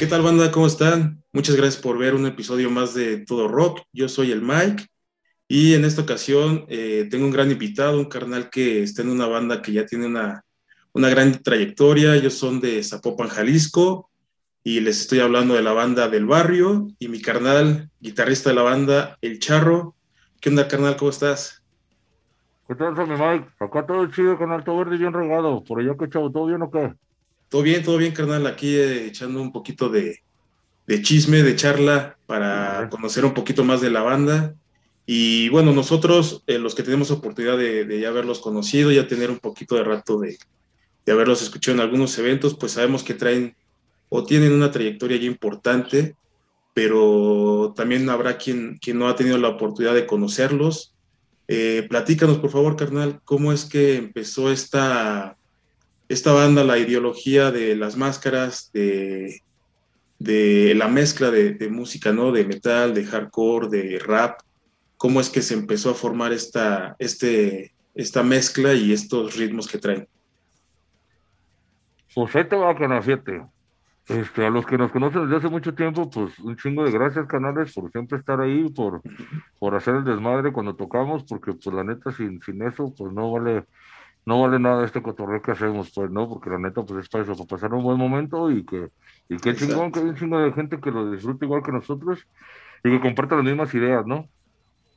¿Qué tal banda? ¿Cómo están? Muchas gracias por ver un episodio más de Todo Rock. Yo soy el Mike y en esta ocasión eh, tengo un gran invitado, un carnal que está en una banda que ya tiene una, una gran trayectoria. Ellos son de Zapopan, Jalisco y les estoy hablando de la banda del barrio y mi carnal, guitarrista de la banda, El Charro. ¿Qué onda, carnal? ¿Cómo estás? ¿Qué tal, mi Mike? Acá todo chido, carnal, todo verde y bien regado. ¿Por allá qué chavo? ¿Todo bien o qué? Todo bien, todo bien, carnal. Aquí eh, echando un poquito de, chisme, de charla, para conocer un poquito más de la banda. Y bueno, nosotros, eh, los que tenemos oportunidad de, ya haberlos conocido, ya tener un poquito de rato de, haberlos escuchado en algunos eventos, pues sabemos que traen o tienen una trayectoria ya importante, pero también habrá quien, quien no ha tenido la oportunidad de conocerlos. Eh, platícanos, por favor, carnal, cómo es que empezó esta, esta banda, la ideología de las máscaras, de, de la mezcla de, música, ¿no? De metal, de hardcore, de rap, cómo es que se empezó a formar esta, este, esta mezcla y estos ritmos que traen. Pues te va a siete. Este, a los que nos conocen desde hace mucho tiempo, pues un chingo de gracias, canales, por siempre estar ahí, por, por hacer el desmadre cuando tocamos, porque pues la neta, sin, sin eso, pues no vale, no vale nada este cotorreo que hacemos, pues, ¿no? Porque la neta, pues es para eso, para pasar un buen momento y que, y que chingón, que hay un chingo de gente que lo disfrute igual que nosotros y que comparta las mismas ideas, ¿no?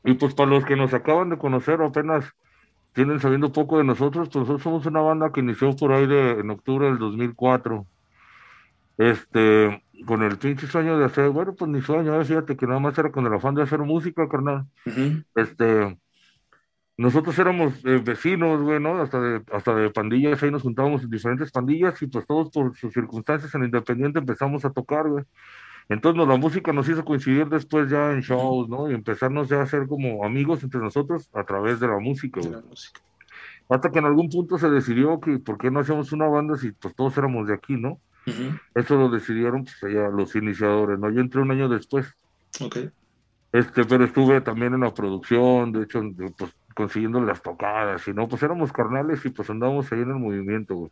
Y pues para los que nos acaban de conocer o apenas tienen sabiendo poco de nosotros, pues nosotros somos una banda que inició por ahí de, en octubre del 2004. Este, con el pinche sueño de hacer, bueno, pues mi sueño, fíjate que nada más era con el afán de hacer música, carnal. Este, nosotros éramos eh, vecinos, güey, ¿no? Hasta de, hasta de pandillas, ahí nos juntábamos en diferentes pandillas y pues todos por sus circunstancias en Independiente empezamos a tocar, güey. Entonces la música nos hizo coincidir después ya en shows, ¿no? Y empezarnos ya a ser como amigos entre nosotros a través de la música, güey. Hasta que en algún punto se decidió que por qué no hacemos una banda si pues todos éramos de aquí, ¿no? Eso lo decidieron pues allá los iniciadores, ¿no? Yo entré un año después. Ok. Este, pero estuve también en la producción, de hecho, pues consiguiendo las tocadas, y no, pues éramos carnales y pues andábamos ahí en el movimiento, güey.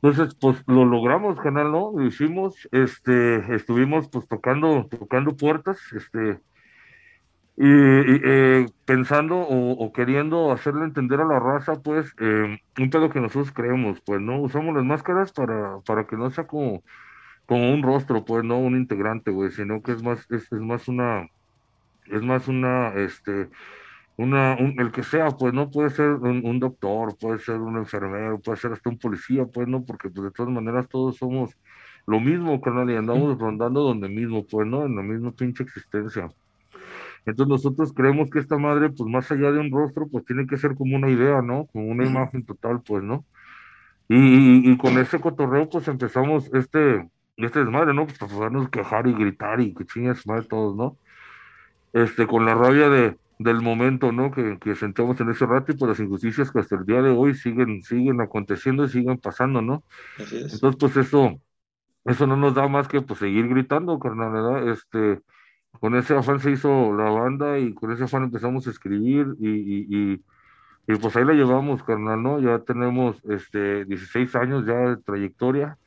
Entonces, pues lo logramos, canal, ¿no? Lo hicimos, este, estuvimos pues tocando, tocando puertas, este, y, eh, pensando o, queriendo hacerle entender a la raza, pues, eh, un pedo que nosotros creemos, pues, ¿no? Usamos las máscaras para, para que no sea como, como un rostro, pues, no un integrante, güey, sino que es más, es, es más una, es más una, este, una, el que sea, pues no puede ser un, doctor, puede ser un enfermero, puede ser hasta un policía, pues no, porque pues de todas maneras todos somos lo mismo, carnal, y andamos rondando donde mismo, pues no, en la misma pinche existencia. Entonces nosotros creemos que esta madre, pues más allá de un rostro, pues tiene que ser como una idea, ¿no? Como una imagen total, pues, ¿no? Y, y, con ese cotorreo, pues empezamos este, este desmadre, ¿no? Pues para podernos quejar y gritar y que chingas madre todos, ¿no? Este, con la rabia de, del momento, ¿no? Que, que sentamos en ese rato y por las injusticias que hasta el día de hoy siguen, siguen aconteciendo y siguen pasando, ¿no? Entonces, pues eso, eso no nos da más que pues seguir gritando, carnal, ¿verdad? Este, con ese afán se hizo la banda y con ese afán empezamos a escribir y, y, y, y pues ahí la llevamos, carnal, ¿no? Ya tenemos este 16 años ya de trayectoria.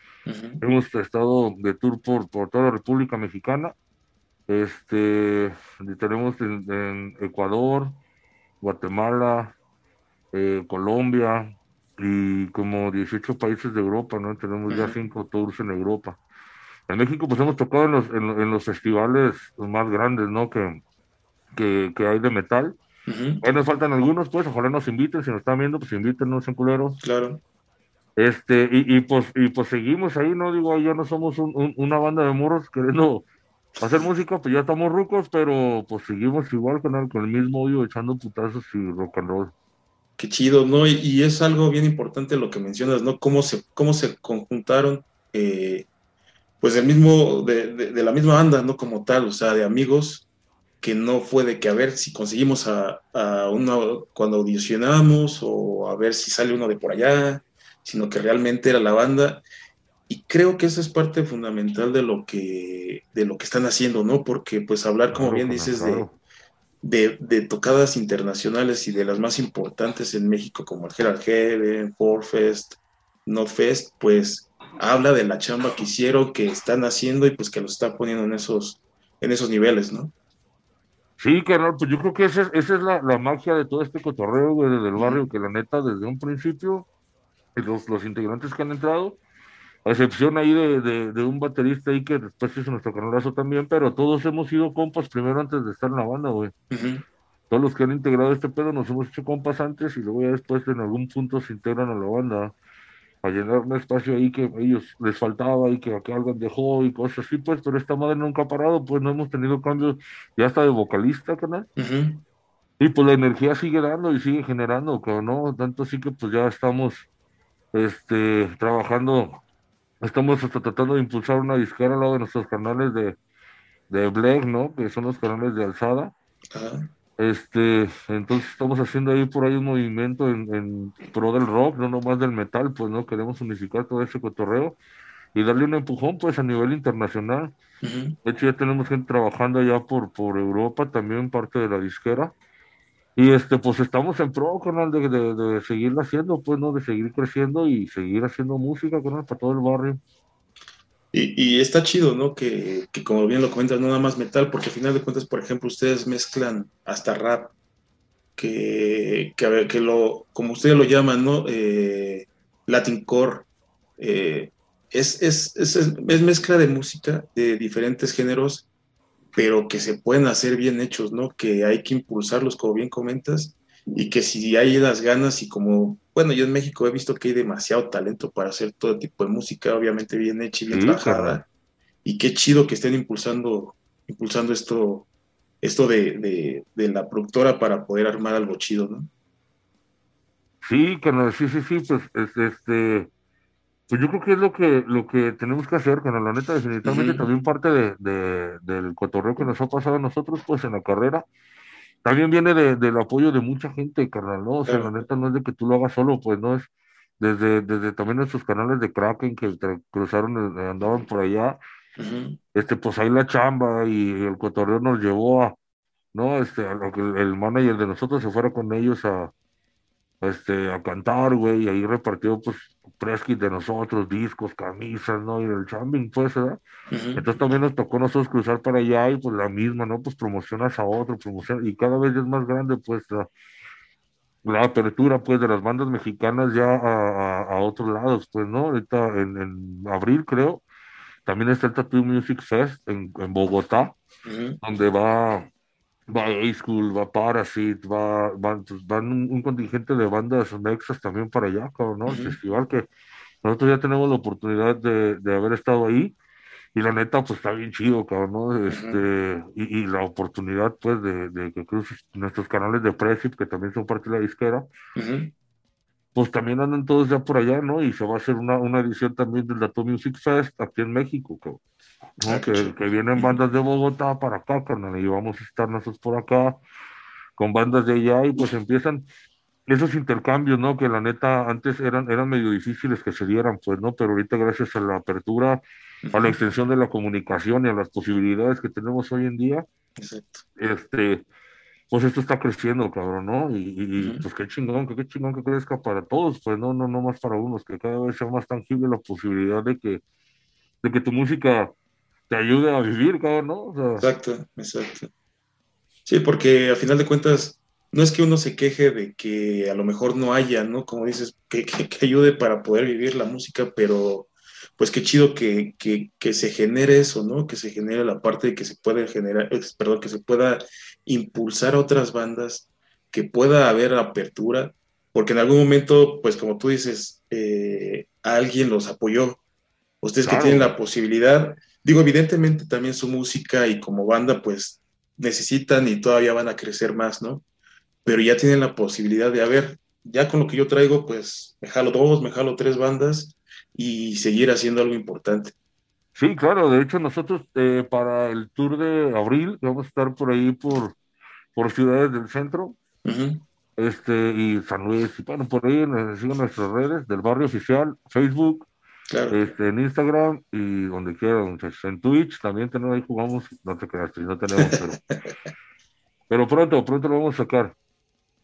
Hemos estado de tour por, por toda la República Mexicana este, tenemos en, Ecuador, Guatemala, eh, Colombia y como 18 países de Europa, ¿no? Tenemos ya cinco tours en Europa. En México pues hemos tocado en los, en, los festivales más grandes, ¿no? Que, que, que hay de metal. Ahí nos faltan algunos, pues, ojalá nos inviten, si nos están viendo, pues invítenos en culeros. Claro. Este, y, y, pues, y pues seguimos ahí, ¿no? Digo, ya no somos una banda de morros queriendo hacer música, pues ya estamos rucos, pero pues seguimos igual con el, con el mismo odio echando putazos y rock and roll. Qué chido, ¿no? Y, es algo bien importante lo que mencionas, ¿no? Cómo se, cómo se conjuntaron, eh, pues del mismo, de, de, la misma banda, ¿no? Como tal, o sea, de amigos, que no fue de que a ver si conseguimos a, a uno cuando audicionamos o a ver si sale uno de por allá, sino que realmente era la banda y creo que eso es parte fundamental de lo que, de lo que están haciendo, ¿no? Porque pues hablar, como bien dices, de, de, tocadas internacionales y de las más importantes en México, como el Gerald Heaven, Forfest, Notfest, pues habla de la chamba que hicieron, que están haciendo y pues que los está poniendo en esos, en esos niveles, ¿no? Sí, carnal, pues yo creo que esa es, esa es la, la magia de todo este cotorreo, güey, del barrio, que la neta, desde un principio, los, los integrantes que han entrado, a excepción ahí de, de, un baterista ahí que después hizo nuestro canalazo también, pero todos hemos sido compas primero antes de estar en la banda, güey. Todos los que han integrado este pedo nos hemos hecho compas antes y luego ya después en algún punto se integran a la banda a llenar un espacio ahí que a ellos les faltaba y que, que alguien dejó y cosas así, pues, pero esta madre nunca ha parado, pues no hemos tenido cambios, ya está de vocalista, canal. Y pues la energía sigue dando y sigue generando, ¿no? Tanto así que pues ya estamos este, trabajando, estamos hasta tratando de impulsar una disquera al lado de nuestros canales de, de Black, ¿no? Que son los canales de alzada. Este, entonces estamos haciendo ahí por ahí un movimiento en, en pro del rock, no nomás del metal, pues no queremos unificar todo ese cotorreo y darle un empujón pues a nivel internacional. De hecho ya tenemos gente trabajando allá por, por Europa, también parte de la disquera. Y este, pues estamos en pro, canal, de, de, de seguir haciendo, pues, ¿no? De seguir creciendo y seguir haciendo música, canal, para todo el barrio. Y, está chido, ¿no? Que, como bien lo comentas, no nada más metal, porque al final de cuentas, por ejemplo, ustedes mezclan hasta rap, que, que, que lo, como ustedes lo llaman, ¿no? Eh, Latin Core. Eh, es, es, es, es, mezcla de música de diferentes géneros, pero que se pueden hacer bien hechos, ¿no? Que hay que impulsarlos, como bien comentas, y que si hay las ganas y como bueno, yo en México he visto que hay demasiado talento para hacer todo tipo de música, obviamente bien hecha y bien trabajada. Y qué chido que estén impulsando, impulsando esto, esto de, la productora para poder armar algo chido, ¿no? Sí, canal, sí, sí, sí, pues este, pues yo creo que es lo que, lo que tenemos que hacer, canal, la neta, definitivamente también parte de, del cotorreo que nos ha pasado a nosotros, pues en la carrera, también viene de, del apoyo de mucha gente, carnal, ¿no? O sea, la neta no es de que tú lo hagas solo, pues no es desde, desde también nuestros canales de Kraken que cruzaron, eh, andaban por allá, este, pues ahí la chamba y el cotorreo nos llevó a, ¿no? Este, a lo que el manager de nosotros se fuera con ellos a, este, a cantar, güey, y ahí repartió, pues, press de nosotros, discos, camisas, ¿no? Y el chambing, pues, ¿verdad? Entonces también nos tocó nosotros cruzar para allá y pues la misma, ¿no? Pues promocionas a otro, promocionas, y cada vez es más grande, pues, la, la apertura, pues, de las bandas mexicanas ya a, a, otros lados, pues, ¿no? Ahorita en, en, abril, creo, también está el Tattoo Music Fest en, en Bogotá, donde va va A-School, va Parasite, va, van, van un, contingente de bandas mexas también para allá, cabrón, ¿no? El festival que nosotros ya tenemos la oportunidad de, de, haber estado ahí y la neta, pues está bien chido, cabrón, ¿no? Este, y, y, la oportunidad, pues, de, de que cruces nuestros canales de Precip, que también son parte de la disquera, pues también andan todos ya por allá, ¿no? Y se va a hacer una, una edición también del Dato Music Fest aquí en México, cabrón. Ah, que, que, vienen bandas de Bogotá para acá, carnal, y vamos a estar nosotros por acá con bandas de allá y pues empiezan esos intercambios, ¿no? Que la neta antes eran, eran medio difíciles que se dieran, pues, ¿no? Pero ahorita gracias a la apertura, a la extensión de la comunicación y a las posibilidades que tenemos hoy en día, este, pues esto está creciendo, cabrón, ¿no? Y, pues qué chingón, qué, qué chingón que crezca para todos, pues no, no, no más para unos, que cada vez sea más tangible la posibilidad de que, de que tu música te ayude a vivir, cabrón, ¿no? Exacto, exacto. Sí, porque a final de cuentas, no es que uno se queje de que a lo mejor no haya, ¿no? Como dices, que, que, ayude para poder vivir la música, pero pues qué chido que, que, se genere eso, ¿no? Que se genere la parte de que se puede generar, perdón, que se pueda impulsar a otras bandas, que pueda haber apertura, porque en algún momento, pues como tú dices, eh, alguien los apoyó. Ustedes que tienen la posibilidad, Digo, evidentemente también su música y como banda, pues necesitan y todavía van a crecer más, ¿no? Pero ya tienen la posibilidad de, a ver, ya con lo que yo traigo, pues me jalo dos, me jalo tres bandas y seguir haciendo algo importante. Sí, claro, de hecho nosotros eh, para el tour de abril vamos a estar por ahí por, por ciudades del centro, este, y San Luis, y bueno, por ahí siguen nuestras redes del barrio oficial, Facebook, este, en Instagram y donde quieran, en Twitch también tenemos ahí jugamos, no te creas, no tenemos, pero, pero pronto, pronto lo vamos a sacar.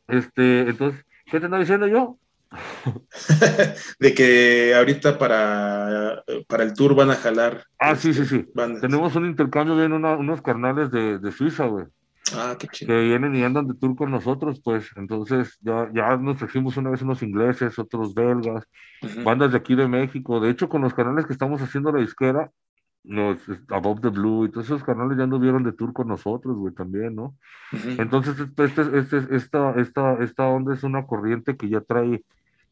Este, entonces, ¿qué te ando diciendo yo? de que ahorita para, para el tour van a jalar. Ah, sí, sí, sí. Tenemos un intercambio, de unos carnales de, de Suiza, güey. Ah, qué chido. Que vienen y andan de tour con nosotros, pues. Entonces, ya, ya nos trajimos una vez unos ingleses, otros belgas, bandas de aquí de México. De hecho, con los canales que estamos haciendo la disquera, los Above the Blue y todos esos canales ya anduvieron de tour con nosotros, güey, también, ¿no? Entonces, este, este, este, esta, esta, esta onda es una corriente que ya trae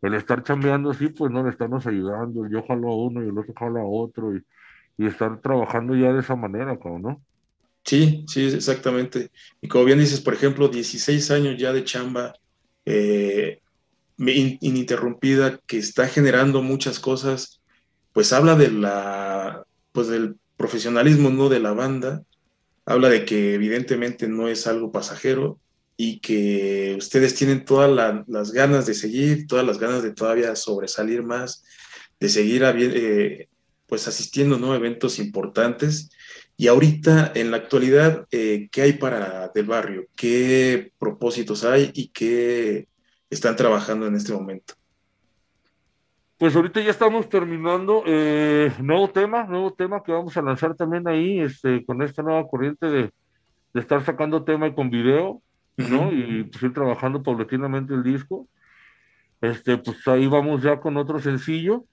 el estar chambeando así, pues, ¿no? El estarnos ayudando, yo jalo a uno y el otro jalo a otro y, y estar trabajando ya de esa manera, cabrón, ¿no? Sí, sí, exactamente. Y como bien dices, por ejemplo, 16 años ya de chamba eh, ininterrumpida, que está generando muchas cosas, pues habla de la, pues del profesionalismo, ¿no? De la banda, habla de que evidentemente no es algo pasajero y que ustedes tienen todas las ganas de seguir, todas las ganas de todavía sobresalir más, de seguir eh, pues asistiendo ¿no? eventos importantes y ahorita, en la actualidad, eh, ¿qué hay para Del Barrio? ¿Qué propósitos hay y qué están trabajando en este momento? Pues ahorita ya estamos terminando eh, nuevo tema, nuevo tema que vamos a lanzar también ahí, este, con esta nueva corriente de, estar sacando tema con video, ¿no? Y pues ir trabajando paulatinamente el disco. Este, pues ahí vamos ya con otro sencillo,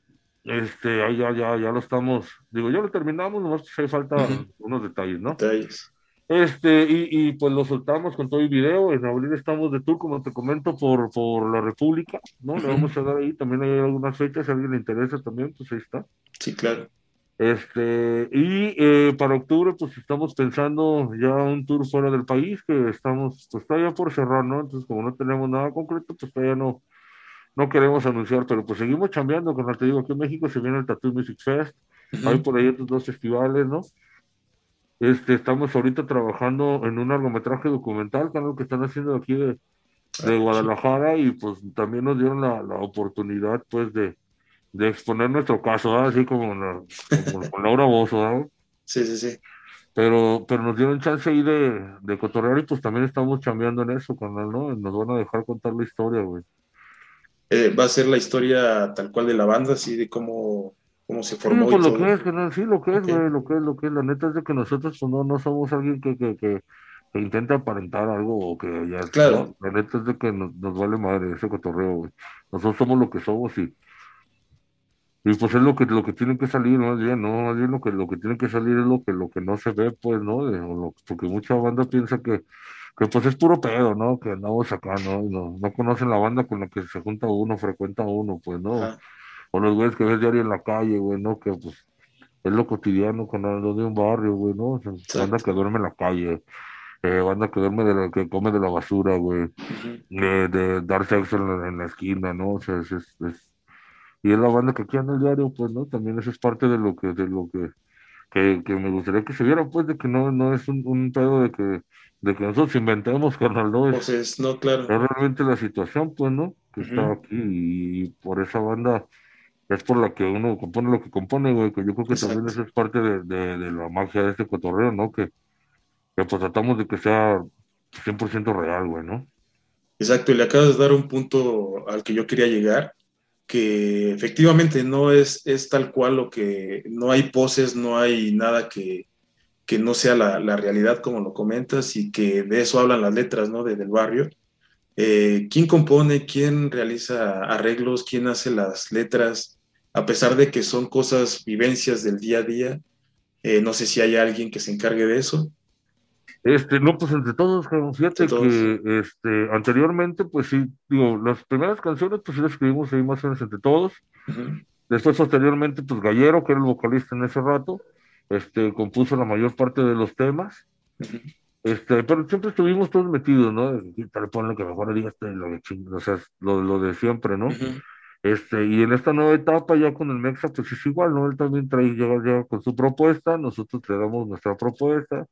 este, ahí ya, ya, ya lo estamos, digo, ya lo terminamos, nomás hace falta unos detalles, ¿no? Detalles. Este, y, y, pues lo soltamos con todo el video. En abril estamos de tour, como te comento, por, por la República, ¿no? Le vamos a dar ahí, también hay algunas fechas, si a alguien le interesa también, pues ahí está. Sí, claro. Este, y eh, para octubre, pues estamos pensando ya un tour fuera del país, que estamos, pues está ya por cerrar, ¿no? Entonces, como no tenemos nada concreto, pues todavía no, no queremos anunciar, pero pues seguimos chambeando, como te digo, aquí en México se viene el Tattoo Music Fest, hay por ahí otros dos festivales, ¿no? Este, estamos ahorita trabajando en un largometraje documental, que es lo que están haciendo aquí de, de Guadalajara, y pues también nos dieron la, la oportunidad, pues, de, de exponer nuestro caso, así como, con Laura Bozo, ¿no? Sí, sí, sí. Pero, pero nos dieron chance ahí de, de cotorrear y pues también estamos chambeando en eso, canal, ¿no? Nos van a dejar contar la historia, güey. Eh, va a ser la historia tal cual de la banda, así de cómo, cómo se formó. Sí, pues lo que es, sí, lo que es, güey, lo que es, lo que es. La neta es de que nosotros pues, no, no somos alguien que, que, que, intenta aparentar algo o que ya. Claro. La neta es de que nos, nos vale madre ese cotorreo, güey. Nosotros somos lo que somos y. Y pues es lo que, lo que tiene que salir, más bien, ¿no? Más bien lo que, lo que tiene que salir es lo que, lo que no se ve, pues, ¿no? De, porque mucha banda piensa que, que pues es puro pedo, ¿no? Que andamos acá, ¿no? No, no conocen la banda con la que se junta uno, frecuenta uno, pues, ¿no? O los güeyes que ves diario en la calle, güey, ¿no? Que pues es lo cotidiano con lo de un barrio, güey, ¿no? banda que duerme en la calle, eh, banda que duerme de la, que come de la basura, güey, de, dar sexo en la, esquina, ¿no? O sea, es, es, y es la banda que aquí anda el diario, pues, ¿no? También eso es parte de lo que, de lo que, que, que me gustaría que se viera, pues, de que no, no es un, un pedo de que de que nosotros inventemos, carnal, ¿no? Pues no, claro. Es realmente la situación, pues, ¿no? Que está aquí y por esa banda es por la que uno compone lo que compone, güey, que yo creo que también eso es parte de, de, la magia de este cotorreo, ¿no? Que, que pues tratamos de que sea 100% real, güey, ¿no? Exacto, y le acabas de dar un punto al que yo quería llegar, que efectivamente no es, es tal cual lo que, no hay poses, no hay nada que, que no sea la, la, realidad como lo comentas y que de eso hablan las letras ¿no? de, del barrio. Eh, ¿Quién compone? ¿Quién realiza arreglos? ¿Quién hace las letras? A pesar de que son cosas, vivencias del día a día, eh, no sé si hay alguien que se encargue de eso. Este, no, pues entre todos, fíjate que este, anteriormente, pues sí, digo, las primeras canciones, pues sí las escribimos ahí más o menos entre todos. Después, posteriormente, pues Gallero, que era el vocalista en ese rato, este, compuso la mayor parte de los temas. Este, pero siempre estuvimos todos metidos, ¿no? Tal lo que mejor haría este, lo de o sea, lo, lo, de siempre, ¿no? Este, y en esta nueva etapa, ya con el Mexa, pues es igual, ¿no? Él también trae, llega, con su propuesta, nosotros le damos nuestra propuesta.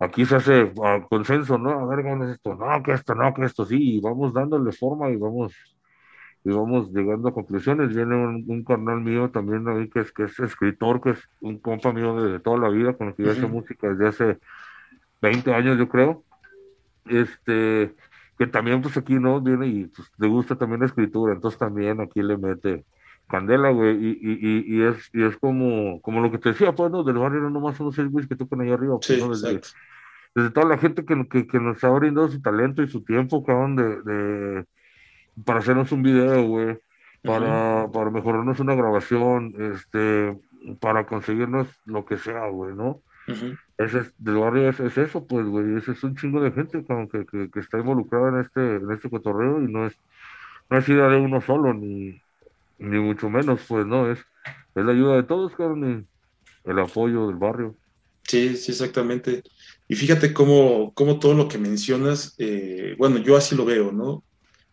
Aquí se hace a consenso, ¿no? A ver, ¿cómo es esto? No, que esto, no, que esto, sí, y vamos dándole forma y vamos y vamos llegando a conclusiones. Viene un, un carnal mío también ahí que es, que es escritor, que es un compa mío de, toda la vida, con el que yo hace música desde hace 20 años, yo creo. Este, que también pues aquí no viene y pues, le gusta también la escritura, entonces también aquí le mete candela, güey, y, y, y, es, y es como, como lo que te decía, pues, ¿no? Del barrio no nomás unos seis güeyes que tocan ahí arriba, pues, ¿no? Desde, desde, toda la gente que, que, que, nos ha brindado su talento y su tiempo, cabrón, de, de para hacernos un video, güey, para, para mejorarnos una grabación, este, para conseguirnos lo que sea, güey, ¿no? Ese del barrio es, es, eso, pues, güey, ese es un chingo de gente que, que, que, está involucrada en este, en este cotorreo y no es, no es idea de uno solo, ni, ni mucho menos, pues, ¿no? Es, es la ayuda de todos, cabrón, y el apoyo del barrio. Sí, sí, exactamente. Y fíjate cómo, cómo todo lo que mencionas, eh, bueno, yo así lo veo, ¿no?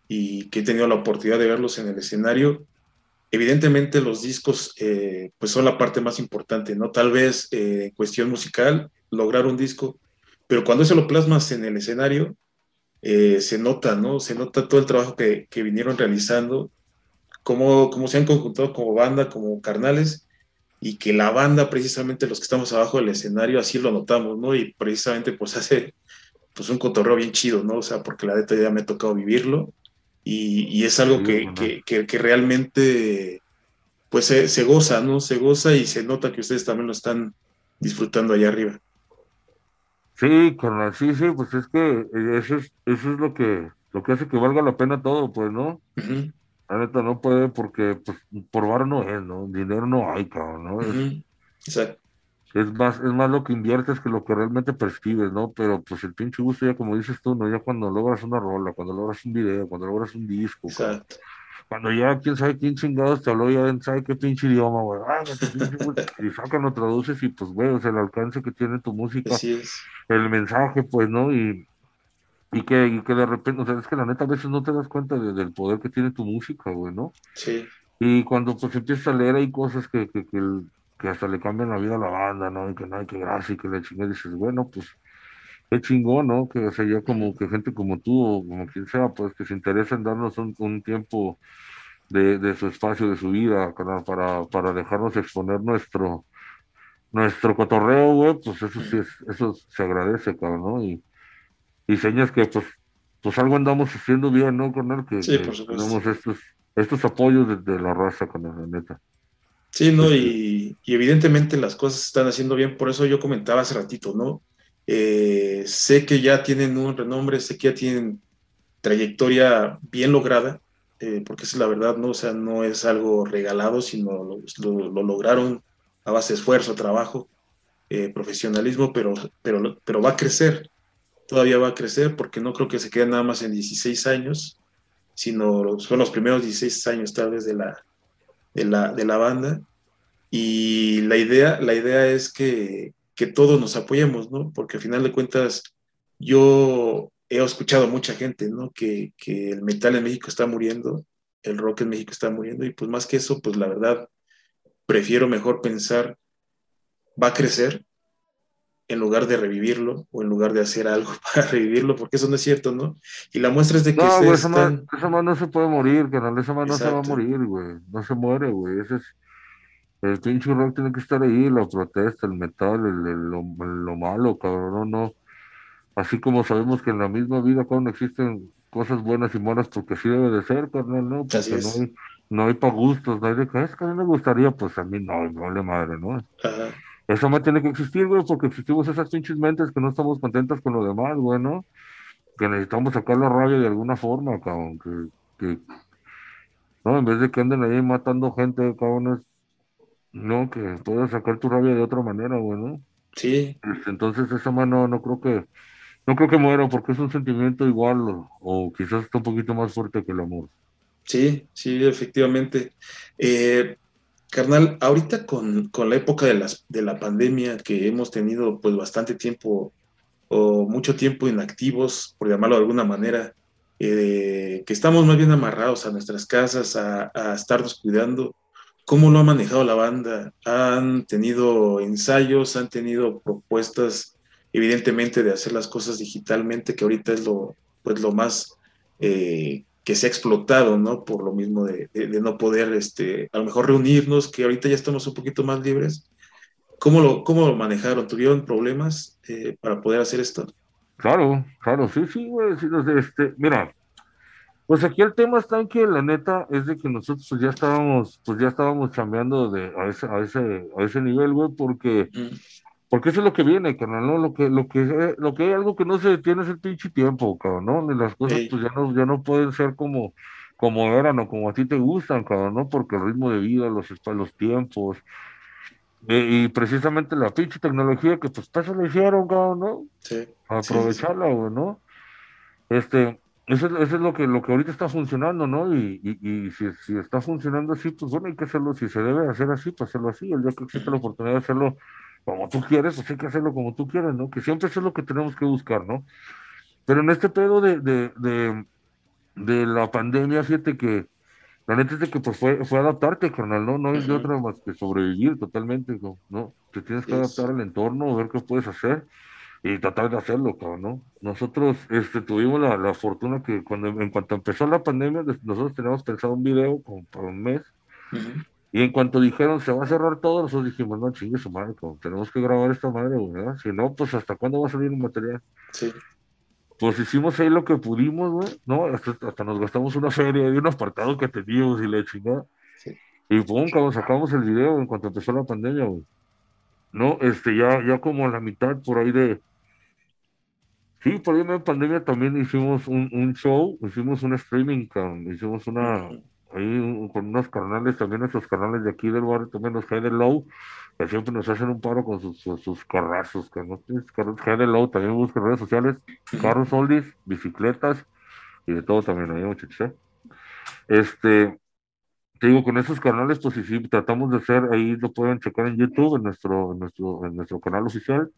Y que he tenido la oportunidad de verlos en el escenario. Evidentemente los discos, eh, pues son la parte más importante, ¿no? Tal vez eh, cuestión musical, lograr un disco, pero cuando eso lo plasmas en el escenario, eh, se nota, ¿no? Se nota todo el trabajo que, que vinieron realizando, cómo, cómo, se han conjuntado como banda, como carnales, y que la banda, precisamente los que estamos abajo del escenario, así lo notamos, ¿no? Y precisamente pues hace pues un cotorreo bien chido, ¿no? O sea, porque la neta ya me ha tocado vivirlo, y, y es algo que, que, que, realmente pues se, se goza, ¿no? Se goza y se nota que ustedes también lo están disfrutando allá arriba. Sí, carnal, sí, sí, pues es que eh, eso es, eso es lo que, lo que hace que valga la pena todo, pues, ¿no? La neta no puede porque, pues, por bar no es, ¿no? Dinero no hay, cabrón, ¿no? Exacto. Es más, es más lo que inviertes que lo que realmente percibes, ¿no? Pero pues el pinche gusto ya como dices tú, ¿no? Ya cuando logras una rola, cuando logras un video, cuando logras un disco, Exacto cuando ya quién sabe quién chingados te habló, ya sabe qué pinche idioma, güey. Ah, y sacan lo traduces y pues, güey, o sea, el alcance que tiene tu música, el mensaje, pues, ¿no? Y, y, que, y que de repente, o sea, es que la neta a veces no te das cuenta del poder que tiene tu música, güey, ¿no? Sí. Y cuando pues empiezas a leer hay cosas que, que, que, que hasta le cambian la vida a la banda, ¿no? Y que no hay que gracia y que le chingue, dices, bueno, pues qué chingón, ¿no? Que sería como que gente como tú o como quien sea, pues que se interesa en darnos un, tiempo de, de, su espacio, de su vida, para, para dejarnos exponer nuestro nuestro cotorreo, güey, pues eso sí es, eso se agradece, cabrón, ¿no? Y, y señas que pues, pues algo andamos haciendo bien, ¿no, carnal? Que, sí, por tenemos estos, estos apoyos de, la raza, con la neta. Sí, ¿no? Este y, y, evidentemente las cosas están haciendo bien, por eso yo comentaba hace ratito, ¿no? Eh, sé que ya tienen un renombre, sé que ya tienen trayectoria bien lograda, eh, porque es la verdad, ¿no? O sea, no es algo regalado, sino lo, lograron a base de esfuerzo, trabajo, eh, profesionalismo, pero, pero, pero va a crecer, todavía va a crecer, porque no creo que se quede nada más en 16 años, sino son los primeros 16 años tal vez de la, de la, de la banda. Y la idea, la idea es que que todos nos apoyemos, ¿no? Porque al final de cuentas, yo he escuchado mucha gente, ¿no? Que, que, el metal en México está muriendo, el rock en México está muriendo, y pues más que eso, pues la verdad, prefiero mejor pensar, va a crecer, en lugar de revivirlo o en lugar de hacer algo para revivirlo, porque eso no es cierto, ¿no? Y la muestra es de que... No, güey, esa, mano no se puede morir, canal, esa mano no se va a morir, güey, no se muere, güey, ese es el pinche rock tiene que estar ahí, la protesta, el metal, el, lo, malo, cabrón, no. Así como sabemos que en la misma vida, cuando existen cosas buenas y malas, porque así debe de ser, carnal, ¿no? Porque no hay, no hay para gustos, no hay de que es que a mí me gustaría, pues a mí no, no vale madre, ¿no? Eso me tiene que existir, güey, porque existimos esas pinches mentes que no estamos contentas con lo demás, güey, ¿no? Que necesitamos sacar la rabia de alguna forma, cabrón, que, que, no, en vez de que anden ahí matando gente, cabrones, no, que puedas sacar tu rabia de otra manera, güey, ¿no? Sí. Este, entonces esa mano no creo que, no creo que muera porque es un sentimiento igual o, quizás está un poquito más fuerte que el amor. Sí, sí, efectivamente. Eh, carnal, ahorita con, la época de, las, de la pandemia que hemos tenido pues bastante tiempo o mucho tiempo inactivos, por llamarlo de alguna manera, eh, que estamos más bien amarrados a nuestras casas, a, a estarnos cuidando. ¿Cómo lo ha manejado la banda? ¿Han tenido ensayos? ¿Han tenido propuestas, evidentemente, de hacer las cosas digitalmente, que ahorita es lo, pues, lo más eh, que se ha explotado, ¿no? Por lo mismo de, no poder, este, a lo mejor reunirnos, que ahorita ya estamos un poquito más libres. ¿Cómo lo, cómo lo manejaron? ¿Tuvieron problemas eh, para poder hacer esto? Claro, claro, sí, sí, güey, sí, este, mira, pues aquí el tema está en que la neta es de que nosotros pues, ya estábamos, pues ya estábamos cambiando de, a ese, a ese, a ese nivel, güey, porque, porque eso es lo que viene, ¿no? Lo que, lo que, lo que hay algo que no se detiene es el pinche tiempo, cabrón, ¿no? Ni las cosas pues ya no, ya no pueden ser como, como eran o como a ti te gustan, cabrón, ¿no? Porque el ritmo de vida, los, los tiempos, y, precisamente la pinche tecnología que pues eso lo hicieron, cabrón, ¿no? Sí. Aprovecharla, güey, ¿no? Este, eso, eso, es lo que, lo que ahorita está funcionando, ¿no? Y, y, si, si, está funcionando así, pues bueno, hay que hacerlo, si se debe hacer así, pues hacerlo así. El día que existe la oportunidad de hacerlo como tú quieres, pues hay que hacerlo como tú quieras, ¿no? Que siempre eso es lo que tenemos que buscar, ¿no? Pero en este pedo de, de, de, de la pandemia, fíjate que la neta es de que pues fue, fue adaptarte, carnal, ¿no? No es de otra más que sobrevivir totalmente, ¿no? Te tienes que adaptar al entorno, ver qué puedes hacer y tratar de hacerlo, cabrón, ¿no? Nosotros este, tuvimos la, la, fortuna que cuando en cuanto empezó la pandemia, nosotros teníamos pensado un video como para un mes, y en cuanto dijeron se va a cerrar todo, nosotros dijimos, no, chingue su madre, tenemos que grabar esta madre, ¿verdad? Si no, pues hasta cuándo va a salir el material. Sí pues hicimos ahí lo que pudimos, güey, ¿no? Hasta, nos gastamos una feria de un apartado que teníamos y le chingada. Y pum, cabrón, sacamos el video en cuanto empezó la pandemia, güey. No, este, ya, ya como a la mitad por ahí de. Sí, por ahí en la pandemia también hicimos un, un show, hicimos un streaming, cabrón, hicimos una. Ahí con unos canales, también esos canales de aquí del barrio, también los de Low, que siempre nos hacen un paro con sus, sus, carrazos, que no de Low, también buscan redes sociales, carros oldies, bicicletas y de todo también ahí, muchachos. ¿eh? Este, te digo, con esos canales, pues sí, tratamos de hacer, ahí lo pueden checar en YouTube, en nuestro, en nuestro, en nuestro canal oficial.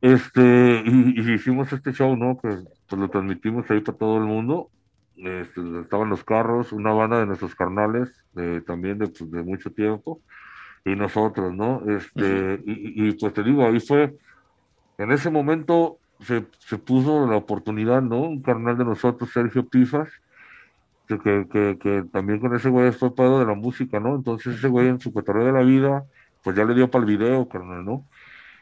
Este, y, hicimos este show, ¿no? Que pues lo transmitimos ahí para todo el mundo. Este, estaban los carros, una banda de nuestros carnales, también de, pues, de mucho tiempo y nosotros, ¿no? Este, y, pues te digo, ahí fue, en ese momento se, se, puso la oportunidad, ¿no? Un carnal de nosotros, Sergio Pifas, que, que, que, también con ese güey fue pedo de la música, ¿no? Entonces ese güey en su cotorreo de la vida, pues ya le dio para el video, carnal, ¿no?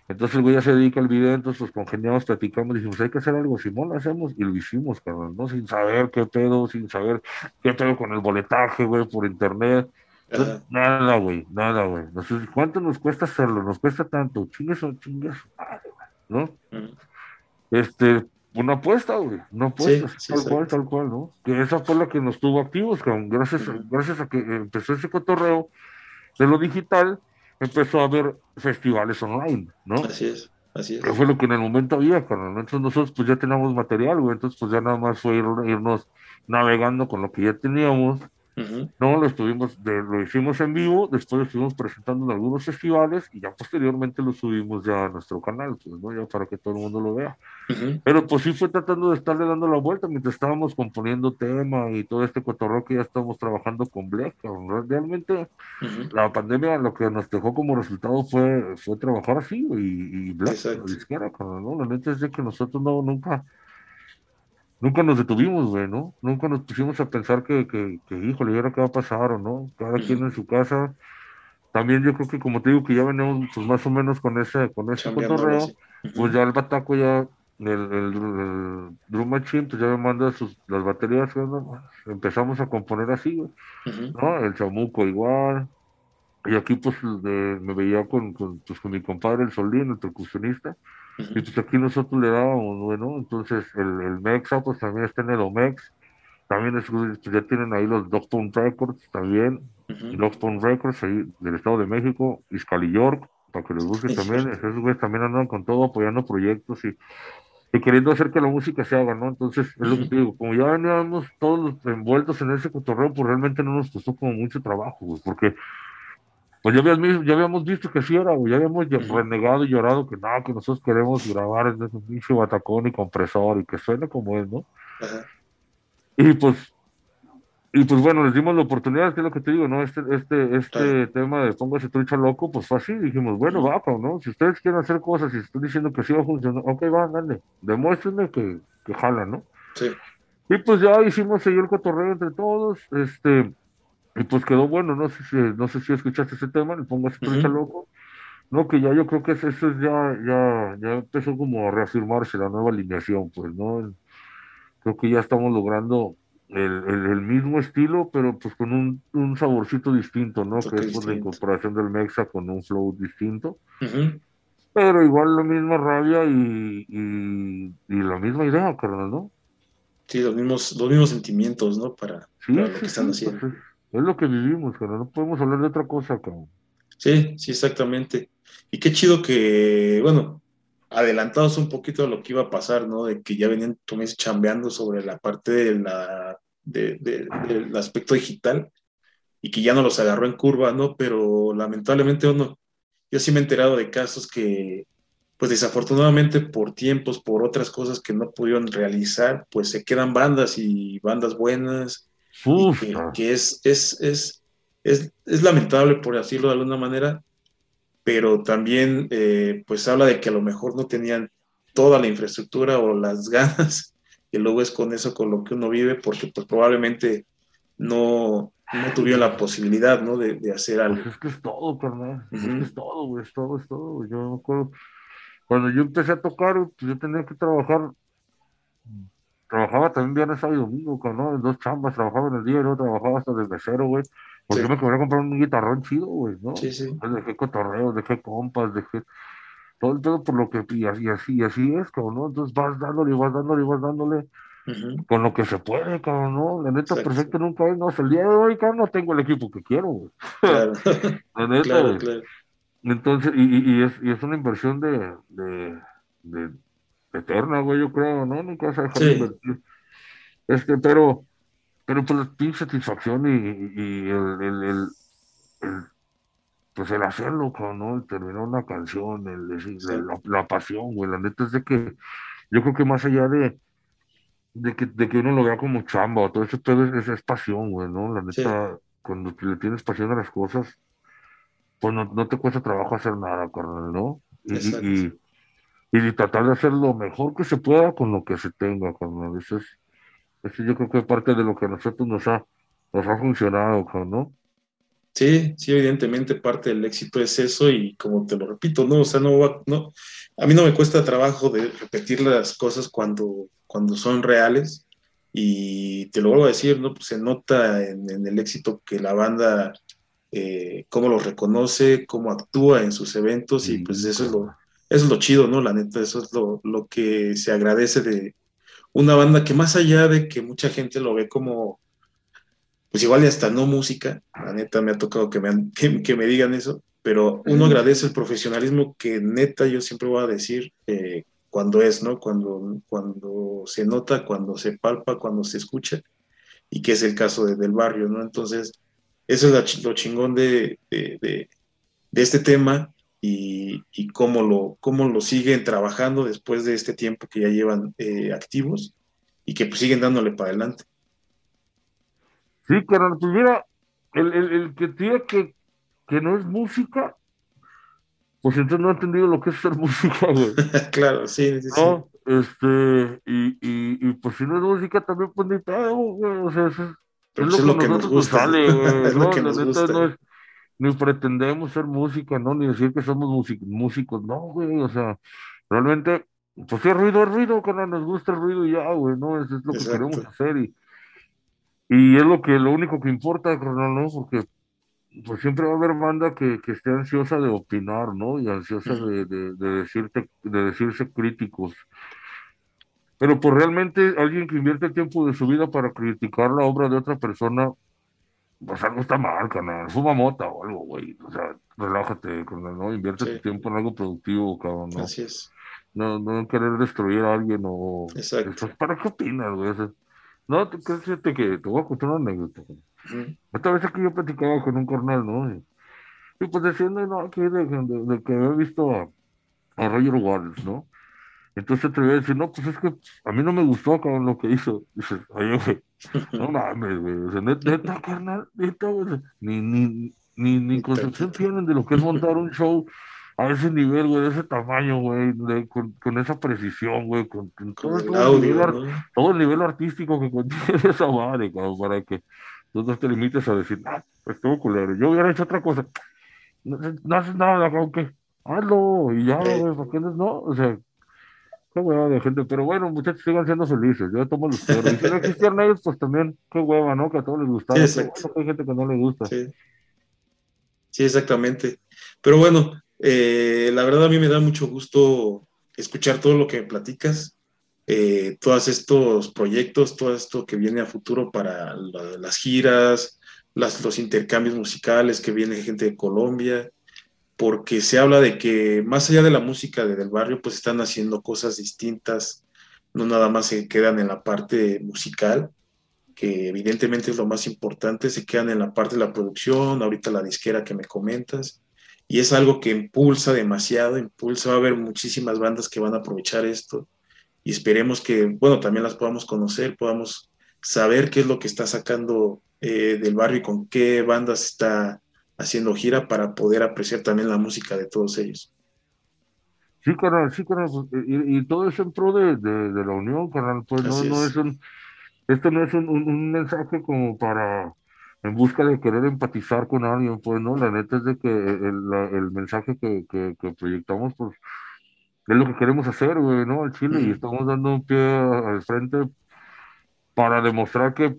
Entonces el güey ya se dedica al video, entonces los congeniamos, platicamos, dijimos, hay que hacer algo, Simón, lo hacemos, y lo hicimos, carnal, ¿no? Sin saber qué pedo, sin saber qué pedo con el boletaje, güey, por internet, Nada, güey, nada, güey. ¿Cuánto nos cuesta hacerlo? Nos cuesta tanto. Chingues o chingues, ¿no? Este, una apuesta, güey, una apuesta, tal cual, tal cual, ¿no? Que esa fue la que nos tuvo activos, Gracias, gracias a que empezó ese cotorreo de lo digital, empezó a haber festivales online, ¿no? Así es. Así es. Que fue lo que en el momento había, carnal. Entonces nosotros pues ya teníamos material, güey. Entonces pues ya nada más fue irnos navegando con lo que ya teníamos no, lo estuvimos, lo hicimos en vivo, después lo estuvimos presentando en algunos festivales y ya posteriormente lo subimos ya a nuestro canal, pues, ¿no? Ya para que todo el mundo lo vea. Pero pues sí fue tratando de estarle dando la vuelta mientras estábamos componiendo tema y todo este cotorreo que ya estábamos trabajando con Black. Realmente la pandemia lo que nos dejó como resultado fue, fue trabajar así y, y Black, la ¿no? La neta es de que nosotros no, nunca nunca nos detuvimos, güey, ¿no? Nunca nos pusimos a pensar que, que, que híjole, ¿y ahora qué va a pasar o no? Cada quien en su casa. También yo creo que, como te digo, que ya venimos pues, más o menos con ese, con ese cotorreo, pues ya el bataco ya, el, el, Drum Machine, pues ya me manda sus, las baterías, ¿no? empezamos a componer así, güey, ¿no? El chamuco igual, y aquí pues me veía con, con, pues, con mi compadre el Solín, el percusionista, y pues aquí nosotros le dábamos, bueno, entonces el, el Mexa pues también está en el Omex, también es, pues ya tienen ahí los Dogtown Records también, uh Records ahí del Estado de México, Iscali York, para que les busquen también, esos güeyes también andan con todo apoyando proyectos y, y queriendo hacer que la música se haga, ¿no? Entonces, es lo que te digo, como ya veníamos todos envueltos en ese cotorreo, pues realmente no nos costó como mucho trabajo, güey, porque pues ya habíamos, ya habíamos visto que sí era, ya habíamos renegado y llorado que no, que nosotros queremos grabar en ese pinche batacón y compresor y que suene como es, ¿no? Y pues, y pues bueno, les dimos la oportunidad, que es lo que te digo, ¿no? Este, este, este tema de póngase trucha loco, pues fue así, dijimos, bueno, va, ¿no? Si ustedes quieren hacer cosas y están diciendo que sí va a funcionar, ok, va, dale, demuéstrenme que, que jala, ¿no? Sí. Y pues ya hicimos ahí el cotorreo entre todos, este, y pues quedó bueno, no sé si, no sé si escuchaste ese tema, le pongo ese uh loco. No, que ya yo creo que eso es ya, ya, ya empezó como a reafirmarse la nueva alineación, pues, ¿no? Creo que ya estamos logrando el, el, mismo estilo, pero pues con un, un saborcito distinto, ¿no? que es por la incorporación del Mexa con un flow distinto. Pero igual la misma rabia y, y, la misma idea, carnal, ¿no? Sí, los mismos, los mismos sentimientos, ¿no? Para, lo que están pues, haciendo. Es, lo que vivimos, carnal. No podemos hablar de otra cosa, cabrón. Sí, sí, exactamente. Y qué chido que, bueno, adelantados un poquito a lo que iba a pasar, ¿no? De que ya venían, tú me chambeando sobre la parte de la, de, del aspecto digital y que ya no los agarró en curva, ¿no? Pero lamentablemente uno, yo sí me he enterado de casos que, pues desafortunadamente por tiempos, por otras cosas que no pudieron realizar, pues se quedan bandas y bandas buenas, que, es, es, es, es, es lamentable, por decirlo de alguna manera, pero también eh, pues habla de que a lo mejor no tenían toda la infraestructura o las ganas, y luego es con eso con lo que uno vive, porque pues probablemente no, no tuvieron la posibilidad, ¿no? De, de hacer algo. Pues es que es todo, carnal, es que es todo, güey, es todo, es todo. Yo me acuerdo, cuando yo empecé a tocar, pues yo tenía que trabajar, trabajaba también viernes, sábado y domingo, ¿no? Dos chambas, trabajaba en el día y luego trabajaba hasta desde cero, güey. Porque yo me quería comprar un guitarrón chido, güey, ¿no? Sí, sí. Dejé cotorreos, dejé compas, dejé todo el pedo por lo que, y así, así, así es, cabrón, ¿no? Entonces vas dándole, vas dándole, vas dándole, con lo que se puede, cabrón, ¿no? La neta, perfecto nunca es, no, el día de hoy, cabrón, no tengo el equipo que quiero, güey. Claro. La neta, claro, claro. Entonces, y, y, es, y es una inversión de, de, de, eterna, güey, yo creo, ¿no? Nunca vas a dejar de invertir. Este, pero, pero pues la satisfacción y, y el, el, el, pues el hacerlo, ¿no? El terminar una canción, el, decir la, pasión, güey. La neta es de que yo creo que más allá de, de, que, de que uno lo vea como chamba o todo eso, todo es, es, pasión, güey, ¿no? La neta, cuando le tienes pasión a las cosas, pues no, no te cuesta trabajo hacer nada, carnal, ¿no? Y, y, y, tratar de hacer lo mejor que se pueda con lo que se tenga, carnal. Eso es eso yo creo que es parte de lo que a nosotros nos ha, nos ha funcionado, ¿no? Sí, sí, evidentemente parte del éxito es eso y como te lo repito, no, o sea, no, no, a mí no me cuesta trabajo de repetir las cosas cuando, cuando son reales y te lo vuelvo a decir, ¿no? Pues se nota en, el éxito que la banda, eh, cómo lo reconoce, cómo actúa en sus eventos y pues eso es lo, eso es lo chido, ¿no? La neta, eso es lo, lo que se agradece de, una banda que más allá de que mucha gente lo ve como, pues igual y hasta no música, la neta me ha tocado que me, que, me digan eso, pero uno agradece el profesionalismo que neta yo siempre voy a decir eh, cuando es, ¿no? Cuando, cuando se nota, cuando se palpa, cuando se escucha, y que es el caso de, del barrio, ¿no? Entonces, eso es lo chingón de, de, de este tema, y, cómo, lo, cómo lo siguen trabajando después de este tiempo que ya llevan eh, activos y que pues siguen dándole para adelante. Sí, carnal, pues mira, el, el, que diga que, que no es música, pues entonces no ha entendido lo que es ser música, güey. claro, sí, sí, ¿No? Este, y, y, y, pues si no es música también pues ni pedo, güey, o sea, es, es, lo, que, nos gusta. Sale, güey, es lo que nos gusta. No es, ni pretendemos ser música, ¿no? Ni decir que somos músicos, no, güey, o sea, realmente, pues es ruido, es ruido, que no nos gusta el ruido y ya, güey, ¿no? Eso es lo que queremos hacer y, y es lo que, lo único que importa, ¿no? Porque pues siempre va a haber banda que, que esté ansiosa de opinar, ¿no? Y ansiosa de, de, de, decirte, de decirse críticos. Pero pues realmente alguien que invierte el tiempo de su vida para criticar la obra de otra persona, pues algo está mal, carnal. Fuma mota o algo, güey. O sea, relájate, carnal, ¿no? Invierte tu tiempo en algo productivo, cabrón, ¿no? Así es. No, no querer destruir a alguien o... Exacto. ¿Para qué opinas, güey? no, te, que, que te voy a contar una anécdota. Esta vez aquí yo platicaba con un carnal, ¿no? Y, pues diciendo, no, de, de, que había visto a, a Roger Waters, ¿no? Entonces te voy a decir, no, pues es que a mí no me gustó cabrón, lo que hizo. Dices, oye, güey, no mames, güey. O sea, neta, carnal, neta, güey. Ni, ni, ni, ni concepción tienen de lo que es montar un show a ese nivel, güey, de ese tamaño, güey, con, con, esa precisión, güey, con, todo, el nivel, todo, el nivel, artístico que contiene esa madre, cabrón, para que tú no te limites a decir, ah, pues estuvo culero, yo hubiera hecho otra cosa. No, no haces nada, cabrón, que hazlo, y ya, güey, ¿por qué no? O sea, qué hueva de gente, pero bueno, muchachos, sigan siendo felices, yo tomo los perros, y si no existieran ellos, pues también, qué hueva, ¿no? Que a todos les gustaba, sí, hay gente que no le gusta. Sí, sí exactamente. Pero bueno, eh, la verdad a mí me da mucho gusto escuchar todo lo que me platicas, eh, todos estos proyectos, todo esto que viene a futuro para las giras, los intercambios musicales que viene gente de Colombia, porque se habla de que más allá de la música del barrio, pues están haciendo cosas distintas, no nada más se quedan en la parte musical, que evidentemente es lo más importante, se quedan en la parte de la producción, ahorita la disquera que me comentas, y es algo que impulsa demasiado, impulsa, va a haber muchísimas bandas que van a aprovechar esto, y esperemos que, bueno, también las podamos conocer, podamos saber qué es lo que está sacando eh, del barrio y con qué bandas está haciendo gira para poder apreciar también la música de todos ellos. Sí, carnal, sí, carnal, pues, y, todo eso en pro de, de, la unión, carnal, pues no, no es. un, esto no es un, un, mensaje como para, en busca de querer empatizar con alguien, pues no, la neta es de que el, el mensaje que, que, que, proyectamos, pues, es lo que queremos hacer, güey, ¿no? Al Chile, y estamos dando un pie al frente para demostrar que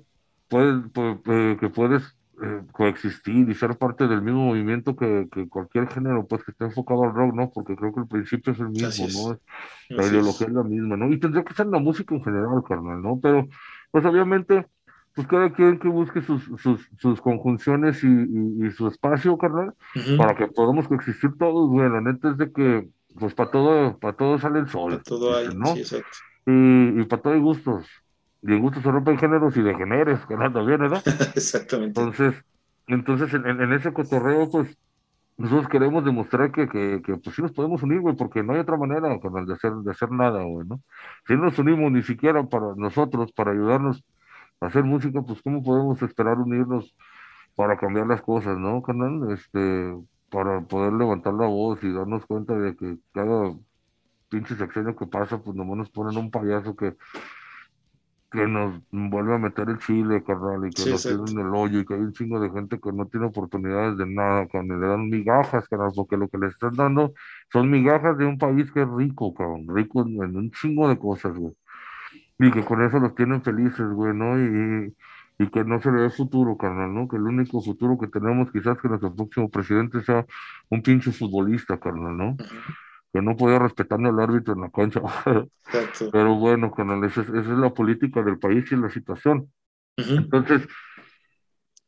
puedes, pues, eh, que puedes eh, coexistir y ser parte del mismo movimiento que, que, cualquier género pues que esté enfocado al rock, ¿no? Porque creo que el principio es el mismo, ¿no? La ideología es. la misma, ¿no? Y tendría que ser la música en general, carnal, ¿no? Pero, pues obviamente, pues cada quien que busque sus, sus, sus conjunciones y, y, su espacio, carnal, para que podamos coexistir todos, güey. La neta es de que, pues para todo, para todo sale el sol. Para todo hay, ¿no? Sí, exacto. Y, y para todo hay gustos y gusto se rompen géneros y de géneros, que anda bien, ¿verdad? Exactamente. Entonces, entonces en, en, ese cotorreo, pues, nosotros queremos demostrar que, que, que, pues sí nos podemos unir, güey, porque no hay otra manera, de hacer, de hacer nada, güey, ¿no? Si no nos unimos ni siquiera para nosotros, para ayudarnos a hacer música, pues cómo podemos esperar unirnos para cambiar las cosas, ¿no, carnal? Este, para poder levantar la voz y darnos cuenta de que cada pinche sexenio que pasa, pues nomás nos ponen un payaso que que nos vuelve a meter el chile, carnal, y que nos tiene en el hoyo, y que hay un chingo de gente que no tiene oportunidades de nada, cuando le dan migajas, carnal, porque lo que le están dando son migajas de un país que es rico, cabrón, rico en, un chingo de cosas, güey. Y que con eso los tienen felices, güey, ¿no? Y, y que no se le dé futuro, carnal, ¿no? Que el único futuro que tenemos quizás que nuestro próximo presidente sea un pinche futbolista, carnal, ¿no? Que no podía respetar ni al árbitro en la cancha. Pero bueno, canal, esa es, esa es la política del país y la situación. Entonces,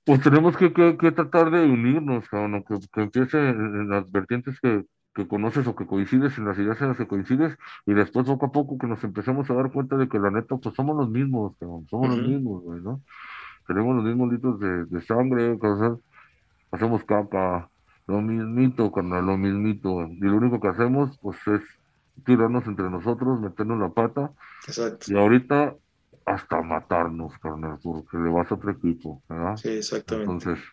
pues tenemos que, que, tratar de unirnos, cabrón, que, que empiece en, las vertientes que, que conoces o que coincides, en las ideas en las que coincides, y después poco a poco que nos empecemos a dar cuenta de que la neta, pues somos los mismos, somos los mismos, ¿no? Tenemos los mismos litros de, de sangre, cosas, hacemos caca, lo mismito, carnal, lo mismito. Y lo único que hacemos, pues, es tirarnos entre nosotros, meternos la pata. Exacto. Y ahorita hasta matarnos, carnal, porque le vas a otro equipo, ¿verdad? Sí, exactamente. Entonces,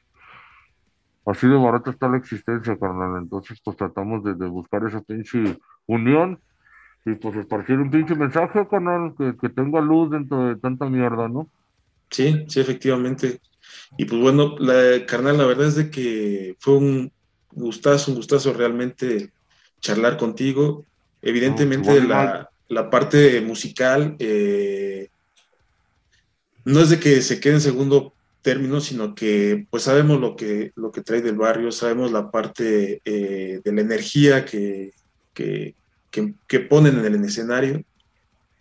así de barato está la existencia, carnal. Entonces, pues tratamos de, buscar esa pinche unión y pues esparcir un pinche mensaje, carnal, que, que tenga luz dentro de tanta mierda, ¿no? Sí, sí, efectivamente. Y pues bueno, la, carnal, la verdad es de que fue un, gustazo, un gustazo realmente charlar contigo. Evidentemente la, la, parte musical eh, no es de que se quede en segundo término, sino que pues sabemos lo que, lo que trae del barrio, sabemos la parte eh, de la energía que, que, que, ponen en el escenario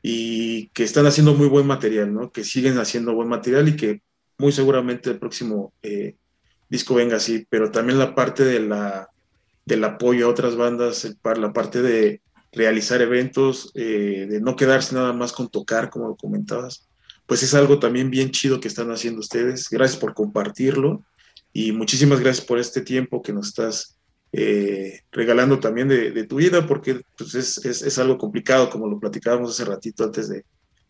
y que están haciendo muy buen material, ¿no? Que siguen haciendo buen material y que muy seguramente el próximo eh, disco venga así, pero también la parte de la, del apoyo a otras bandas, la parte de realizar eventos, eh, de no quedarse nada más con tocar, como lo comentabas, pues es algo también bien chido que están haciendo ustedes. Gracias por compartirlo y muchísimas gracias por este tiempo que nos estás eh, regalando también de, tu vida, porque pues, es, es, algo complicado, como lo platicábamos hace ratito antes de,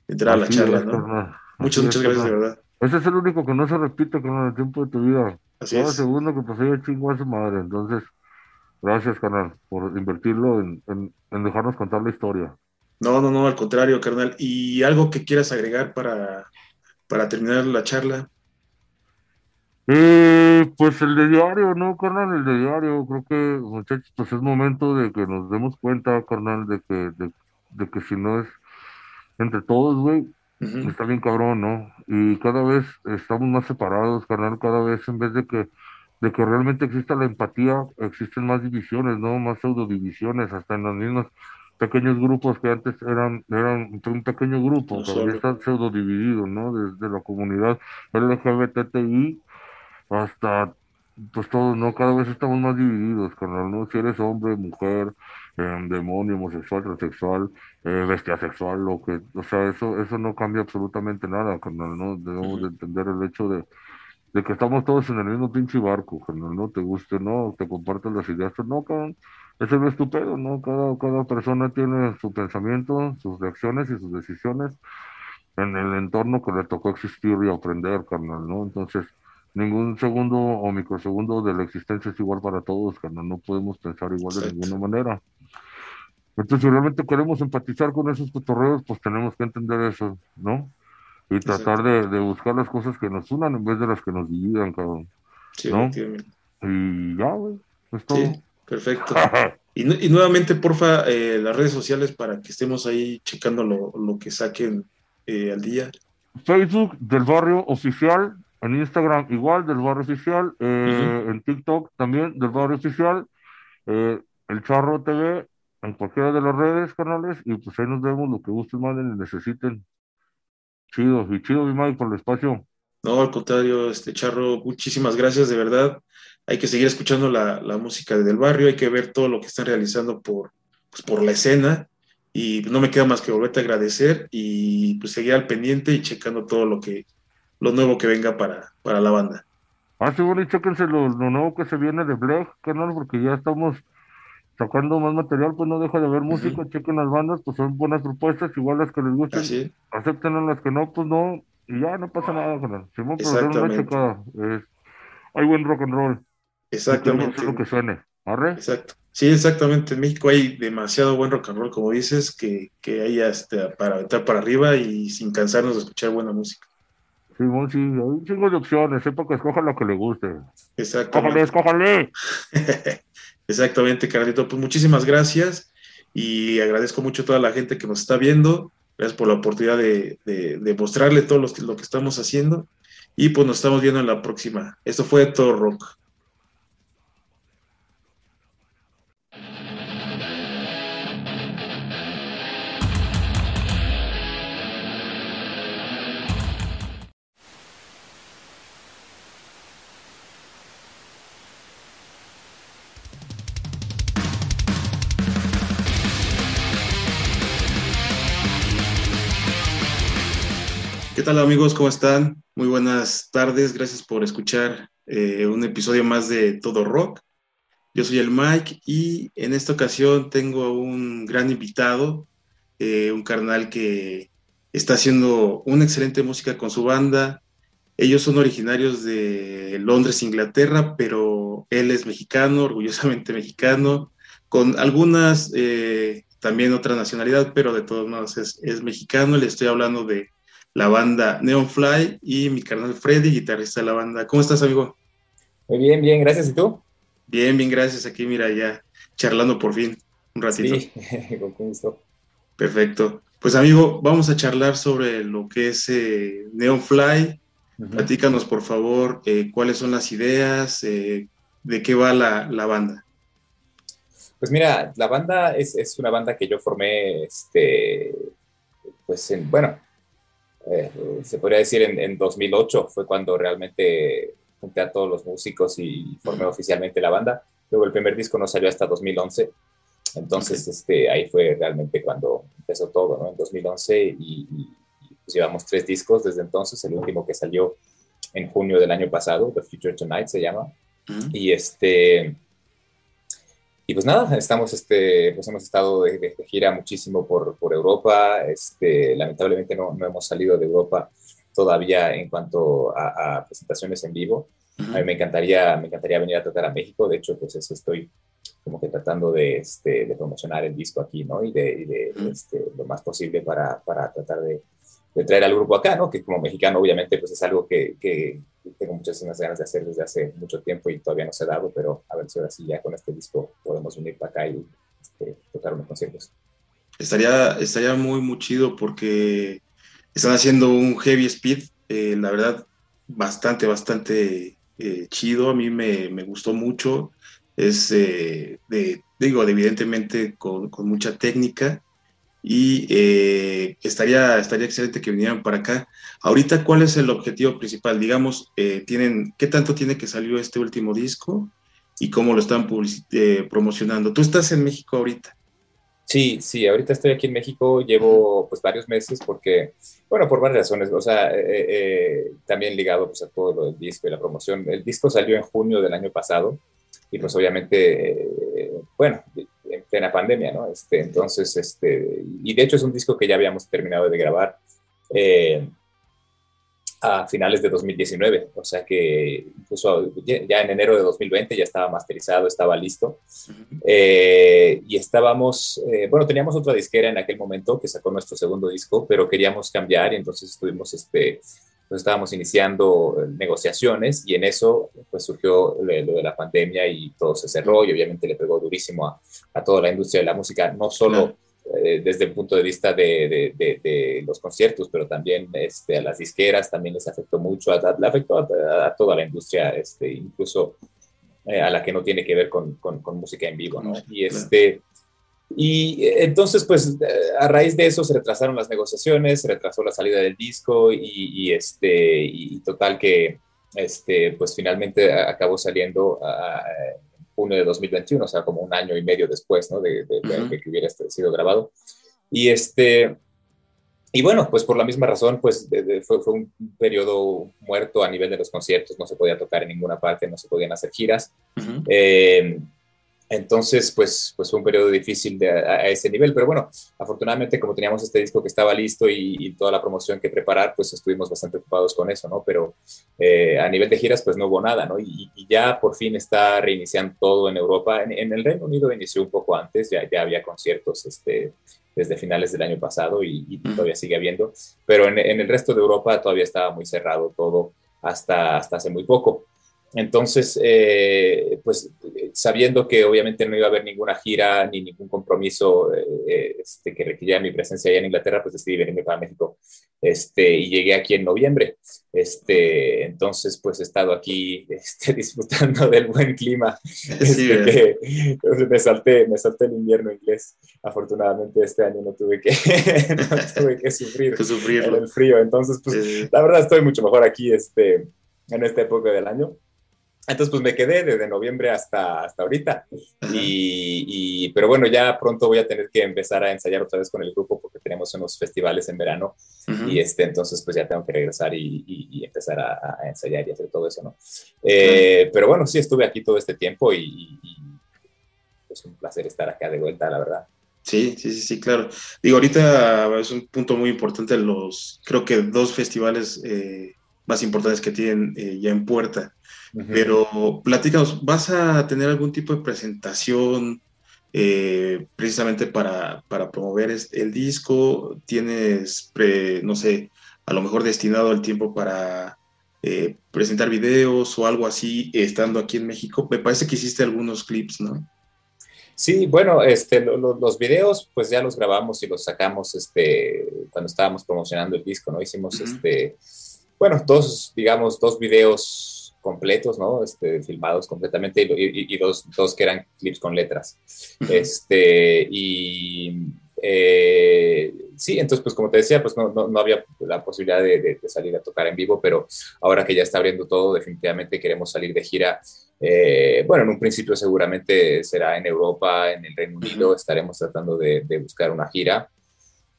entrar a la charla. ¿no? Muchas, muchas gracias, de verdad. Ese es el único que no se repite con el tiempo de tu vida. Cada segundo que yo chingo a su madre. Entonces, gracias, carnal, por invertirlo en, en, dejarnos contar la historia. No, no, no, al contrario, carnal. ¿Y algo que quieras agregar para, para terminar la charla? Eh, pues el de diario, ¿no, carnal? El de diario. Creo que, muchachos, pues es momento de que nos demos cuenta, carnal, de que, de, que si no es entre todos, güey, está bien cabrón, ¿no? Y cada vez estamos más separados, carnal, cada vez en vez de que, de que realmente exista la empatía, existen más divisiones, ¿no? Más pseudodivisiones, hasta en las mismas pequeños grupos que antes eran, eran un pequeño grupo, que ahora está pseudo dividido, ¿no? Desde la comunidad LGBTI hasta pues todos, ¿no? Cada vez estamos más divididos, carnal, ¿no? Si eres hombre, mujer, eh, demonio, homosexual, transexual, eh, bestia sexual, lo que, o sea, eso, eso no cambia absolutamente nada, carnal, ¿no? Debemos de entender el hecho de, de que estamos todos en el mismo pinche barco, carnal, ¿no? Te guste, ¿no? Te comparten las ideas, no, cabrón, eso no es tu pedo, ¿no? Cada, cada persona tiene su pensamiento, sus reacciones y sus decisiones en el entorno que le tocó existir y aprender, carnal, ¿no? Entonces, ningún segundo o microsegundo de la existencia es igual para todos, carnal. No podemos pensar igual de ninguna manera. Entonces, si realmente queremos empatizar con esos cotorreos, pues tenemos que entender eso, ¿no? Y tratar de, de, buscar las cosas que nos unan en vez de las que nos dividan, cabrón. Sí, ¿no? Y ya, güey, es todo. Sí, perfecto. y, y, nuevamente, porfa, eh, las redes sociales para que estemos ahí checando lo, lo que saquen eh, al día. Facebook del barrio oficial, en Instagram igual del barrio oficial, eh, en TikTok también del barrio oficial, eh, el Charro TV, en cualquiera de las redes, canales, y pues ahí nos vemos lo que gusten, manden y necesiten. Chido, y chido, mi Mike, por el espacio. No, al contrario, este Charro, muchísimas gracias, de verdad. Hay que seguir escuchando la, la música del barrio, hay que ver todo lo que están realizando por, pues, por la escena, y no me queda más que volverte a agradecer y pues seguir al pendiente y checando todo lo que, lo nuevo que venga para, para la banda. Ah, sí, bueno, y chéquense lo, nuevo que se viene de Black, canal, porque ya estamos sacando más material, pues no deja de haber música, chequen las bandas, pues son buenas propuestas, igual las que les gusten, acepten las que no, pues no, y ya no pasa nada, canal. Simón, pero hay buen rock and roll. Exactamente. lo que suene, ¿arre? Exacto. Sí, exactamente. En México hay demasiado buen rock and roll, como dices, que, que hay hasta para aventar para arriba y sin cansarnos de escuchar buena música. Sí, sí, hay un chingo de opciones, sepa que escoja lo que le guste. Exactamente. Escójale, Exactamente, Carlito. Pues muchísimas gracias y agradezco mucho a toda la gente que nos está viendo. Gracias por la oportunidad de, de, mostrarle todo lo que, lo que estamos haciendo. Y pues nos estamos viendo en la próxima. Esto fue Todo Rock. ¿Qué tal amigos? ¿Cómo están? Muy buenas tardes. Gracias por escuchar eh, un episodio más de Todo Rock. Yo soy el Mike y en esta ocasión tengo un gran invitado, eh, un carnal que está haciendo una excelente música con su banda. Ellos son originarios de Londres, Inglaterra, pero él es mexicano, orgullosamente mexicano, con algunas eh, también otra nacionalidad, pero de todos modos es mexicano. Le estoy hablando de la banda Neon Fly y mi carnal Freddy, guitarrista de la banda. ¿Cómo estás, amigo? Muy bien, bien, gracias. ¿Y tú? Bien, bien, gracias. Aquí, mira, ya charlando por fin, un ratito. Sí, con gusto. Perfecto. Pues, amigo, vamos a charlar sobre lo que es eh, Neon Fly. Platícanos, por favor, eh, cuáles son las ideas, eh, de qué va la, la, banda. Pues mira, la banda es, es, una banda que yo formé, este, pues en, bueno, eh, se podría decir en, 2008 fue cuando realmente junté a todos los músicos y formé oficialmente la banda. Luego el primer disco no salió hasta 2011. Entonces, este, ahí fue realmente cuando empezó todo, ¿no? En 2011 y, pues llevamos tres discos desde entonces. El último que salió en junio del año pasado, The Future Tonight se llama. Y este, y pues nada, estamos, este, pues hemos estado de, gira muchísimo por, por, Europa. Este, lamentablemente no, no, hemos salido de Europa todavía en cuanto a, presentaciones en vivo. A mí me encantaría, me encantaría venir a tratar a México. De hecho, pues eso estoy como que tratando de, este, de promocionar el disco aquí, ¿no? Y de, de este, lo más posible para, para tratar de, de, traer al grupo acá, ¿no? Que como mexicano, obviamente, pues es algo que, que, tengo muchas ganas de hacer desde hace mucho tiempo y todavía no se ha dado, pero a ver si ahora sí ya con este disco podemos unir para acá y este, tocar unos conciertos. Estaría, estaría muy, muy chido porque están haciendo un heavy speed, eh, la verdad, bastante, bastante eh, chido. A mí me, me gustó mucho. Es, eh, de, digo, evidentemente con, con, mucha técnica y estaría, estaría excelente que vinieran para acá. Ahorita, ¿cuál es el objetivo principal? Digamos, tienen, ¿qué tanto tiene que salió este último disco y cómo lo están promocionando? Tú estás en México ahorita. Sí, sí, ahorita estoy aquí en México, llevo pues varios meses porque, bueno, por varias razones, o sea, eh, eh, eh, también ligado pues a todo lo del disco y la promoción. El disco salió en junio del año pasado y pues obviamente, bueno, en plena pandemia, ¿no? Este, entonces, este, y de hecho es un disco que ya habíamos terminado de grabar a finales de 2019, o sea que incluso ya en enero de 2020 ya estaba masterizado, estaba listo. Eh, y estábamos, eh, bueno, teníamos otra disquera en aquel momento que sacó nuestro segundo disco, pero queríamos cambiar y entonces estuvimos, este, estábamos iniciando negociaciones y en eso pues surgió lo de la pandemia y todo se cerró y obviamente le pegó durísimo a, a toda la industria de la música, no solo... Eh, desde el punto de vista de, de, los conciertos, pero también este, a las disqueras también les afectó mucho, le afectó a, toda la industria, este, incluso eh, a la que no tiene que ver con, con, música en vivo, ¿no? Y, este, y entonces, pues a raíz de eso se retrasaron las negociaciones, se retrasó la salida del disco y, y este, y total que, este, pues finalmente acabó saliendo a, junio de 2021, o sea, como un año y medio después, ¿no? De, que hubiera este, sido grabado. Y este, y bueno, pues por la misma razón, pues fue, fue, un periodo muerto a nivel de los conciertos, no se podía tocar en ninguna parte, no se podían hacer giras. Entonces, pues, pues fue un periodo difícil de, a, ese nivel, pero bueno, afortunadamente como teníamos este disco que estaba listo y, toda la promoción que preparar, pues estuvimos bastante ocupados con eso, ¿no? Pero eh, a nivel de giras, pues no hubo nada, ¿no? Y, ya por fin está reiniciando todo en Europa. En, el Reino Unido inició un poco antes, ya, ya había conciertos este, desde finales del año pasado y, todavía sigue habiendo, pero en, en, el resto de Europa todavía estaba muy cerrado todo hasta, hasta hace muy poco. Entonces, eh, pues sabiendo que obviamente no iba a haber ninguna gira ni ningún compromiso eh, este, que requiriera mi presencia allá en Inglaterra, pues decidí venirme para México este, y llegué aquí en noviembre. Este, entonces, pues he estado aquí este, disfrutando del buen clima. Este, me, salté, me salté el invierno inglés. Afortunadamente este año no tuve que, no tuve que sufrir, el frío. Entonces, pues la verdad estoy mucho mejor aquí este, en esta época del año. Entonces, pues me quedé desde noviembre hasta, hasta ahorita. Y, pero bueno, ya pronto voy a tener que empezar a ensayar otra vez con el grupo porque tenemos unos festivales en verano. Y este, entonces, pues ya tengo que regresar y, empezar a, ensayar y hacer todo eso, ¿no? Eh, pero bueno, sí, estuve aquí todo este tiempo y, es un placer estar acá de vuelta, la verdad. Sí, sí, sí, sí, claro. Digo, ahorita es un punto muy importante los, creo que dos festivales eh, más importantes que tienen eh, ya en puerta. Pero platícanos, ¿vas a tener algún tipo de presentación eh, precisamente para, para, promover el disco? ¿Tienes, no sé, a lo mejor destinado el tiempo para eh, presentar videos o algo así estando aquí en México? Me parece que hiciste algunos clips, ¿no? Sí, bueno, este, los videos pues ya los grabamos y los sacamos este, cuando estábamos promocionando el disco, ¿no? Hicimos este, bueno, dos, digamos, dos videos completos, ¿no? Este, filmados completamente y, dos, dos, que eran clips con letras. Este, y eh, sí, entonces, pues como te decía, pues no, no, había la posibilidad de, salir a tocar en vivo, pero ahora que ya está abriendo todo, definitivamente queremos salir de gira. Eh, bueno, en un principio seguramente será en Europa, en el Reino Unido, estaremos tratando de, de buscar una gira.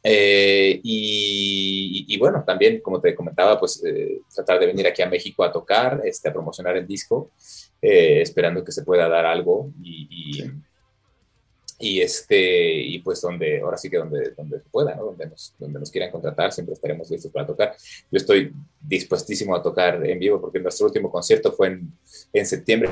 Eh, y, bueno, también, como te comentaba, pues eh, tratar de venir aquí a México a tocar, este, a promocionar el disco, eh, esperando que se pueda dar algo y, y, este, y pues donde, ahora sí que donde, donde se pueda, ¿no? donde, nos, donde nos quieran contratar, siempre estaremos listos para tocar. Yo estoy dispuestísimo a tocar en vivo porque nuestro último concierto fue en, en septiembre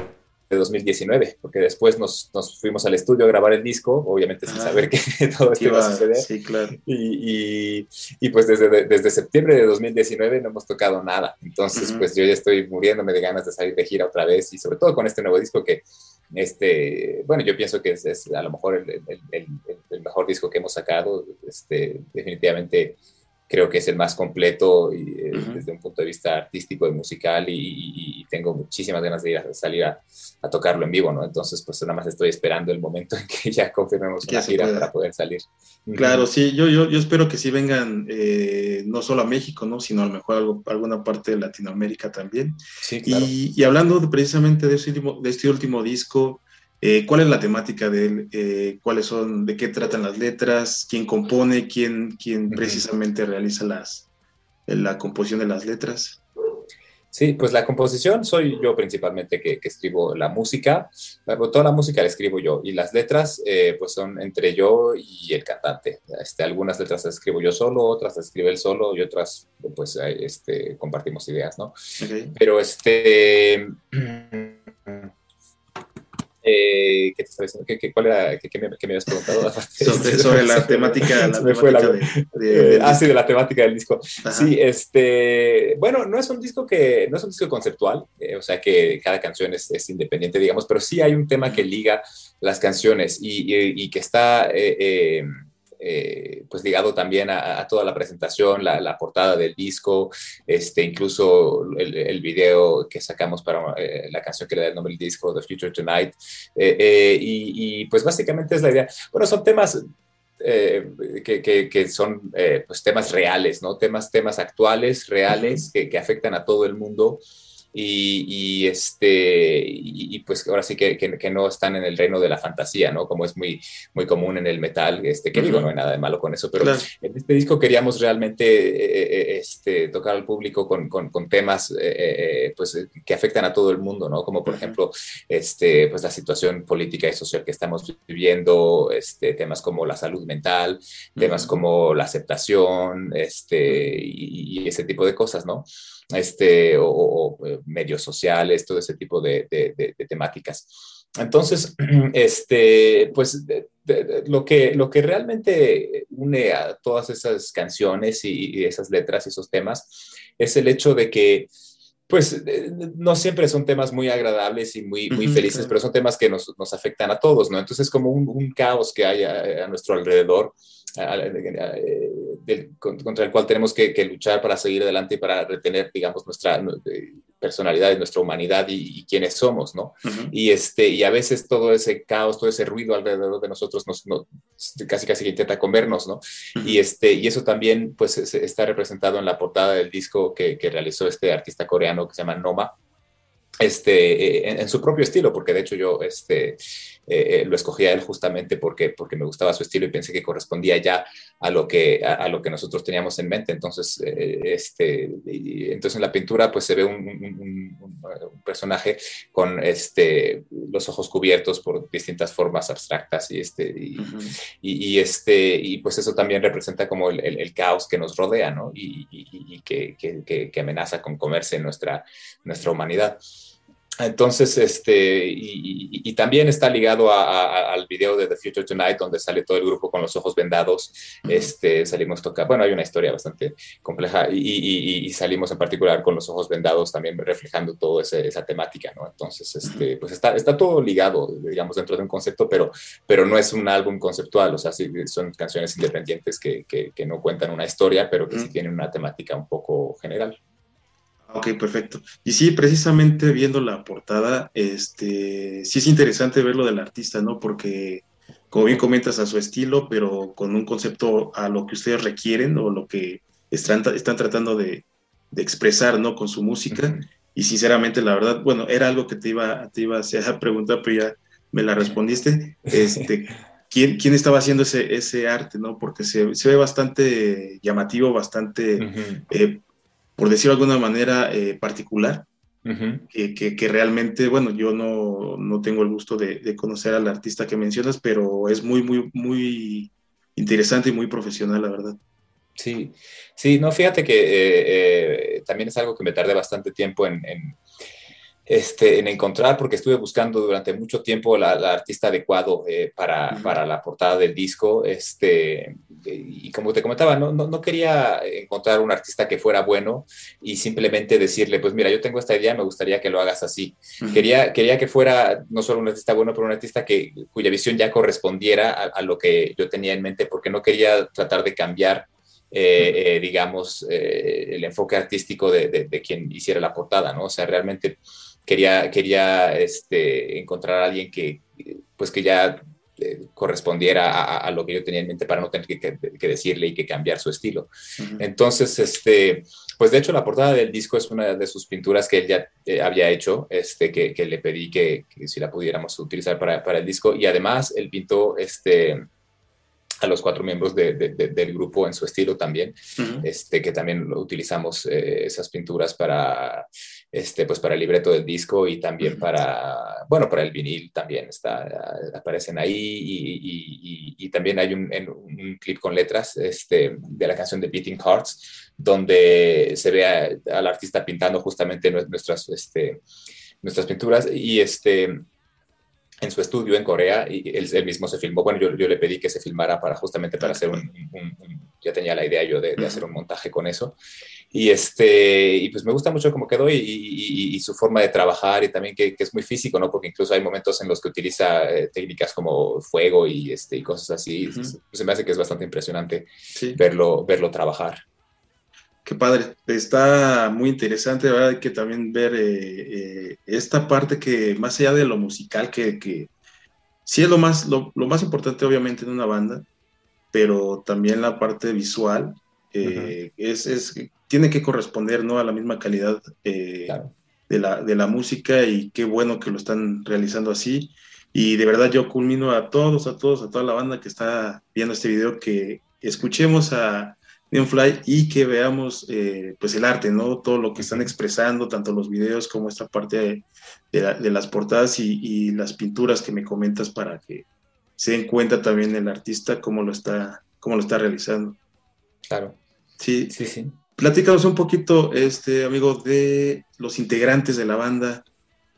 2019, porque después nos, nos, fuimos al estudio a grabar el disco, obviamente sin saber que todo esto iba a suceder. Sí, claro. Y, y, pues desde, desde septiembre de 2019 no hemos tocado nada. Entonces, pues yo ya estoy muriéndome de ganas de salir de gira otra vez y sobre todo con este nuevo disco que, este, bueno, yo pienso que es, es a lo mejor el, el, el, mejor disco que hemos sacado. Este, definitivamente creo que es el más completo y, eh, desde un punto de vista artístico y musical y, tengo muchísimas ganas de ir a salir a, tocarlo en vivo, ¿no? Entonces, pues nada más estoy esperando el momento en que ya confirmemos una gira para poder salir. Claro, sí, yo, yo, yo espero que sí vengan eh, no solo a México, ¿no? Sino a lo mejor algo, alguna parte de Latinoamérica también. Sí, claro. Y, hablando precisamente de, último, de este último disco, eh, ¿Cuál es la temática de él? Eh, ¿Cuáles son, de qué tratan las letras? ¿Quién compone? ¿Quién, quién precisamente realiza las, la composición de las letras? Sí, pues la composición soy yo principalmente que, escribo la música, toda la música la escribo yo y las letras eh, pues son entre yo y el cantante. Este, algunas letras las escribo yo solo, otras las escribe él solo y otras pues este, compartimos ideas, ¿no? Pero este... Eh, ¿Qué te estaba diciendo? ¿Qué, cuál era? ¿Qué, me, habías preguntado? sobre, la temática, la de, Ah, sí, de la temática del disco. Sí, este, bueno, no es un disco que, no es un disco conceptual, eh, o sea que cada canción es, es, independiente, digamos, pero sí hay un tema que liga las canciones y, y, que está... Eh, eh, pues ligado también a, toda la presentación, la, portada del disco, este, incluso el, el video que sacamos para eh, la canción que le da el nombre del disco, The Future Tonight. Eh, y, pues básicamente es la idea. Bueno, son temas que, que, son pues temas reales, ¿no? Temas, temas actuales, reales, que, que, afectan a todo el mundo y, este, y, pues ahora sí que, que, no están en el reino de la fantasía, ¿no? Como es muy, muy común en el metal, este, que digo, no hay nada de malo con eso, pero en este disco queríamos realmente eh, eh, este, tocar al público con, con, con temas eh, pues, que afectan a todo el mundo, ¿no? Como por ejemplo, este, pues la situación política y social que estamos viviendo, este, temas como la salud mental, temas como la aceptación, este, y, y ese tipo de cosas, ¿no? Este, o, eh, medios sociales, todo ese tipo de, temáticas. Entonces, este, pues lo, que, lo que realmente une a todas esas canciones y, esas letras y esos temas es el hecho de que pues no siempre son temas muy agradables y muy, muy felices, pero son temas que nos, nos, afectan a todos, ¿no? Entonces es como un, caos que hay a, a nuestro alrededor contra el cual tenemos que, luchar para seguir adelante y para retener, digamos, nuestra personalidad y nuestra humanidad y, quienes somos, ¿no? y, este, y a veces todo ese caos, todo ese ruido alrededor de nosotros nos, casi casi que intenta comernos, ¿no? y, este, y eso también, pues, está representado en la portada del disco que, que realizó este artista coreano que se llama Noma, este, en, su propio estilo, porque de hecho yo este, eh, lo escogí a él justamente porque, porque me gustaba su estilo y pensé que correspondía ya a lo que, a, lo que nosotros teníamos en mente. Entonces, eh, este, entonces en la pintura pues se ve un, personaje con este, los ojos cubiertos por distintas formas abstractas y, este, y, este, y pues eso también representa como el, caos que nos rodea ¿no? y, que, que, que, amenaza con comerse nuestra, nuestra humanidad. Entonces, este, y, también está ligado al video de The Future Tonight, donde sale todo el grupo con los ojos vendados. Este, salimos tocar, bueno, hay una historia bastante compleja y, salimos en particular con los ojos vendados, también reflejando toda esa temática, ¿no? Entonces, este, pues está, está todo ligado, digamos, dentro de un concepto, pero, pero no es un álbum conceptual, o sea, sí, son canciones independientes que, que, no cuentan una historia, pero que sí tienen una temática un poco general. Ok, perfecto. Y sí, precisamente viendo la portada, este, sí es interesante ver lo del artista, ¿no? Porque, como bien comentas, a su estilo, pero con un concepto a lo que ustedes requieren o lo que están, están tratando de, expresar, ¿no? Con su música. Y sinceramente, la verdad, bueno, era algo que te iba, te iba a hacer preguntar, pero ya me la respondiste. Este, ¿quién, ¿Quién estaba haciendo ese, ese arte, no? Porque se, se ve bastante llamativo, bastante por decirlo de alguna manera, eh, particular, que, que, realmente, bueno, yo no, no tengo el gusto de, de, conocer al artista que mencionas, pero es muy, muy, muy interesante y muy profesional, la verdad. Sí, sí, no, fíjate que eh, eh, también es algo que me tardé bastante tiempo en, este, en encontrar, porque estuve buscando durante mucho tiempo la, artista adecuado eh, para, para, la portada del disco. Este, y como te comentaba, no, no, quería encontrar un artista que fuera bueno y simplemente decirle, pues mira, yo tengo esta idea, me gustaría que lo hagas así. quería, quería que fuera no solo un artista bueno, pero un artista que, cuya visión ya correspondiera a, lo que yo tenía en mente, porque no quería tratar de cambiar eh, eh, digamos, el enfoque artístico de, de, de, quien hiciera la portada, ¿no? O sea, realmente quería, quería este, encontrar a alguien que, pues que ya eh, correspondiera a, lo que yo tenía en mente para no tener que, decirle y que cambiar su estilo. Entonces, este, pues de hecho la portada del disco es una de sus pinturas que él ya eh, había hecho, este, que, le pedí que, si la pudiéramos utilizar para, para, el disco y además él pintó este, a los cuatro miembros del grupo en su estilo también, este, que también utilizamos eh, esas pinturas para, este, pues para el libreto del disco y también para, bueno, para el vinil también está, aparecen ahí y, y, también hay un, un, clip con letras este, de la canción de Beating Hearts, donde se ve al artista pintando justamente nuestras, este, nuestras pinturas y este en su estudio en Corea y él, mismo se filmó. Bueno, yo, yo, le pedí que se filmara para justamente para hacer un, ya tenía la idea yo de, hacer un montaje con eso. Y, este, y pues me gusta mucho cómo quedó y, y, su forma de trabajar y también que, que, es muy físico, ¿no? Porque incluso hay momentos en los que utiliza eh, técnicas como fuego y, este, y cosas así. Se me hace que es bastante impresionante verlo, verlo trabajar. Qué padre, está muy interesante, ¿verdad? Hay que también ver eh, eh, esta parte que más allá de lo musical, que, que sí es lo más, lo, más importante obviamente en una banda, pero también la parte visual eh, es, es, tiene que corresponder ¿no? a la misma calidad de, la, de la música y qué bueno que lo están realizando así. Y de verdad yo culmino a todos, a todos, a toda la banda que está viendo este video que escuchemos a Fly y que veamos eh, pues el arte, ¿no? Todo lo que están expresando, tanto los videos como esta parte de, las portadas y, las pinturas que me comentas para que se den cuenta también el artista cómo lo está, cómo lo está realizando. Claro. Sí, sí, sí. Platícanos un poquito, este amigo, de los integrantes de la banda,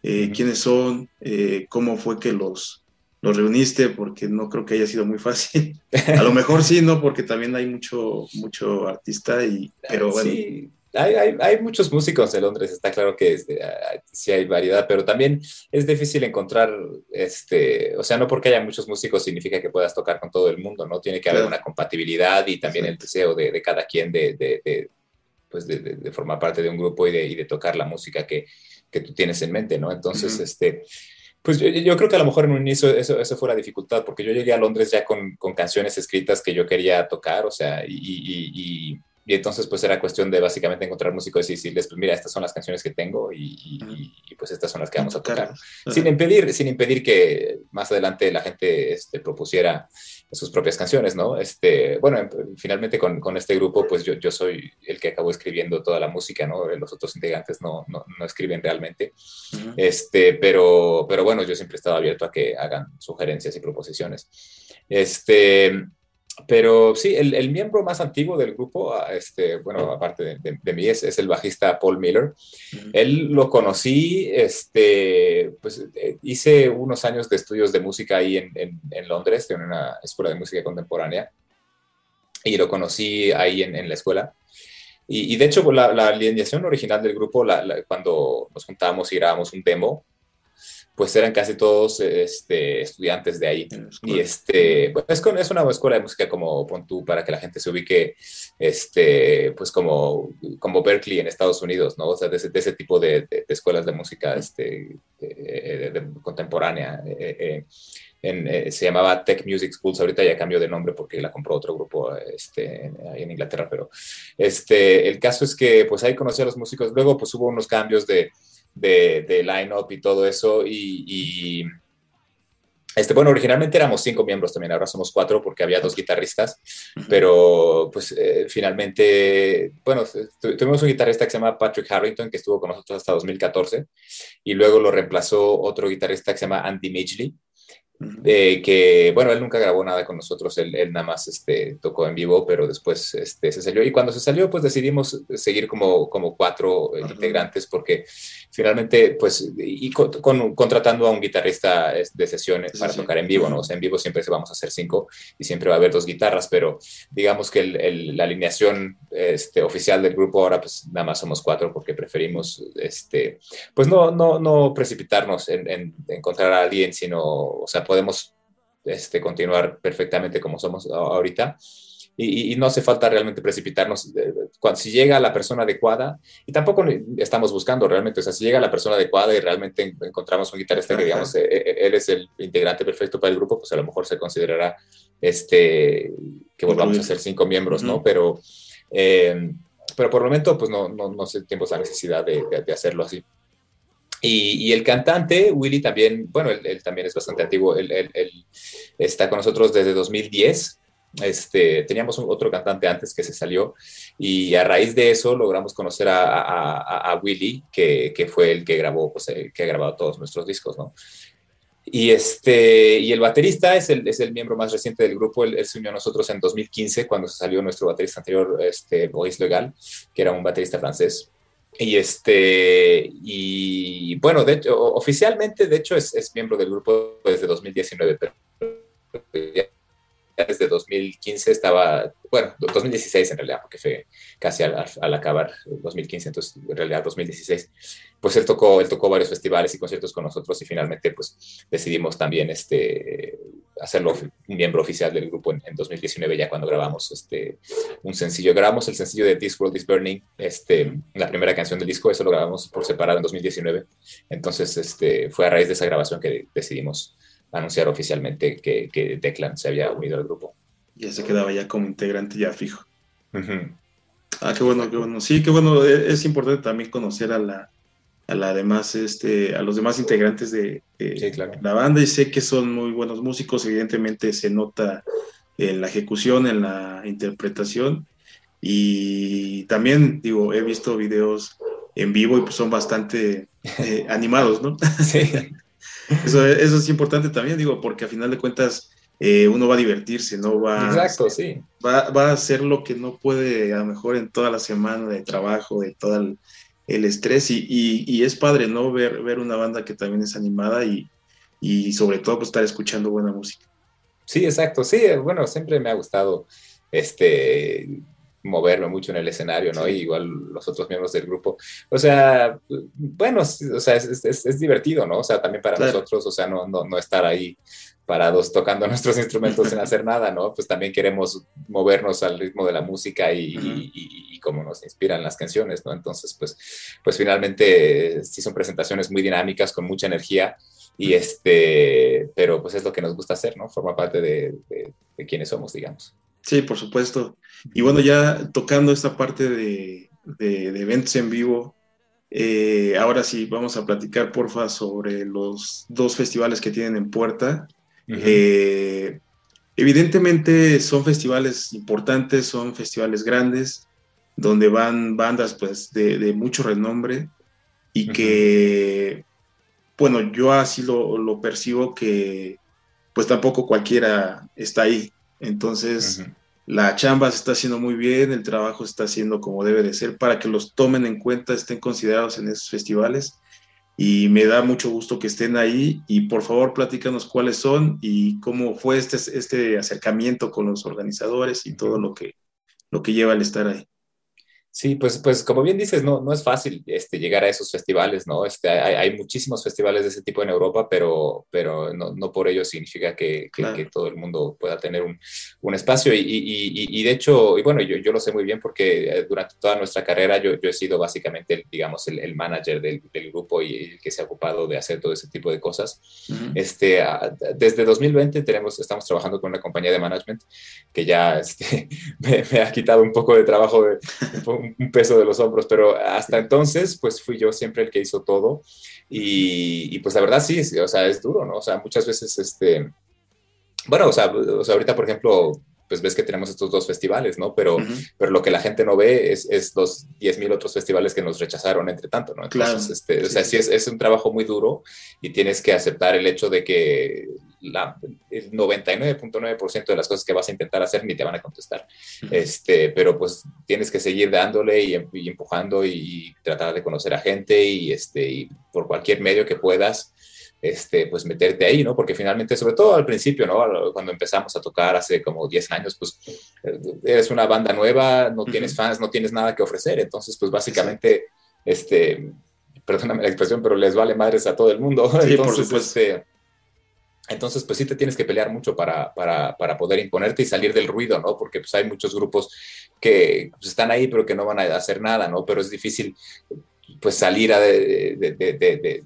eh, quiénes son, eh, cómo fue que los, los reuniste porque no creo que haya sido muy fácil. A lo mejor sí, ¿no? Porque también hay mucho, mucho artista y, pero bueno. Sí, hay, hay, hay muchos músicos de Londres, está claro que sí hay variedad, pero también es difícil encontrar, este, o sea, no porque haya muchos músicos significa que puedas tocar con todo el mundo, ¿no? Tiene que haber una compatibilidad y también el deseo de, de cada quien de, de, pues de, formar parte de un grupo y de, y de tocar la música que, que tú tienes en mente, ¿no? Entonces, este pues yo, creo que a lo mejor en un inicio eso, eso fue la dificultad, porque yo llegué a Londres ya con, con canciones escritas que yo quería tocar, o sea, y, y entonces, pues era cuestión de básicamente encontrar músicos y decirles, pues mira, estas son las canciones que tengo y, pues estas son las que vamos a tocar. Sin impedir, sin impedir que más adelante la gente este, propusiera sus propias canciones, ¿no? Este, bueno, finalmente con, con este grupo, pues yo, yo, soy el que acabó escribiendo toda la música, ¿no? Los otros integrantes no, no, no escriben realmente. este, pero, pero bueno, yo siempre he estado abierto a que hagan sugerencias y proposiciones. Este, pero sí, el, miembro más antiguo del grupo, ah, este, bueno, aparte de, mí, es, es, el bajista Paul Miller. Él lo conocí, este, pues eh, hice unos años de estudios de música ahí en, en, Londres, en una escuela de música contemporánea, y lo conocí ahí en, la escuela. Y, de hecho, la, la alineación original del grupo, cuando nos juntábamos y grabábamos un demo, pues eran casi todos este, estudiantes de ahí. Y este, pues es una escuela de música como Pontú para que la gente se ubique, este, pues como, como Berkeley en Estados Unidos, ¿no? O sea, de ese, tipo de, escuelas de música este, contemporánea. Eh, eh, se llamaba Tech Music Schools, ahorita ya cambió de nombre porque la compró otro grupo este, en Inglaterra, pero este, el caso es que pues ahí conocí a los músicos, luego pues hubo unos cambios de, de, de line-up y todo eso. Y, este, bueno, originalmente éramos cinco miembros también, ahora somos cuatro porque había dos guitarristas, pero pues eh, finalmente, bueno, tuvimos un guitarrista que se llama Patrick Harrington, que estuvo con nosotros hasta 2014, y luego lo reemplazó otro guitarrista que se llama Andy Midgley, eh, que, bueno, él nunca grabó nada con nosotros, él, nada más este, tocó en vivo, pero después este, se salió. Y cuando se salió, pues decidimos seguir como, como cuatro integrantes, porque finalmente, pues, y con, contratando a un guitarrista de sesiones para tocar en vivo, ¿no? O sea, en vivo siempre se vamos a hacer cinco y siempre va a haber dos guitarras, pero digamos que la alineación este, oficial del grupo ahora, pues nada más somos cuatro porque preferimos, este, pues no, no, no precipitarnos en, en encontrar a alguien, sino, o sea, podemos este, continuar perfectamente como somos ahorita. Y, no hace falta realmente precipitarnos. Cuando, si llega la persona adecuada, y tampoco estamos buscando realmente, o sea, si llega la persona adecuada y realmente encontramos un guitarrista que digamos, eh, eh, él es el integrante perfecto para el grupo, pues a lo mejor se considerará este, que volvamos a ser cinco miembros, ¿no? Pero, eh, pero por el momento, pues no, no, no sentimos la necesidad de, de hacerlo así. Y, el cantante, Willy, también, bueno, él, también es bastante antiguo, él, está con nosotros desde 2010. Este, teníamos otro cantante antes que se salió y a raíz de eso logramos conocer a, Willy, que, que, fue el que grabó, pues, que ha grabado todos nuestros discos, ¿no? Y, este, y el baterista es el, es el miembro más reciente del grupo. Él, se unió a nosotros en 2015 cuando se salió nuestro baterista anterior, este, Boris Legal, que era un baterista francés. Y este, y bueno, de hecho, oficialmente, de hecho, es, miembro del grupo desde 2019, pero desde 2015 estaba, bueno, 2016 en realidad, porque fue casi al, acabar 2015, entonces en realidad 2016, pues él tocó, él tocó varios festivales y conciertos con nosotros y finalmente pues decidimos también este, hacerlo miembro oficial del grupo en, 2019 ya cuando grabamos este, un sencillo. Grabamos el sencillo de This World is Burning, este, la primera canción del disco, eso lo grabamos por separado en 2019, entonces este, fue a raíz de esa grabación que decidimos anunciar oficialmente que, que Declan se había unido al grupo. Ya se quedaba ya como integrante ya fijo. Ah, qué bueno, qué bueno. Sí, qué bueno. E, es importante también conocer a la, a la demás, este, a los demás integrantes de, la banda y sé que son muy buenos músicos. Evidentemente se nota en la ejecución, en la interpretación y también digo he visto videos en vivo y pues son bastante eh, animados, ¿no? Sí. Eso, eso es importante también, digo, porque a final de cuentas eh, uno va a divertirse, ¿no? Va, Exacto, sí. Va, va, a hacer lo que no puede a lo mejor en toda la semana de trabajo, de todo el, el estrés y, y, es padre, ¿no? Ver, ver una banda que también es animada y, y sobre todo pues estar escuchando buena música. Sí, exacto, sí, bueno, siempre me ha gustado este moverme mucho en el escenario, ¿no? Y igual los otros miembros del grupo. O sea, bueno, o sea, es, es, divertido, ¿no? O sea, también para nosotros, o sea, no, no, no, estar ahí parados tocando nuestros instrumentos sin hacer nada, ¿no? Pues también queremos movernos al ritmo de la música y, y, cómo nos inspiran las canciones, ¿no? Entonces, pues, pues finalmente sí son presentaciones muy dinámicas, con mucha energía. Y este, pero pues es lo que nos gusta hacer, ¿no? Forma parte de, de, de quienes somos, digamos. Sí, por supuesto. Y bueno, ya tocando esta parte de, eventos en vivo, eh, ahora sí vamos a platicar, porfa, sobre los dos festivales que tienen en puerta. Eh, evidentemente son festivales importantes, son festivales grandes, donde van bandas pues de, mucho renombre y que, bueno, yo así lo, lo percibo que pues tampoco cualquiera está ahí. Entonces, la chamba se está haciendo muy bien, el trabajo se está haciendo como debe de ser para que los tomen en cuenta, estén considerados en esos festivales. Y me da mucho gusto que estén ahí y por favor platícanos cuáles son y cómo fue este, este acercamiento con los organizadores y todo lo que, lo que lleva al estar ahí. Sí, pues, pues como bien dices, no, no es fácil este, llegar a esos festivales, ¿no? Este, hay, hay muchísimos festivales de ese tipo en Europa, pero, pero no, no por ello significa que, que, todo el mundo pueda tener un, un espacio. Y, y, y, de hecho, y bueno, yo, yo lo sé muy bien porque eh, durante toda nuestra carrera yo, yo he sido básicamente, el, digamos, el, el manager del, del, grupo y el que se ha ocupado de hacer todo ese tipo de cosas. este, desde 2020 tenemos, estamos trabajando con una compañía de management que ya este, me, me, ha quitado un poco de trabajo de... un peso de los hombros, pero hasta entonces, pues fui yo siempre el que hizo todo. Y, pues la verdad sí, o sea, es duro, ¿no? O sea, muchas veces, este, bueno, o sea, o sea ahorita, por ejemplo, pues ves que tenemos estos dos festivales, ¿no? Pero, pero lo que la gente no ve es, es los 10.000 otros festivales que nos rechazaron entre tanto, ¿no? Entonces, claro. este, o sea, sí es, es, un trabajo muy duro y tienes que aceptar el hecho de que la, el 99.9% de las cosas que vas a intentar hacer ni te van a contestar. este, pero pues tienes que seguir dándole y, y, empujando y tratar de conocer a gente y, este, y por cualquier medio que puedas este, pues meterte ahí, ¿no? Porque finalmente, sobre todo al principio, ¿no? Cuando empezamos a tocar hace como 10 años, pues eres una banda nueva, no tienes fans, no tienes nada que ofrecer, entonces pues básicamente, este, perdóname la expresión, pero les vale madres a todo el mundo. Sí, entonces, por. Este, entonces, pues sí te tienes que pelear mucho para, para, para, poder imponerte y salir del ruido, ¿no? Porque pues hay muchos grupos que pues, están ahí pero que no van a hacer nada, ¿no? Pero es difícil pues salir a de, de, de,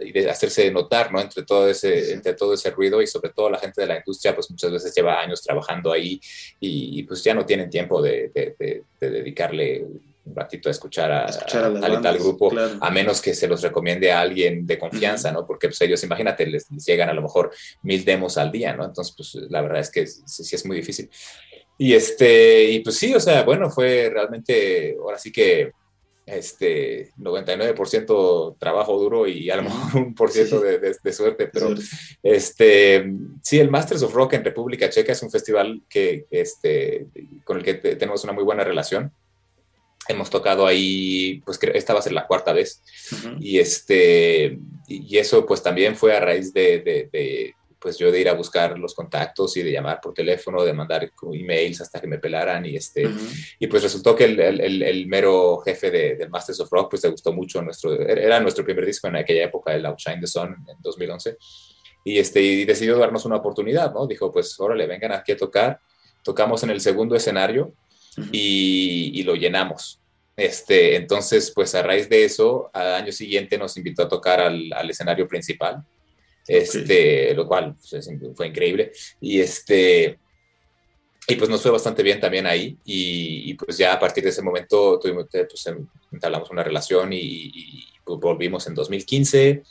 y de hacerse notar, ¿no? Entre todo, ese, entre todo ese ruido y sobre todo la gente de la industria, pues muchas veces lleva años trabajando ahí y, y pues ya no tienen tiempo de, de, de, dedicarle un ratito a escuchar a, escuchar a, a tal y tal grupo, claro. a menos que se los recomiende a alguien de confianza, ¿no? Porque pues ellos, imagínate, les, les, llegan a lo mejor mil demos al día, ¿no? Entonces, pues la verdad es que sí, sí es muy difícil. Y este, y pues sí, o sea, bueno, fue realmente, ahora sí que este 99% trabajo duro y a lo mejor un por ciento de, de, de, suerte, pero este sí, el Masters of Rock en República Checa es un festival que este con el que tenemos una muy buena relación. Hemos tocado ahí, pues esta va a ser la cuarta vez. Uh -huh. Y este y eso pues también fue a raíz de, de pues yo de ir a buscar los contactos y de llamar por teléfono, de mandar emails hasta que me pelaran y este, uh -huh. y pues resultó que el, el, el mero jefe de, del Masters of Rock pues le gustó mucho nuestro, era nuestro primer disco en aquella época, el Outshine the Sun en 2011, y este, y decidió darnos una oportunidad, ¿no? Dijo pues órale, vengan aquí a tocar, tocamos en el segundo escenario uh -huh. y, y lo llenamos, este, entonces, pues a raíz de eso, al año siguiente nos invitó a tocar al, al escenario principal este, lo cual pues, fue increíble. Y este, y pues nos fue bastante bien también ahí y, y pues ya a partir de ese momento tuvimos, pues entablamos una relación y, y pues volvimos en 2015.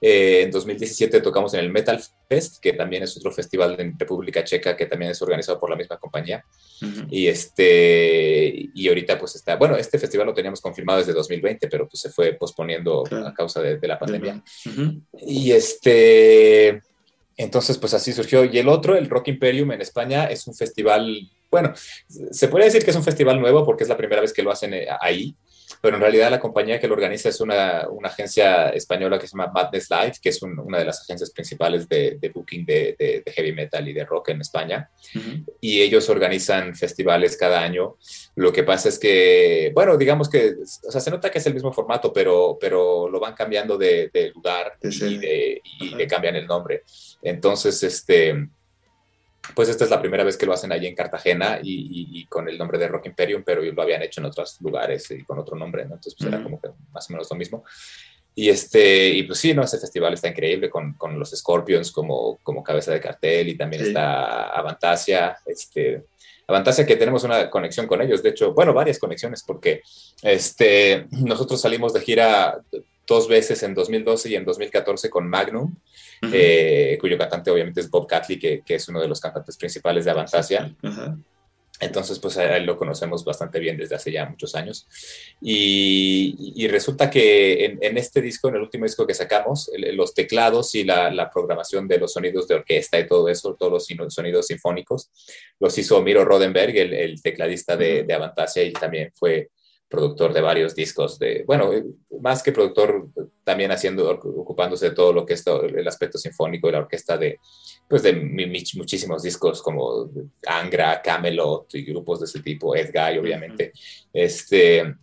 Eh, en 2017 tocamos en el Metal Fest, que también es otro festival en República Checa que también es organizado por la misma compañía. Uh -huh. Y este y ahorita pues está, bueno, este festival lo teníamos confirmado desde 2020, pero pues se fue posponiendo claro. a causa de, de la pandemia. Uh -huh. Y este entonces pues así surgió. Y el otro, el Rock Imperium en España, es un festival, bueno, se puede decir que es un festival nuevo porque es la primera vez que lo hacen eh, ahí pero en realidad la compañía que lo organiza es una, una agencia española que se llama Madness Live, que es un, una de las agencias principales de, de booking de, de, de, heavy metal y de rock en España. Uh -huh. Y ellos organizan festivales cada año. Lo que pasa es que, bueno, digamos que, o sea, se nota que es el mismo formato, pero, pero lo van cambiando de, lugar sí. y, y le cambian el nombre. Entonces, este pues esta es la primera vez que lo hacen allí en Cartagena y, y, y, con el nombre de Rock Imperium, pero lo habían hecho en otros lugares y con otro nombre, ¿no? Entonces, pues uh -huh. era como que más o menos lo mismo. Y, este, y pues sí, ¿no? Ese festival está increíble con, con los Scorpions como, como cabeza de cartel y también sí. está Avantasia, este, Avantasia que tenemos una conexión con ellos, de hecho, bueno, varias conexiones porque este, nosotros salimos de gira dos veces en 2012 y en 2014 con Magnum, uh -huh. eh, cuyo cantante obviamente es Bob Catley, que, que, es uno de los cantantes principales de Avantasia. Uh -huh. Entonces, pues a él lo conocemos bastante bien desde hace ya muchos años. Y, y resulta que en, en, este disco, en el último disco que sacamos, los teclados y la, la, programación de los sonidos de orquesta y todo eso, todos los sonidos sinfónicos, los hizo Miro Rodenberg, el, el tecladista de, de Avantasia, y también fue productor de varios discos, de, bueno, más que productor, también haciendo, ocupándose de todo lo que es todo el aspecto sinfónico de la orquesta de, pues de muchísimos discos como Angra, Camelot y grupos de ese tipo, Edguy, obviamente. Uh -huh. Este,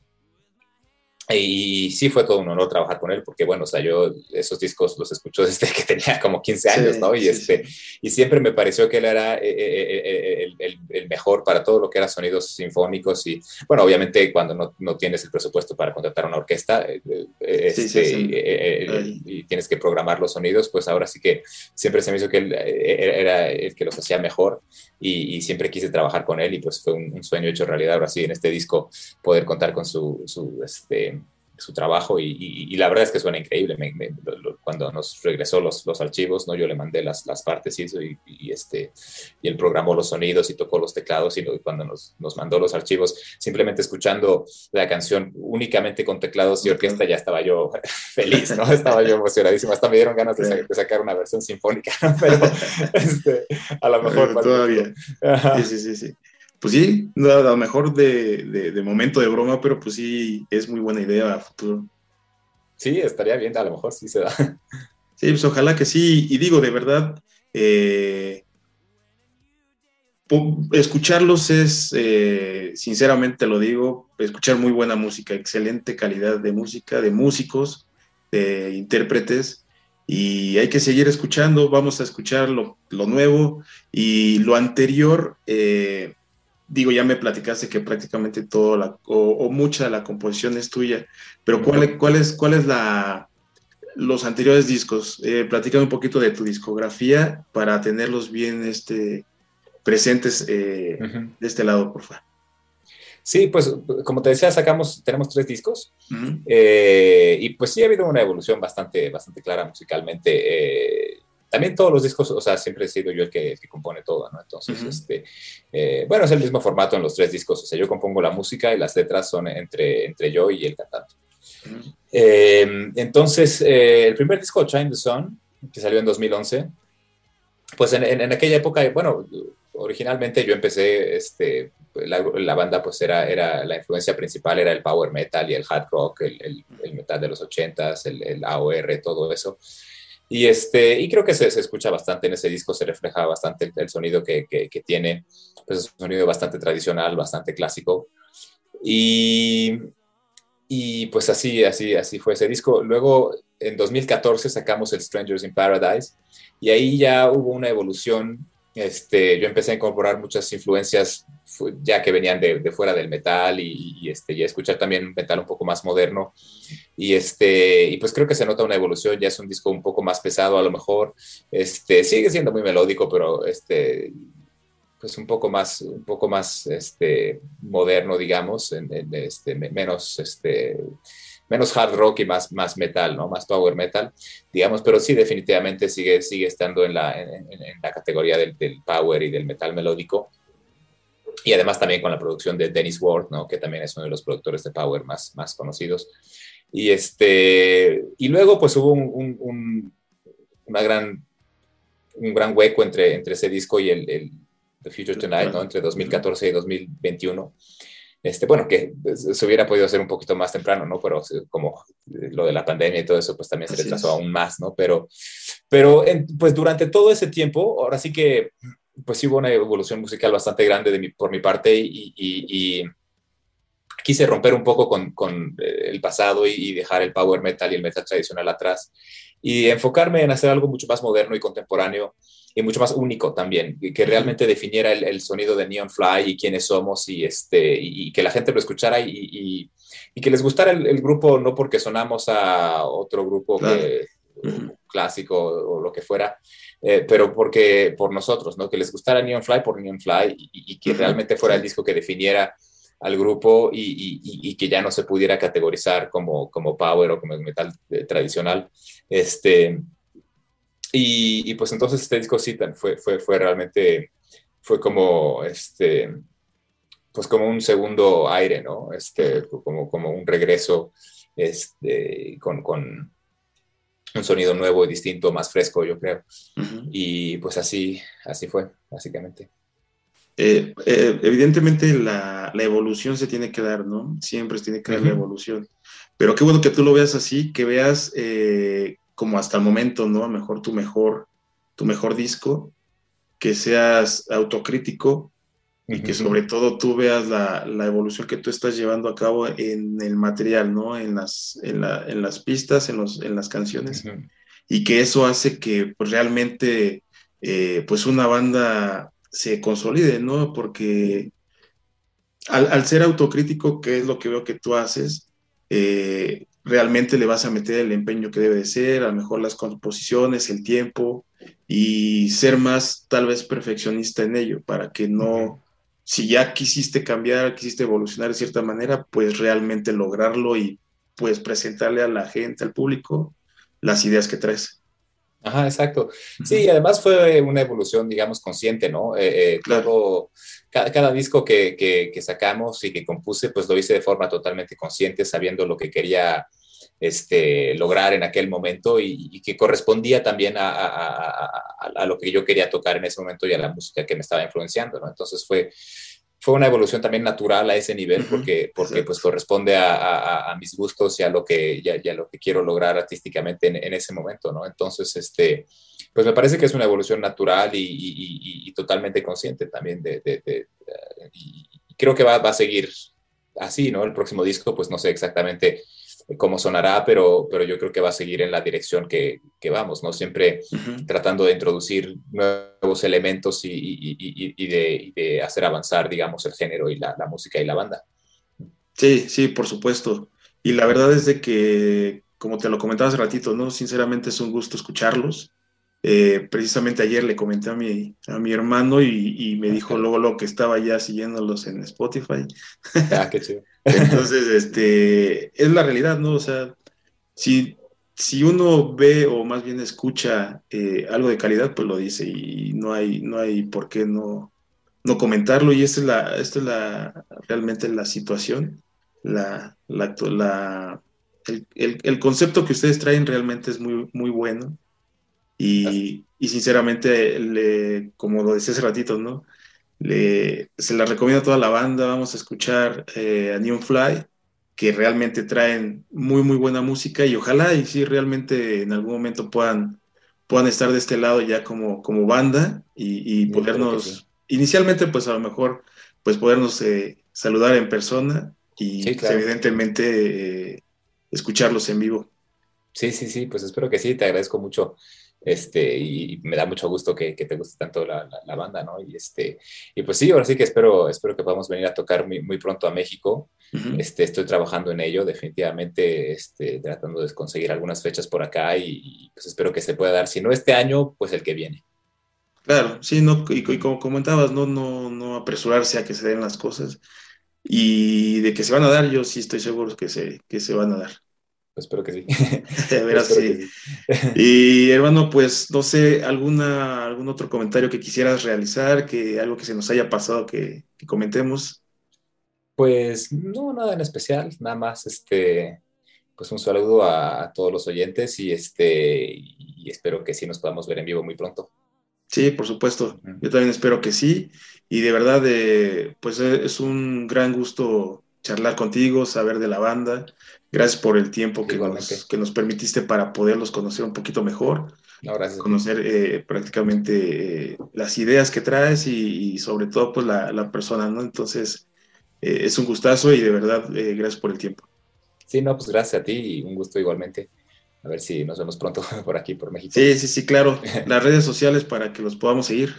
y sí fue todo un honor trabajar con él, porque bueno, o sea, yo esos discos los escucho desde que tenía como 15 años, sí, ¿no? Y, sí, este, sí. y siempre me pareció que él era eh, eh, eh, el, el, el, mejor para todo lo que era sonidos sinfónicos y, bueno, obviamente cuando no, no tienes el presupuesto para contratar una orquesta este, y tienes que programar los sonidos, pues ahora sí que siempre se me hizo que él era el que los hacía mejor y, y siempre quise trabajar con él y pues fue un, un, sueño hecho realidad ahora sí en este disco poder contar con su, su este, su trabajo y, la verdad es que suena increíble. cuando nos regresó los, los, archivos, ¿no? yo le mandé las, las partes y, y, este, y él programó los sonidos y tocó los teclados y, cuando nos, nos, mandó los archivos, simplemente escuchando la canción únicamente con teclados y orquesta, ya estaba yo feliz, ¿no? estaba yo emocionadísimo. Hasta me dieron ganas de, sacar una versión sinfónica, pero este, a lo mejor... todavía. Sí, sí, sí, sí pues sí, a lo mejor de, de, momento de broma, pero pues sí, es muy buena idea a futuro. Sí, estaría bien, a lo mejor sí se da. Sí, pues ojalá que sí, y digo, de verdad, eh, escucharlos es, eh, sinceramente lo digo, escuchar muy buena música, excelente calidad de música, de músicos, de intérpretes, y hay que seguir escuchando, vamos a escuchar lo, lo nuevo y lo anterior. Eh, digo, ya me platicaste que prácticamente todo la, o, mucha de la composición es tuya, pero ¿cuál, cuál es, cuál es la, los anteriores discos? Eh, platícame un poquito de tu discografía para tenerlos bien este, presentes eh, de este lado, por favor. Sí, pues como te decía, sacamos, tenemos tres discos eh, y pues sí ha habido una evolución bastante, bastante clara musicalmente. También todos los discos, o sea, siempre he sido yo el que, compone todo, ¿no? Entonces, este, eh, bueno, es el mismo formato en los tres discos, o sea, yo compongo la música y las letras son entre, entre yo y el cantante. Eh, entonces, eh, el primer disco, Chime the Sun, que salió en 2011, pues en, en, aquella época, bueno, originalmente yo empecé, este, la, la, banda pues era, era, la influencia principal era el power metal y el hard rock, el, el, metal de los 80s, el, el AOR, todo eso. Y, este, y creo que se, escucha bastante en ese disco, se refleja bastante el, sonido que, que, tiene, pues es un sonido bastante tradicional, bastante clásico. Y, y pues así, así, así fue ese disco. Luego, en 2014 sacamos el Strangers in Paradise y ahí ya hubo una evolución este, yo empecé a incorporar muchas influencias ya que venían de, fuera del metal y, este, y escuchar también metal un poco más moderno. Y, este, y pues creo que se nota una evolución, ya es un disco un poco más pesado a lo mejor. Este, sigue siendo muy melódico, pero este, pues un poco más, un poco más este, moderno, digamos, este, menos... Este, menos hard rock y más, más metal, ¿no? Más power metal, digamos, pero sí definitivamente sigue, sigue estando en la, en, la categoría del, power y del metal melódico. Y además también con la producción de Dennis Ward, ¿no? Que también es uno de los productores de power más, más conocidos. Y, este, y luego pues hubo un, una gran, un gran hueco entre, entre ese disco y el, el The Future Tonight, ¿no? Entre 2014 y 2021 este, bueno, que se hubiera podido hacer un poquito más temprano, ¿no? Pero como lo de la pandemia y todo eso, pues también se retrasó aún más, ¿no? Pero, pero pues durante todo ese tiempo, ahora sí que, pues sí hubo una evolución musical bastante grande de mi, por mi parte y, y, quise romper un poco con, con eh, el pasado y, dejar el power metal y el metal tradicional atrás y enfocarme en hacer algo mucho más moderno y contemporáneo y mucho más único también, que realmente definiera el, sonido de Neon Fly y quiénes somos y, este, y, que la gente lo escuchara y, y que les gustara el, grupo no porque sonamos a otro grupo clásico o lo que fuera, eh, pero porque por nosotros, ¿no? que les gustara Neon Fly por Neon Fly y, que realmente fuera el disco que definiera al grupo y, que ya no se pudiera categorizar como, como power o como metal eh, tradicional. Este, y, pues entonces este disco sí fue, fue, fue realmente, fue como, este, pues como un segundo aire, ¿no? Este, como, como un regreso este, con, con un sonido nuevo y distinto, más fresco, yo creo. Y pues así, así fue, básicamente. Eh, eh, evidentemente la, la, evolución se tiene que dar, ¿no? Siempre se tiene que dar la evolución. Pero qué bueno que tú lo veas así, que veas eh, como hasta el momento, ¿no? Mejor tu mejor, tu mejor disco, que seas autocrítico y que sobre todo tú veas la, evolución que tú estás llevando a cabo en el material, ¿no? En las, en, las pistas, en, los, en las canciones. Y que eso hace que pues, realmente eh, pues una banda se consolide, ¿no? Porque al, al, ser autocrítico, que es lo que veo que tú haces, eh, realmente le vas a meter el empeño que debe de ser, a lo mejor las composiciones, el tiempo y ser más tal vez perfeccionista en ello para que no, si ya quisiste cambiar, quisiste evolucionar de cierta manera, pues realmente lograrlo y pues presentarle a la gente, al público, las ideas que traes. Ajá, exacto. Sí, además fue una evolución, digamos, consciente, ¿no? Eh, eh, claro. Cada, disco que, que, sacamos y que compuse, pues lo hice de forma totalmente consciente, sabiendo lo que quería este, lograr en aquel momento y, que correspondía también a, a, a, lo que yo quería tocar en ese momento y a la música que me estaba influenciando, ¿no? Entonces fue, fue una evolución también natural a ese nivel porque, porque pues corresponde a, a, mis gustos y a lo que, ya lo que quiero lograr artísticamente en, en, ese momento, ¿no? Entonces, este, pues me parece que es una evolución natural y, y, y totalmente consciente también de, de, de, y creo que va, va, a seguir así, ¿no? El próximo disco, pues no sé exactamente cómo sonará, pero, pero yo creo que va a seguir en la dirección que, que vamos, ¿no? Siempre tratando de introducir nuevos elementos y, de, hacer avanzar, digamos, el género y la, la, música y la banda. Sí, sí, por supuesto. Y la verdad es de que, como te lo comentaba hace ratito, ¿no? Sinceramente es un gusto escucharlos. Eh, precisamente ayer le comenté a mi, a mi hermano y, y me dijo luego lo que estaba ya siguiéndolos en Spotify. Ah, qué chido. Entonces, este, es la realidad, ¿no? O sea, si, si uno ve o más bien escucha eh, algo de calidad, pues lo dice y no hay, no hay por qué no, no comentarlo y esta es la, esta es la, realmente la situación, la, la, la el, el, el, concepto que ustedes traen realmente es muy, muy bueno y, y sinceramente, le, como lo decía hace ratito, ¿no? Le, se la recomiendo a toda la banda. Vamos a escuchar eh, a Neon Fly, que realmente traen muy, muy buena música y ojalá y sí realmente en algún momento puedan, puedan estar de este lado ya como, como banda y, y podernos, inicialmente pues a lo mejor, pues podernos eh, saludar en persona y sí, claro. evidentemente eh, escucharlos en vivo. Sí, sí, sí, pues espero que sí, te agradezco mucho este, y me da mucho gusto que, que te guste tanto la, la, la, banda, ¿no? Y, este, y pues sí, ahora sí que espero, espero que podamos venir a tocar muy, muy pronto a México. Uh -huh. este, estoy trabajando en ello, definitivamente, este, tratando de conseguir algunas fechas por acá y, y, pues espero que se pueda dar, si no este año, pues el que viene. Claro, sí, no, y, y como comentabas, no, no, no apresurarse a que se den las cosas y de que se van a dar, yo sí estoy seguro que se, que se van a dar. Espero que sí. Verás, sí. Que sí. y hermano, pues no sé, alguna, algún otro comentario que quisieras realizar, que algo que se nos haya pasado que, que comentemos. Pues no, nada en especial, nada más este, pues un saludo a, a todos los oyentes y este, y espero que sí nos podamos ver en vivo muy pronto. Sí, por supuesto. Yo también espero que sí. Y de verdad, eh, pues es un gran gusto charlar contigo, saber de la banda. Gracias por el tiempo que nos, que nos, permitiste para poderlos conocer un poquito mejor. No, gracias. Conocer eh, prácticamente eh, las ideas que traes y, y sobre todo pues la, la, persona, ¿no? Entonces, eh, es un gustazo y de verdad, eh, gracias por el tiempo. Sí, no, pues gracias a ti y un gusto igualmente. A ver si nos vemos pronto por aquí, por México. Sí, sí, sí, claro. Las redes sociales para que los podamos seguir.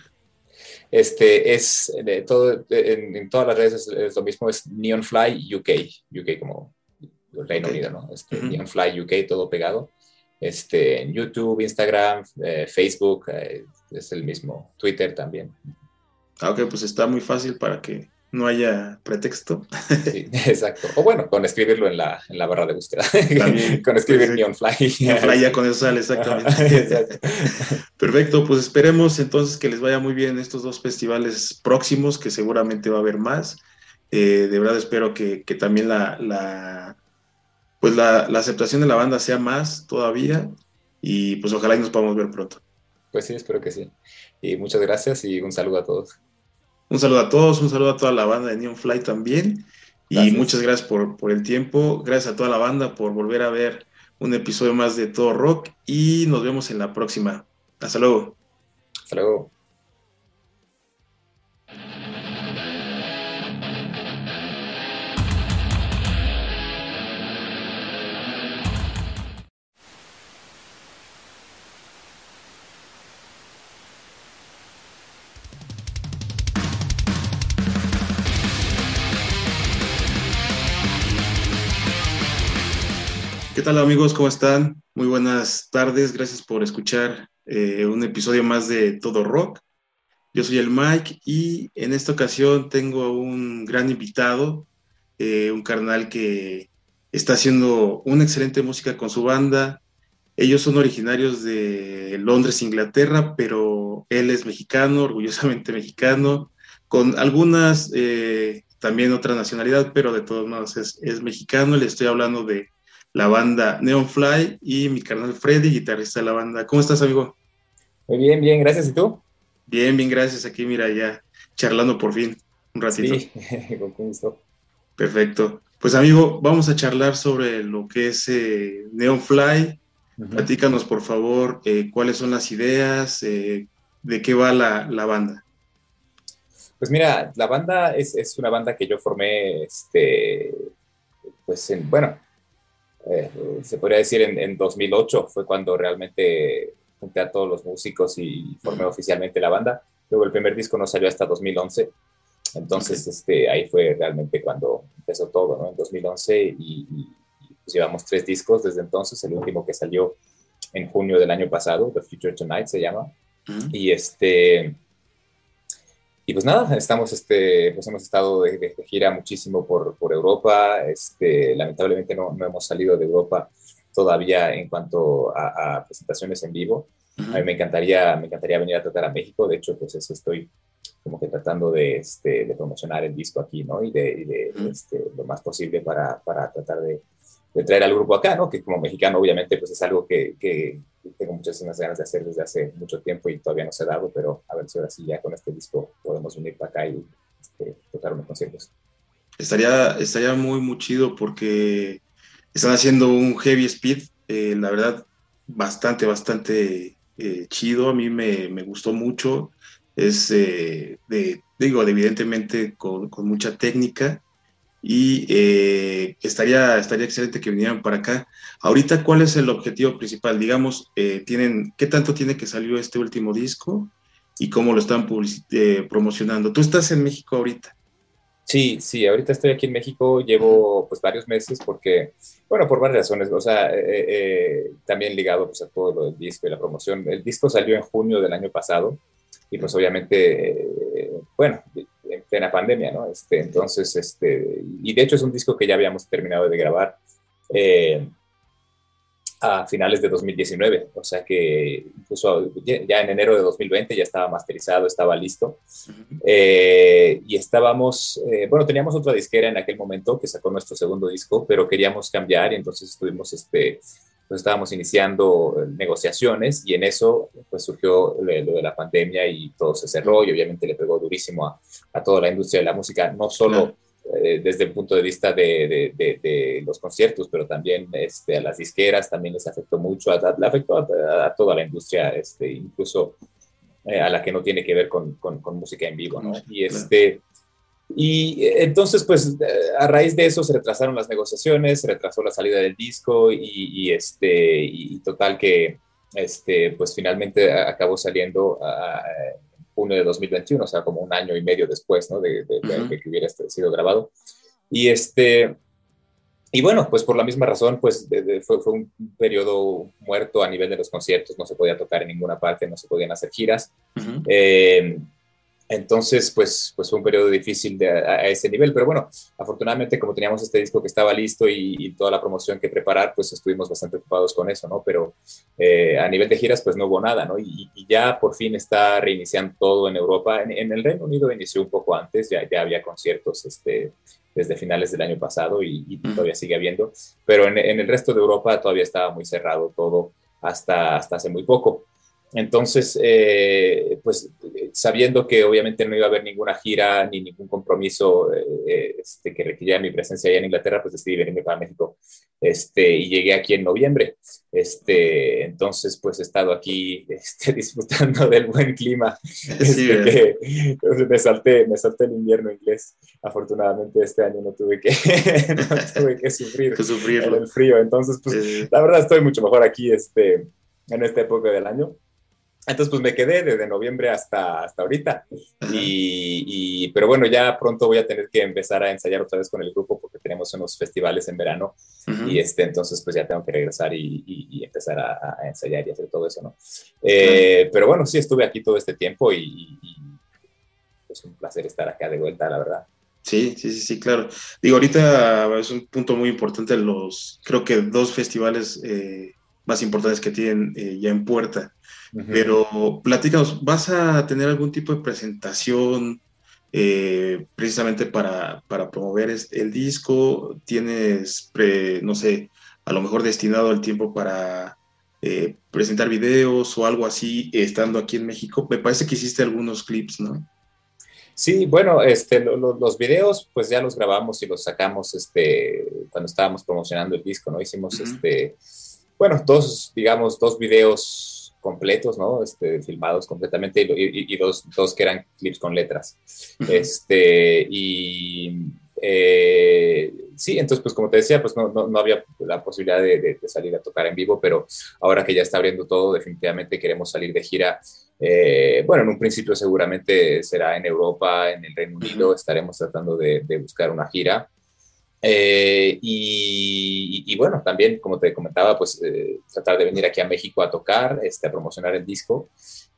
Este es de todo, en, en, todas las redes es, es, lo mismo, es Neonfly UK, UK como Reino. Unido, ¿no? Este, uh -huh. Neonfly UK, todo pegado. Este, en YouTube, Instagram, eh, Facebook, eh, es el mismo, Twitter también. Ah, ok, pues está muy fácil para que no haya pretexto. Sí, exacto. O bueno, con escribirlo en la, en la barra de búsqueda. También, con escribir sí, Neonfly. Neonfly ya con eso sale, exactamente. Perfecto, pues esperemos entonces que les vaya muy bien estos dos festivales próximos, que seguramente va a haber más. Eh, de verdad espero que, que también la, la pues la, la, aceptación de la banda sea más todavía y pues ojalá y nos podamos ver pronto. Pues sí, espero que sí. Y muchas gracias y un saludo a todos. Un saludo a todos, un saludo a toda la banda de Neon Fly también. Gracias. Y muchas gracias por, por, el tiempo. Gracias a toda la banda por volver a ver un episodio más de Todo Rock. Y nos vemos en la próxima. Hasta luego. Hasta luego. ¿Qué tal amigos? ¿Cómo están? Muy buenas tardes. Gracias por escuchar eh, un episodio más de Todo Rock. Yo soy el Mike y en esta ocasión tengo un gran invitado, eh, un carnal que está haciendo una excelente música con su banda. Ellos son originarios de Londres, Inglaterra, pero él es mexicano, orgullosamente mexicano, con algunas eh, también otra nacionalidad, pero de todos modos es, mexicano. Le estoy hablando de la banda Neon Fly y mi carnal Freddy, guitarrista de la banda. ¿Cómo estás, amigo? Muy bien, bien, gracias. ¿Y tú? Bien, bien, gracias. Aquí, mira, ya charlando por fin un ratito. Sí, con gusto. Perfecto. Pues amigo, vamos a charlar sobre lo que es eh, Neonfly. Platícanos, por favor, eh, cuáles son las ideas, eh, de qué va la, la, banda. Pues mira, la banda es, es, una banda que yo formé, este, pues en, bueno, se podría decir en, en, 2008, fue cuando realmente junté a todos los músicos y formé oficialmente la banda. Luego el primer disco no salió hasta 2011. Entonces, este, ahí fue realmente cuando empezó todo, ¿no? En 2011 y, y pues llevamos tres discos desde entonces. El último que salió en junio del año pasado, The Future Tonight se llama. Y este... Y pues nada, estamos, este, pues hemos estado de, gira muchísimo por, por Europa. Este, lamentablemente no, no, hemos salido de Europa todavía en cuanto a, a presentaciones en vivo. A mí me encantaría, me encantaría venir a tratar a México. De hecho, pues eso estoy como que tratando de, este, de promocionar el disco aquí, ¿no? Y de, y de este, lo más posible para, para tratar de, de, traer al grupo acá, ¿no? Que como mexicano, obviamente, pues es algo que, que tengo muchísimas ganas de hacer desde hace mucho tiempo y todavía no se ha dado, pero a ver si ahora sí ya con este disco podemos venir para acá y este, tocar unos conciertos. Estaría, estaría muy, muy chido porque están haciendo un heavy speed, eh, la verdad, bastante, bastante eh, chido, a mí me, me gustó mucho, es eh, de, digo, evidentemente con, con, mucha técnica y eh, estaría, estaría excelente que vinieran para acá. Ahorita, ¿cuál es el objetivo principal? Digamos, tienen, ¿qué tanto tiene que salió este último disco y cómo lo están promocionando? Tú estás en México ahorita. Sí, sí, ahorita estoy aquí en México, llevo pues varios meses porque, bueno, por varias razones, o sea, eh, eh, también ligado pues a todo lo del disco y la promoción. El disco salió en junio del año pasado y pues obviamente, eh, bueno, en plena pandemia, ¿no? Este, entonces, este, y de hecho es un disco que ya habíamos terminado de grabar a finales de 2019, o sea que incluso ya en enero de 2020 ya estaba masterizado, estaba listo. Eh, y estábamos, eh, bueno, teníamos otra disquera en aquel momento que sacó nuestro segundo disco, pero queríamos cambiar y entonces estuvimos, este, pues estábamos iniciando negociaciones y en eso pues surgió lo de la pandemia y todo se cerró y obviamente le pegó durísimo a, a toda la industria de la música, no solo... Eh, desde el punto de vista de, de, los conciertos, pero también este, a las disqueras también les afectó mucho, a, le afectó a, toda la industria, este, incluso eh, a la que no tiene que ver con, con, música en vivo, ¿no? Y, este, y eh, entonces, pues a raíz de eso se retrasaron las negociaciones, se retrasó la salida del disco y, y este, y total que, este, pues finalmente acabó saliendo a, junio de 2021, o sea, como un año y medio después, ¿no? De, de, de, que hubiera este, sido grabado. Y este, y bueno, pues por la misma razón, pues fue, fue, un periodo muerto a nivel de los conciertos, no se podía tocar en ninguna parte, no se podían hacer giras. eh, entonces, pues, pues fue un periodo difícil de, a, a, ese nivel, pero bueno, afortunadamente como teníamos este disco que estaba listo y, y toda la promoción que preparar, pues estuvimos bastante ocupados con eso, ¿no? Pero eh, a nivel de giras, pues no hubo nada, ¿no? Y, y, ya por fin está reiniciando todo en Europa. En, en, el Reino Unido inició un poco antes, ya, ya había conciertos este, desde finales del año pasado y, y todavía sigue habiendo, pero en, en, el resto de Europa todavía estaba muy cerrado todo hasta, hasta hace muy poco. Entonces, eh, pues sabiendo que obviamente no iba a haber ninguna gira ni ningún compromiso eh, este, que requiriera mi presencia allá en Inglaterra, pues decidí venirme para México este, y llegué aquí en noviembre. Este, entonces, pues he estado aquí este, disfrutando del buen clima. Sí, este, que, me, salté, me salté el invierno inglés. Afortunadamente este año no tuve que, no tuve que sufrir el frío. Entonces, pues sí. la verdad estoy mucho mejor aquí este, en esta época del año. Entonces, pues me quedé desde noviembre hasta, hasta ahorita. Y, y, pero bueno, ya pronto voy a tener que empezar a ensayar otra vez con el grupo porque tenemos unos festivales en verano. Uh -huh. Y este, entonces, pues ya tengo que regresar y, y, y empezar a, a, ensayar y hacer todo eso, ¿no? Eh, uh -huh. Pero bueno, sí, estuve aquí todo este tiempo y, es un placer estar acá de vuelta, la verdad. Sí, sí, sí, sí, claro. Digo, ahorita es un punto muy importante los, creo que dos festivales eh, más importantes que tienen eh, ya en puerta. Pero platícanos, ¿vas a tener algún tipo de presentación eh, precisamente para, para, promover el disco? ¿Tienes, no sé, a lo mejor destinado el tiempo para eh, presentar videos o algo así estando aquí en México? Me parece que hiciste algunos clips, ¿no? Sí, bueno, este, los videos pues ya los grabamos y los sacamos este, cuando estábamos promocionando el disco, ¿no? Hicimos este bueno, dos, digamos, dos videos completos, ¿no? Este, filmados completamente y, dos, dos, que eran clips con letras. Este, y eh, sí, entonces, pues como te decía, pues no, no, había la posibilidad de, salir a tocar en vivo, pero ahora que ya está abriendo todo, definitivamente queremos salir de gira. Eh, bueno, en un principio seguramente será en Europa, en el Reino Unido, estaremos tratando de, de buscar una gira. Eh, y, bueno, también, como te comentaba, pues eh, tratar de venir aquí a México a tocar, este, a promocionar el disco,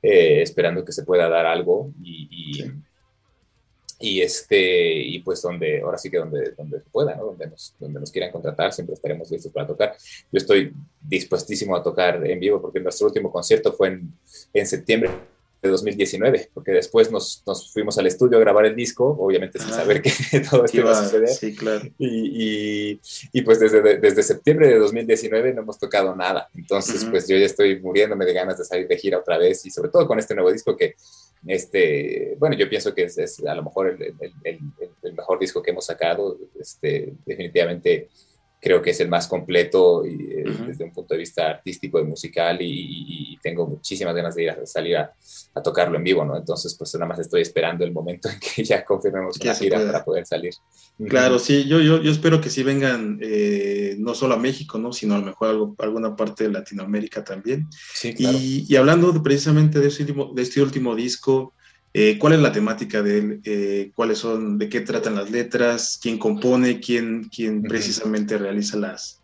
eh, esperando que se pueda dar algo y, y, este, y pues donde, ahora sí que donde, donde pueda, donde, nos, donde nos quieran contratar, siempre estaremos listos para tocar. Yo estoy dispuestísimo a tocar en vivo porque nuestro último concierto fue en, en septiembre de 2019, porque después nos, nos, fuimos al estudio a grabar el disco, obviamente sin saber que todo esto iba a suceder. Sí, claro. Y, y, y, pues desde, desde septiembre de 2019 no hemos tocado nada. Entonces, pues yo ya estoy muriéndome de ganas de salir de gira otra vez y sobre todo con este nuevo disco que, este, bueno, yo pienso que es, es a lo mejor el, el, el, el, mejor disco que hemos sacado. Este, definitivamente creo que es el más completo y, eh, desde un punto de vista artístico y musical y, tengo muchísimas ganas de ir a salir a, tocarlo en vivo, ¿no? Entonces, pues nada más estoy esperando el momento en que ya confirmemos la gira para poder salir. Claro, sí, yo, yo, yo espero que sí vengan eh, no solo a México, ¿no? Sino a lo mejor algo, alguna parte de Latinoamérica también. Sí, claro. y, hablando precisamente de, último, de este último disco, eh, ¿Cuál es la temática de él? Eh, ¿Cuáles son, de qué tratan las letras? ¿Quién compone? ¿Quién, quién precisamente realiza las,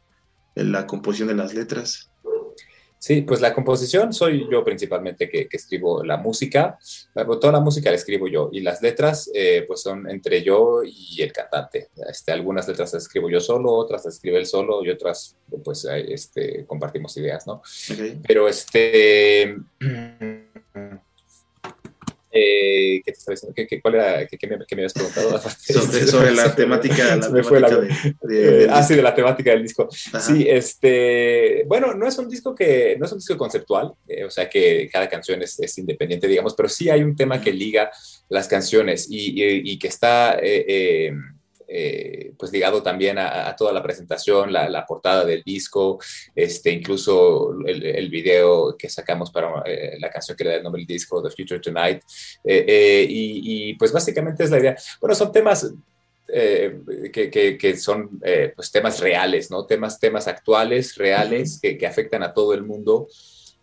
la composición de las letras? Sí, pues la composición soy yo principalmente que, escribo la música, toda la música la escribo yo y las letras eh, pues son entre yo y el cantante. Este, algunas letras las escribo yo solo, otras las escribe él solo y otras pues este, compartimos ideas, ¿no? Pero este... Eh, ¿Qué te estaba diciendo? ¿Qué, cuál era? ¿Qué, me, habías preguntado? sobre, la temática, la temática de, Ah, sí, de la temática del disco. Sí, este, bueno, no es un disco que, no es un disco conceptual, eh, o sea que cada canción es, es, independiente, digamos, pero sí hay un tema que liga las canciones y, y, que está... Eh, eh, pues ligado también a, toda la presentación, la, portada del disco, este, incluso el, el video que sacamos para eh, la canción que le da el nombre del disco, The Future Tonight. Eh, y, pues básicamente es la idea. Bueno, son temas que, que, son pues temas reales, ¿no? Temas, temas actuales, reales, que, que afectan a todo el mundo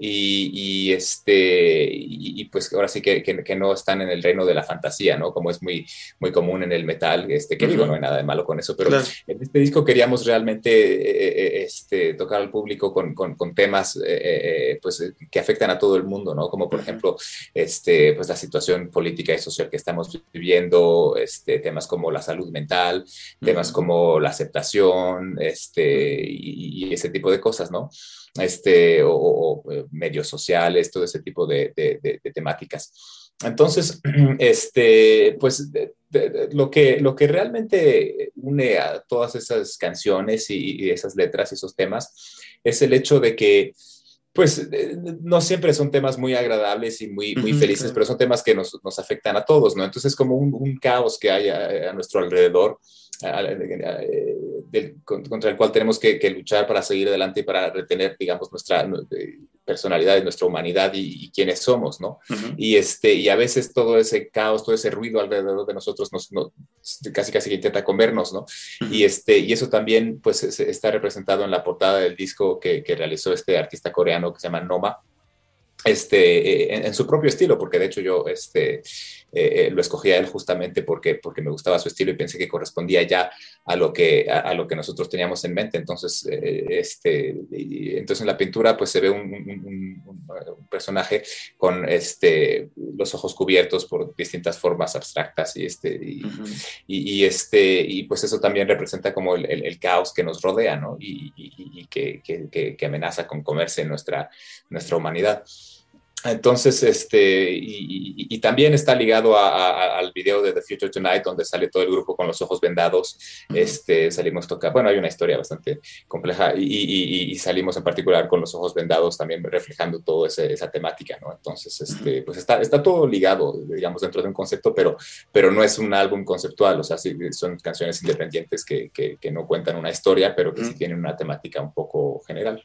y, este, y, pues ahora sí que, que, no están en el reino de la fantasía, ¿no? Como es muy, muy común en el metal, este, que digo, no hay nada de malo con eso, pero en este disco queríamos realmente eh, eh, este, tocar al público con, con, con temas eh, pues, que afectan a todo el mundo, ¿no? Como por ejemplo, este, pues la situación política y social que estamos viviendo, este, temas como la salud mental, temas como la aceptación, este, y, y ese tipo de cosas, ¿no? Este, o, eh, medios sociales, todo ese tipo de, temáticas. Entonces, este, pues lo, que, lo que realmente une a todas esas canciones y, esas letras y esos temas es el hecho de que, pues, no siempre son temas muy agradables y muy, muy felices, pero son temas que nos, nos, afectan a todos, ¿no? Entonces, es como un, caos que hay a nuestro alrededor contra el cual tenemos que, luchar para seguir adelante y para retener, digamos, nuestra personalidad y nuestra humanidad y, quienes somos, ¿no? y, este, y a veces todo ese caos, todo ese ruido alrededor de nosotros nos, casi casi que intenta comernos, ¿no? y, este, y eso también, pues, está representado en la portada del disco que, que realizó este artista coreano que se llama Noma, este, en, su propio estilo, porque de hecho yo este, eh, lo escogí a él justamente porque, porque me gustaba su estilo y pensé que correspondía ya a lo que, a, lo que nosotros teníamos en mente. Entonces, este, entonces en la pintura pues se ve un, personaje con este, los ojos cubiertos por distintas formas abstractas y, este, y, este, y pues eso también representa como el, caos que nos rodea, ¿no? Y, que, que, que, amenaza con comerse nuestra, nuestra humanidad. Entonces, este, y, también está ligado al video de The Future Tonight, donde sale todo el grupo con los ojos vendados. Este, salimos tocar, bueno, hay una historia bastante compleja y, salimos en particular con los ojos vendados, también reflejando toda esa temática, ¿no? Entonces, este, pues está, está todo ligado, digamos, dentro de un concepto, pero, pero no es un álbum conceptual, o sea, son canciones independientes que, que, no cuentan una historia, pero que sí tienen una temática un poco general.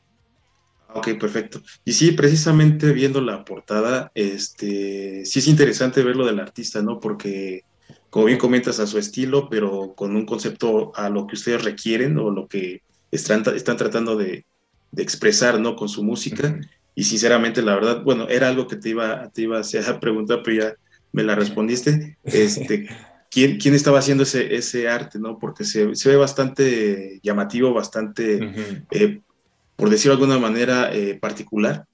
Ok, perfecto. Y sí, precisamente viendo la portada, este, sí es interesante ver lo del artista, ¿no? Porque, como bien comentas, a su estilo, pero con un concepto a lo que ustedes requieren o lo que están, están tratando de, expresar, ¿no? Con su música. Y sinceramente, la verdad, bueno, era algo que te iba, te iba a hacer preguntar, pero ya me la respondiste. Este, ¿quién, ¿Quién estaba haciendo ese, ese arte, no? Porque se, se ve bastante llamativo, bastante por decirlo de alguna manera, eh, particular,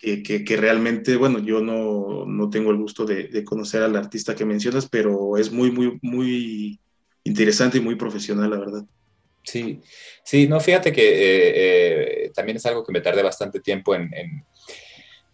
que, realmente, bueno, yo no, no tengo el gusto de, conocer al artista que mencionas, pero es muy, muy, muy interesante y muy profesional, la verdad. Sí, sí, no, fíjate que eh, eh, también es algo que me tardé bastante tiempo en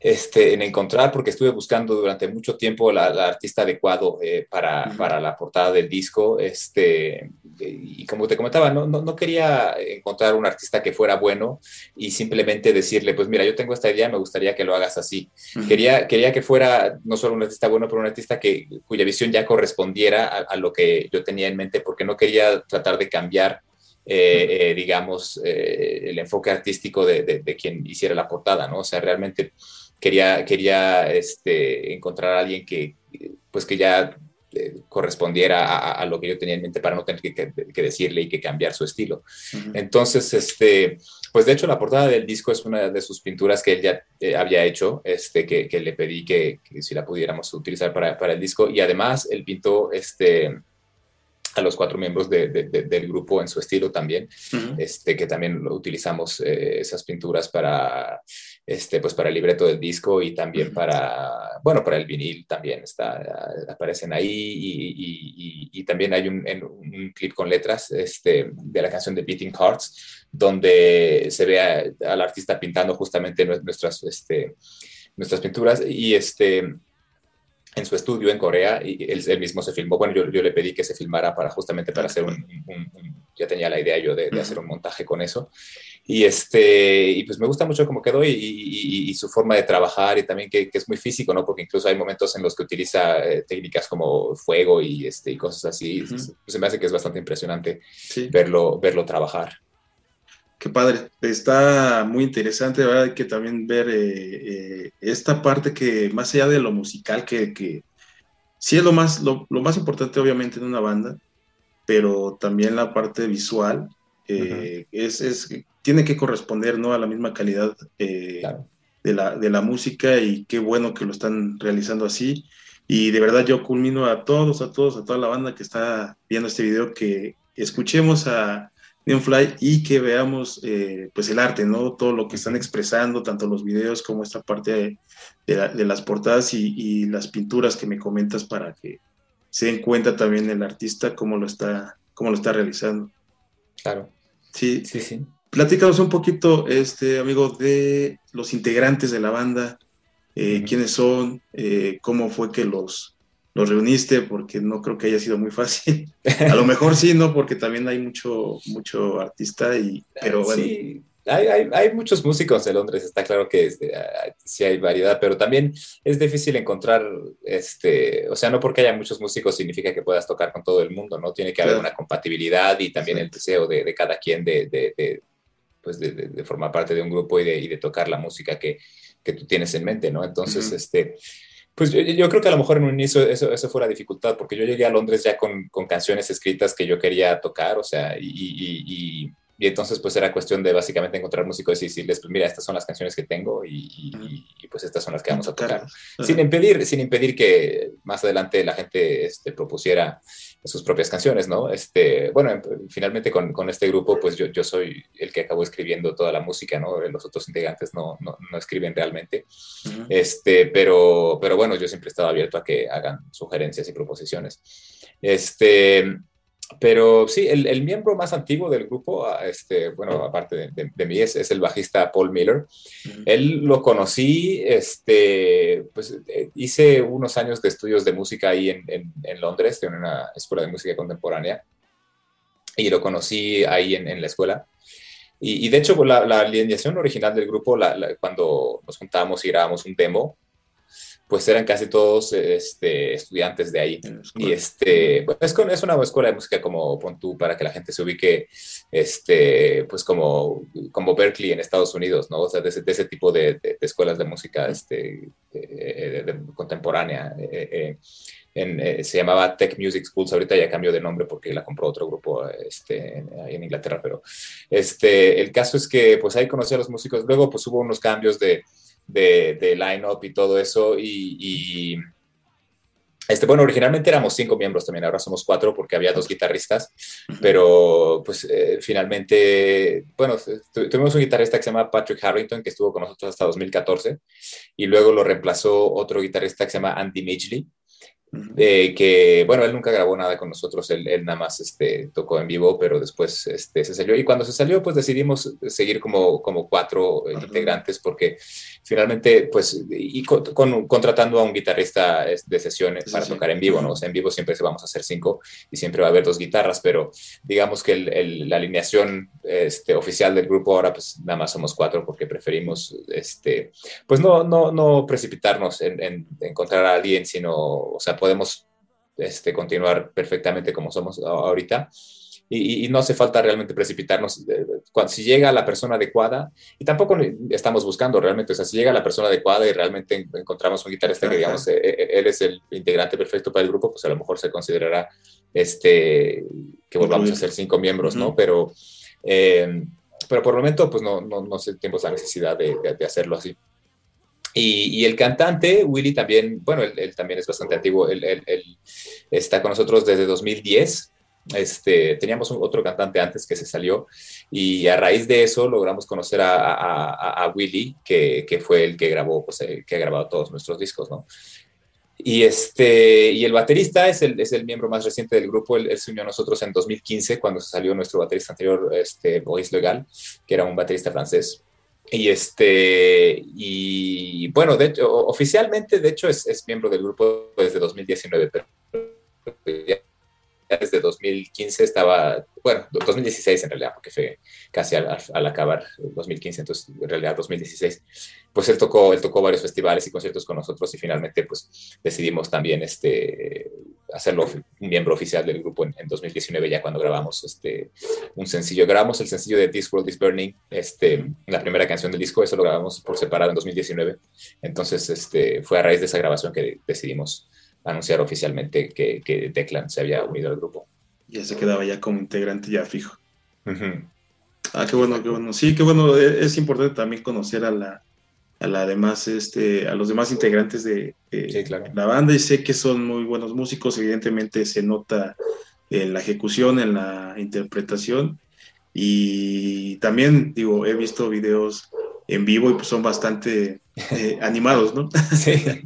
este, en encontrar, porque estuve buscando durante mucho tiempo la, artista adecuado eh, para, para, la portada del disco. Este, y como te comentaba, no, no, quería encontrar un artista que fuera bueno y simplemente decirle, pues mira, yo tengo esta idea, me gustaría que lo hagas así. quería, quería que fuera no solo un artista bueno, pero un artista que, cuya visión ya correspondiera a, lo que yo tenía en mente, porque no quería tratar de cambiar eh, eh, digamos, el enfoque artístico de, de, quien hiciera la portada, ¿no? O sea, realmente quería, quería este, encontrar a alguien que, pues que ya eh, correspondiera a, lo que yo tenía en mente para no tener que, decirle y que cambiar su estilo. Entonces, este, pues de hecho la portada del disco es una de sus pinturas que él ya eh, había hecho, este, que, le pedí que, si la pudiéramos utilizar para, para, el disco y además él pintó este, a los cuatro miembros del grupo en su estilo también, este, que también utilizamos eh, esas pinturas para, este, pues para el libreto del disco y también para, bueno, para el vinil también está, aparecen ahí y, y, también hay un, un, clip con letras este, de la canción de Beating Hearts, donde se ve al artista pintando justamente nuestras, este, nuestras pinturas y este en su estudio en Corea y él, mismo se filmó. Bueno, yo, yo, le pedí que se filmara para justamente para hacer un, ya tenía la idea yo de, hacer un montaje con eso. Y, este, y pues me gusta mucho cómo quedó y, y, su forma de trabajar y también que, que, es muy físico, ¿no? Porque incluso hay momentos en los que utiliza eh, técnicas como fuego y, este, y cosas así. pues, se me hace que es bastante impresionante verlo, verlo trabajar. Qué padre, está muy interesante, ¿verdad? Que también ver eh, eh, esta parte que más allá de lo musical, que, que sí es lo más, lo, más importante obviamente en una banda, pero también la parte visual eh, es, es, tiene que corresponder ¿no? a la misma calidad de, la, de la música y qué bueno que lo están realizando así. Y de verdad yo culmino a todos, a todos, a toda la banda que está viendo este video que escuchemos a Fly y que veamos eh, pues el arte, ¿no? Todo lo que están expresando, tanto los videos como esta parte de, las portadas y, las pinturas que me comentas para que se den cuenta también el artista cómo lo está, cómo lo está realizando. Claro. Sí, sí, sí. Platícanos un poquito, este amigo, de los integrantes de la banda, eh, quiénes son, eh, cómo fue que los, los reuniste porque no creo que haya sido muy fácil. A lo mejor sí, ¿no? Porque también hay mucho, mucho artista y, pero bueno. Sí. Hay, hay, hay, muchos músicos en Londres, está claro que ah, sí hay variedad, pero también es difícil encontrar, este, o sea, no porque haya muchos músicos significa que puedas tocar con todo el mundo, ¿no? Tiene que haber una compatibilidad y también el deseo de, de, cada quien de, de pues de, formar parte de un grupo y de, y de tocar la música que, que, tú tienes en mente, ¿no? Entonces, este, pues yo, creo que a lo mejor en un inicio eso, eso fue la dificultad, porque yo llegué a Londres ya con, con canciones escritas que yo quería tocar, o sea, y, y entonces pues era cuestión de básicamente encontrar músicos y decirles, pues mira, estas son las canciones que tengo y, pues estas son las que vamos a tocar. Sin impedir, sin impedir que más adelante la gente este, propusiera sus propias canciones, ¿no? Este, bueno, finalmente con, con este grupo pues yo, yo, soy el que acabó escribiendo toda la música, ¿no? Los otros integrantes no, no, no escriben realmente. este, pero, pero bueno, yo siempre he estado abierto a que hagan sugerencias y proposiciones. Este, pero sí, el, el, miembro más antiguo del grupo, ah, este, bueno, aparte de, de, mí, es, es, el bajista Paul Miller. Él lo conocí, este, pues eh, hice unos años de estudios de música ahí en, en, en Londres, en una escuela de música contemporánea, y lo conocí ahí en, en la escuela. Y, y, de hecho, la, la alineación original del grupo, la, cuando nos juntábamos y grabamos un demo, pues eran casi todos este, estudiantes de ahí. Y este, pues es, una escuela de música como Pontú para que la gente se ubique, este, pues como, como Berkeley en Estados Unidos, ¿no? O sea, de ese, de ese tipo de, de, escuelas de música este, contemporánea. Eh, eh, se llamaba Tech Music Schools, ahorita ya cambió de nombre porque la compró otro grupo este, en, en Inglaterra, pero este, el caso es que pues ahí conocí a los músicos, luego pues hubo unos cambios de, de, de line-up y todo eso. Y, este, bueno, originalmente éramos cinco miembros también, ahora somos cuatro porque había dos guitarristas, pero pues eh, finalmente, bueno, tuvimos un guitarrista que se llama Patrick Harrington que estuvo con nosotros hasta 2014 y luego lo reemplazó otro guitarrista que se llama Andy Midgley eh, que, bueno, él nunca grabó nada con nosotros, él, él, nada más este, tocó en vivo, pero después este, se salió. Y cuando se salió, pues decidimos seguir como, como cuatro eh, integrantes, porque finalmente, pues, y con, contratando a un guitarrista de sesiones para tocar en vivo, ¿no? O sea, en vivo siempre vamos a hacer cinco y siempre va a haber dos guitarras, pero digamos que el, la alineación este, oficial del grupo ahora, pues nada más somos cuatro, porque preferimos, este, pues no, no, no precipitarnos en, en encontrar a alguien, sino, o sea, podemos este, continuar perfectamente como somos ahorita. Y, y, no hace falta realmente precipitarnos. Cuando, si llega la persona adecuada, y tampoco estamos buscando realmente, o sea, si llega la persona adecuada y realmente encontramos un guitarrista que digamos, eh, eh, él es el integrante perfecto para el grupo, pues a lo mejor se considerará este, que volvamos a ser cinco miembros, ¿no? Pero, eh, pero por el momento, pues no, no, no sentimos la necesidad de, de, de hacerlo así. Y, y, el cantante, Willy, también, bueno, él, él también es bastante antiguo, él, él, él, está con nosotros desde 2010. Este, teníamos un, otro cantante antes que se salió y a raíz de eso logramos conocer a, a, a Willy, que, que, fue el que grabó, pues, el que ha grabado todos nuestros discos, ¿no? Y, este, y el baterista es el, es el miembro más reciente del grupo, él, él, se unió a nosotros en 2015 cuando se salió nuestro baterista anterior, este, Boris Legal, que era un baterista francés. Y este, y bueno, de hecho, oficialmente, de hecho, es, es miembro del grupo desde 2019, pero ya desde 2015 estaba, bueno, 2016 en realidad, porque fue casi al, al, acabar 2015, entonces en realidad 2016, pues él tocó, él tocó varios festivales y conciertos con nosotros y finalmente pues decidimos también este, hacerlo un miembro oficial del grupo en, en, 2019 ya cuando grabamos este, un sencillo. Grabamos el sencillo de This World is Burning, este, la primera canción del disco, eso lo grabamos por separado en 2019, entonces este, fue a raíz de esa grabación que decidimos anunciar oficialmente que, que Declan se había unido al grupo. Ya se quedaba ya como integrante ya fijo. Uh -huh. Ah, qué bueno, qué bueno. Sí, qué bueno. E, es importante también conocer a la, a la demás, este, a los demás integrantes de, de sí, claro. la banda y sé que son muy buenos músicos. Evidentemente se nota en la ejecución, en la interpretación. Y también, digo, he visto videos en vivo y pues son bastante eh, animados, ¿no? Sí.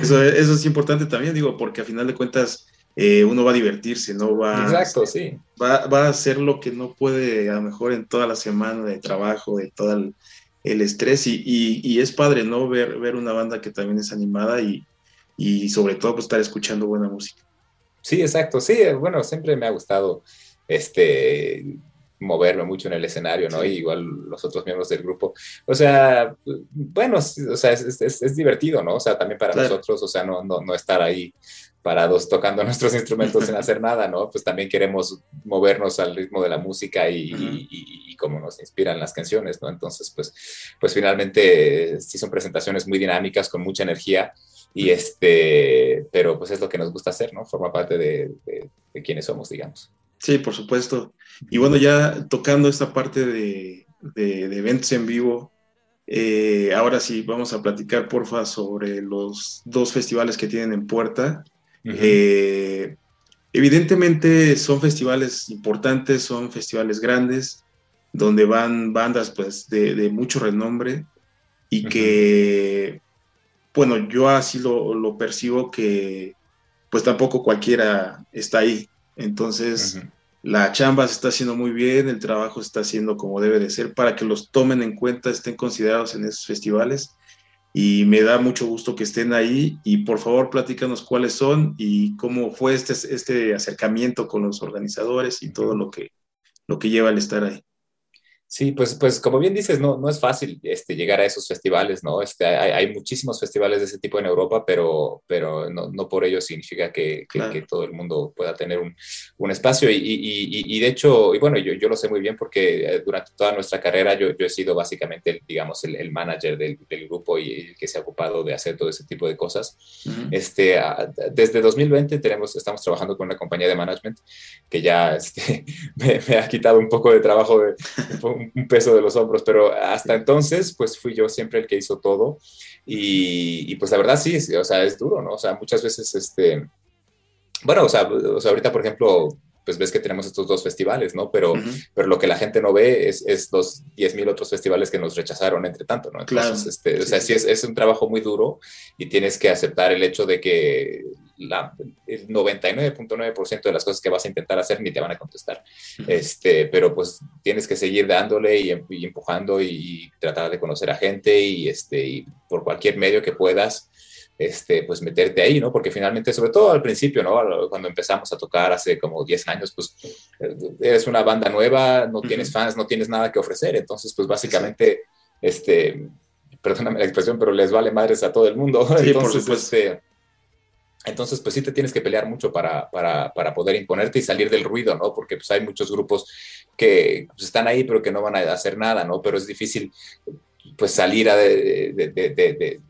Eso, eso, es importante también, digo, porque a final de cuentas eh, uno va a divertirse, ¿no? Va, Exacto, sí. Va, va, a hacer lo que no puede a lo mejor en toda la semana de trabajo, de todo el, el estrés y, y, y, es padre, ¿no? Ver, ver una banda que también es animada y, y sobre todo pues estar escuchando buena música. Sí, exacto, sí, bueno, siempre me ha gustado este moverme mucho en el escenario, ¿no? Sí. Y igual los otros miembros del grupo. O sea, bueno, o sea, es, es, es divertido, ¿no? O sea, también para claro. nosotros, o sea, no, no, no estar ahí parados tocando nuestros instrumentos sin hacer nada, ¿no? Pues también queremos movernos al ritmo de la música y, uh -huh. y, y, cómo nos inspiran las canciones, ¿no? Entonces, pues, pues finalmente sí son presentaciones muy dinámicas, con mucha energía, y este, pero pues es lo que nos gusta hacer, ¿no? Forma parte de, de, de quienes somos, digamos. Sí, por supuesto. Y bueno, ya tocando esta parte de, eventos en vivo, eh, ahora sí, vamos a platicar, porfa, sobre los dos festivales que tienen en puerta. Eh, evidentemente son festivales importantes, son festivales grandes, donde van bandas pues, de, mucho renombre y que, bueno, yo así lo, percibo que pues tampoco cualquiera está ahí. Entonces, la chamba se está haciendo muy bien, el trabajo se está haciendo como debe de ser para que los tomen en cuenta, estén considerados en esos festivales. Y me da mucho gusto que estén ahí y por favor platícanos cuáles son y cómo fue este, este acercamiento con los organizadores y todo lo que, lo que lleva al estar ahí. Sí, pues, pues como bien dices, no, no es fácil este, llegar a esos festivales, ¿no? Este, hay, hay muchísimos festivales de ese tipo en Europa, pero, pero no, no por ello significa que, que, todo el mundo pueda tener un, un espacio. Y, y, y, de hecho, y bueno, yo, yo, lo sé muy bien porque eh, durante toda nuestra carrera yo, yo he sido básicamente, digamos, el, el manager del, del, grupo y el que se ha ocupado de hacer todo ese tipo de cosas. este, desde 2020 tenemos, estamos trabajando con una compañía de management que ya este, me, me, ha quitado un poco de trabajo de, un peso de los hombros, pero hasta entonces, pues fui yo siempre el que hizo todo. Y, pues la verdad sí, o sea, es duro, ¿no? O sea, muchas veces, este, bueno, o sea, o sea ahorita, por ejemplo, pues ves que tenemos estos dos festivales, ¿no? Pero, pero lo que la gente no ve es, es los 10.000 otros festivales que nos rechazaron entre tanto, ¿no? Entonces, claro. este, o sea, sí es, es, un trabajo muy duro y tienes que aceptar el hecho de que la, el 99.9% de las cosas que vas a intentar hacer ni te van a contestar. este, pero pues tienes que seguir dándole y, empujando y, tratar de conocer a gente y, este, y por cualquier medio que puedas este, pues meterte ahí, ¿no? Porque finalmente, sobre todo al principio, ¿no? Cuando empezamos a tocar hace como 10 años, pues eres una banda nueva, no tienes fans, no tienes nada que ofrecer, entonces pues básicamente, este, perdóname la expresión, pero les vale madres a todo el mundo. Sí, entonces, este, entonces, pues sí te tienes que pelear mucho para, para, para, poder imponerte y salir del ruido, ¿no? Porque pues hay muchos grupos que pues, están ahí pero que no van a hacer nada, ¿no? Pero es difícil pues salir a de, de, de,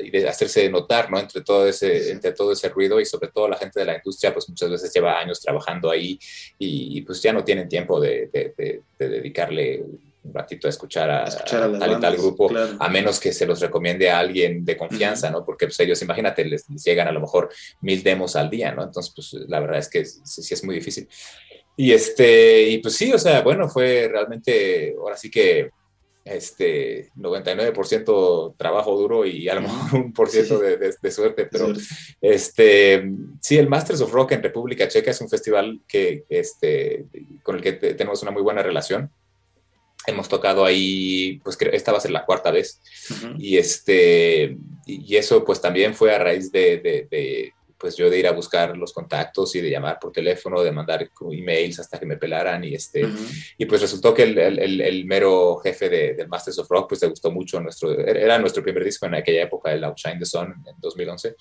y de hacerse notar, ¿no? Entre todo, ese, entre todo ese ruido y sobre todo la gente de la industria, pues muchas veces lleva años trabajando ahí y, pues ya no tienen tiempo de, de, dedicarle un ratito a escuchar a, tal y tal grupo, a menos que se los recomiende a alguien de confianza, ¿no? Porque pues ellos, imagínate, les, llegan a lo mejor mil demos al día, ¿no? Entonces, pues la verdad es que sí, sí es muy difícil. Y este, y pues sí, o sea, bueno, fue realmente, ahora sí que este 99% trabajo duro y a lo mejor un por ciento de, suerte, pero este sí, el Masters of Rock en República Checa es un festival que este con el que tenemos una muy buena relación. Hemos tocado ahí, pues esta va a ser la cuarta vez. Y este y eso pues también fue a raíz de pues yo de ir a buscar los contactos y de llamar por teléfono, de mandar emails hasta que me pelaran y este, y pues resultó que el, el, el mero jefe de, del Masters of Rock pues le gustó mucho nuestro, era nuestro primer disco en aquella época, el Outshine the Sun en 2011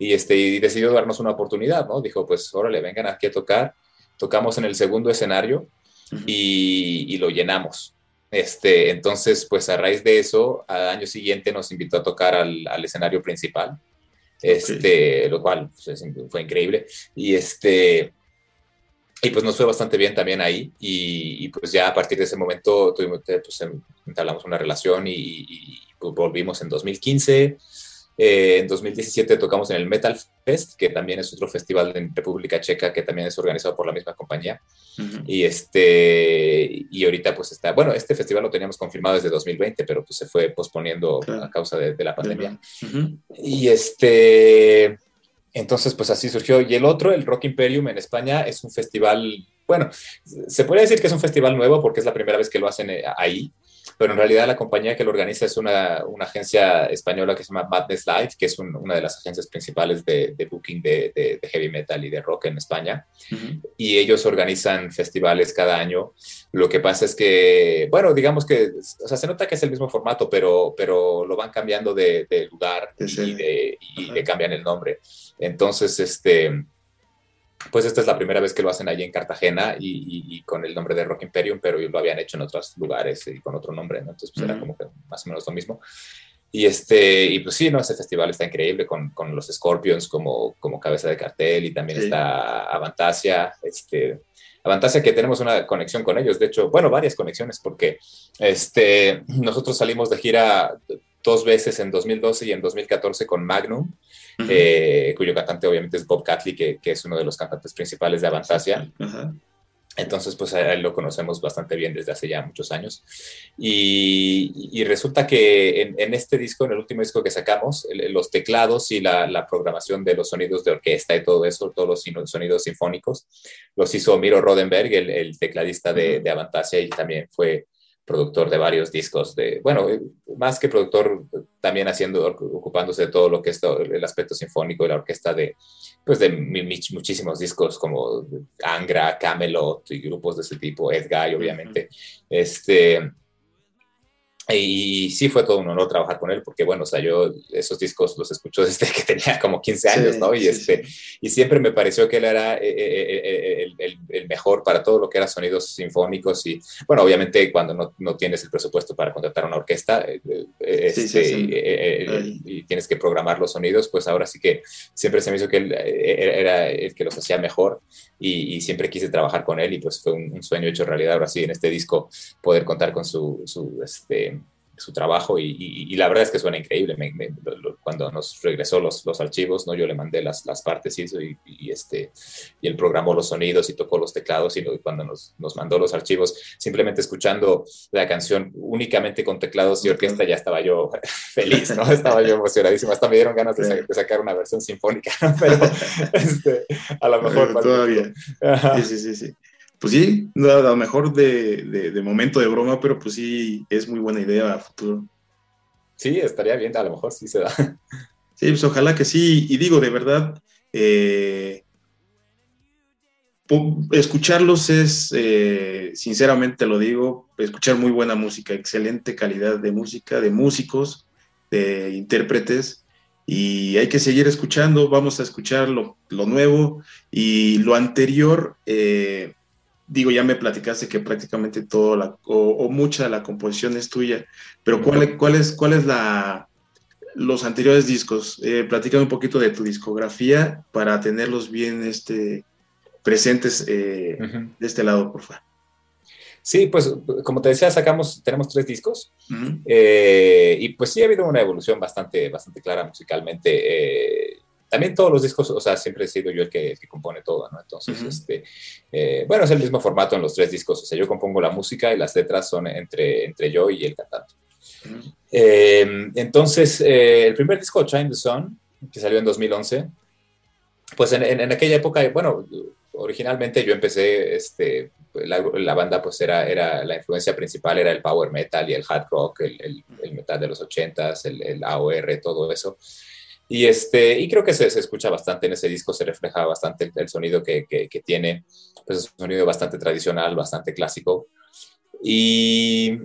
y este, y decidió darnos una oportunidad, ¿no? Dijo pues órale, vengan aquí a tocar, tocamos en el segundo escenario y, y lo llenamos. Este, entonces, pues a raíz de eso, al año siguiente nos invitó a tocar al, al escenario principal este, lo cual pues, fue increíble. Y este, y pues nos fue bastante bien también ahí. Y, pues ya a partir de ese momento tuvimos, pues, em, entablamos una relación y, pues, volvimos en 2015 eh, en 2017 tocamos en el Metal Fest, que también es otro festival en República Checa que también es organizado por la misma compañía. Y este y ahorita pues está, bueno, este festival lo teníamos confirmado desde 2020, pero pues se fue posponiendo a causa de, la pandemia. Y este entonces pues así surgió. Y el otro, el Rock Imperium en España, es un festival, bueno, se puede decir que es un festival nuevo porque es la primera vez que lo hacen eh, ahí pero en realidad la compañía que lo organiza es una, una agencia española que se llama Madness Live, que es una de las agencias principales de, de booking de, de, heavy metal y de rock en España. Y ellos organizan festivales cada año. Lo que pasa es que, bueno, digamos que, o sea, se nota que es el mismo formato, pero, pero lo van cambiando de, lugar y, y le cambian el nombre. Entonces, este pues esta es la primera vez que lo hacen allí en Cartagena y, con el nombre de Rock Imperium, pero lo habían hecho en otros lugares y con otro nombre, ¿no? Entonces, pues era como que más o menos lo mismo. Y, este, y pues sí, ¿no? Ese festival está increíble con, con los Scorpions como, como cabeza de cartel y también está Avantasia, este, Avantasia que tenemos una conexión con ellos, de hecho, bueno, varias conexiones, porque este, nosotros salimos de gira dos veces en 2012 y en 2014 con Magnum, eh, cuyo cantante obviamente es Bob Catley, que, es uno de los cantantes principales de Avantasia. Entonces, pues a él lo conocemos bastante bien desde hace ya muchos años. Y, resulta que en, este disco, en el último disco que sacamos, los teclados y la, programación de los sonidos de orquesta y todo eso, todos los sonidos sinfónicos, los hizo Miro Rodenberg, el, tecladista de, de Avantasia, y también fue productor de varios discos, de, bueno, más que productor, también haciendo, ocupándose de todo lo que es el aspecto sinfónico y la orquesta de, pues de muchísimos discos como Angra, Camelot y grupos de ese tipo, Edguy, obviamente. Este, y sí fue todo un honor trabajar con él, porque bueno, o sea, yo esos discos los escucho desde que tenía como 15 años, ¿no? Y, este, y siempre me pareció que él era eh, eh, eh, el, mejor para todo lo que era sonidos sinfónicos y, bueno, obviamente cuando no, no tienes el presupuesto para contratar una orquesta este, y tienes que programar los sonidos, pues ahora sí que siempre se me hizo que él era el que los hacía mejor y, siempre quise trabajar con él y pues fue un, sueño hecho realidad. Ahora sí en este disco poder contar con su, su este, su trabajo y, la verdad es que suena increíble. cuando nos regresó los, los, archivos, ¿no? yo le mandé las, las partes y, y, este, y él programó los sonidos y tocó los teclados y, cuando nos, nos, mandó los archivos, simplemente escuchando la canción únicamente con teclados y orquesta, ya estaba yo feliz, ¿no? estaba yo emocionadísimo. Hasta me dieron ganas de, sacar una versión sinfónica, pero este, a lo mejor... todavía. Sí, sí, sí, sí pues sí, a lo mejor de, momento de broma, pero pues sí, es muy buena idea a futuro. Sí, estaría bien, a lo mejor sí se da. Sí, pues ojalá que sí. Y digo, de verdad, eh, escucharlos es, eh, sinceramente lo digo, escuchar muy buena música, excelente calidad de música, de músicos, de intérpretes. Y hay que seguir escuchando, vamos a escuchar lo, nuevo y lo anterior. Eh, digo, ya me platicaste que prácticamente todo la, o, mucha de la composición es tuya, pero ¿cuál, cuál es, cuál es la, los anteriores discos? Eh, platícame un poquito de tu discografía para tenerlos bien este, presentes eh, de este lado, por favor. Sí, pues como te decía, sacamos, tenemos tres discos eh, y pues sí ha habido una evolución bastante, bastante clara musicalmente. Eh, también todos los discos, o sea, siempre he sido yo el que, compone todo, ¿no? Entonces, este, eh, bueno, es el mismo formato en los tres discos, o sea, yo compongo la música y las letras son entre, entre yo y el cantante. Em, entonces, eh, el primer disco, Chime the Sun, que salió en 2011, pues en, en, aquella época, bueno, originalmente yo empecé, este, la, la, banda pues era, era, la influencia principal era el power metal y el hard rock, el, el, metal de los ochentas, el, el AOR, todo eso. Y, este, y creo que se, escucha bastante en ese disco, se refleja bastante el, sonido que, que, tiene, pues es un sonido bastante tradicional, bastante clásico. Y,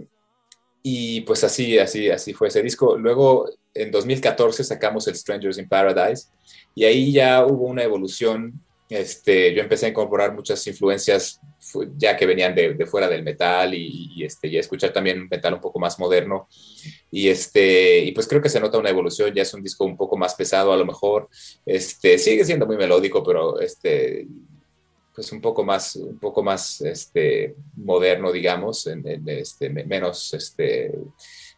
y pues así, así, así fue ese disco. Luego, en 2014 sacamos el Strangers in Paradise y ahí ya hubo una evolución. Este, yo empecé a incorporar muchas influencias ya que venían de, fuera del metal y, este, y escuchar también metal un poco más moderno. Y, este, y pues creo que se nota una evolución, ya es un disco un poco más pesado a lo mejor, este, sigue siendo muy melódico, pero este, pues un poco más, un poco más este, moderno, digamos, en, este, menos, este,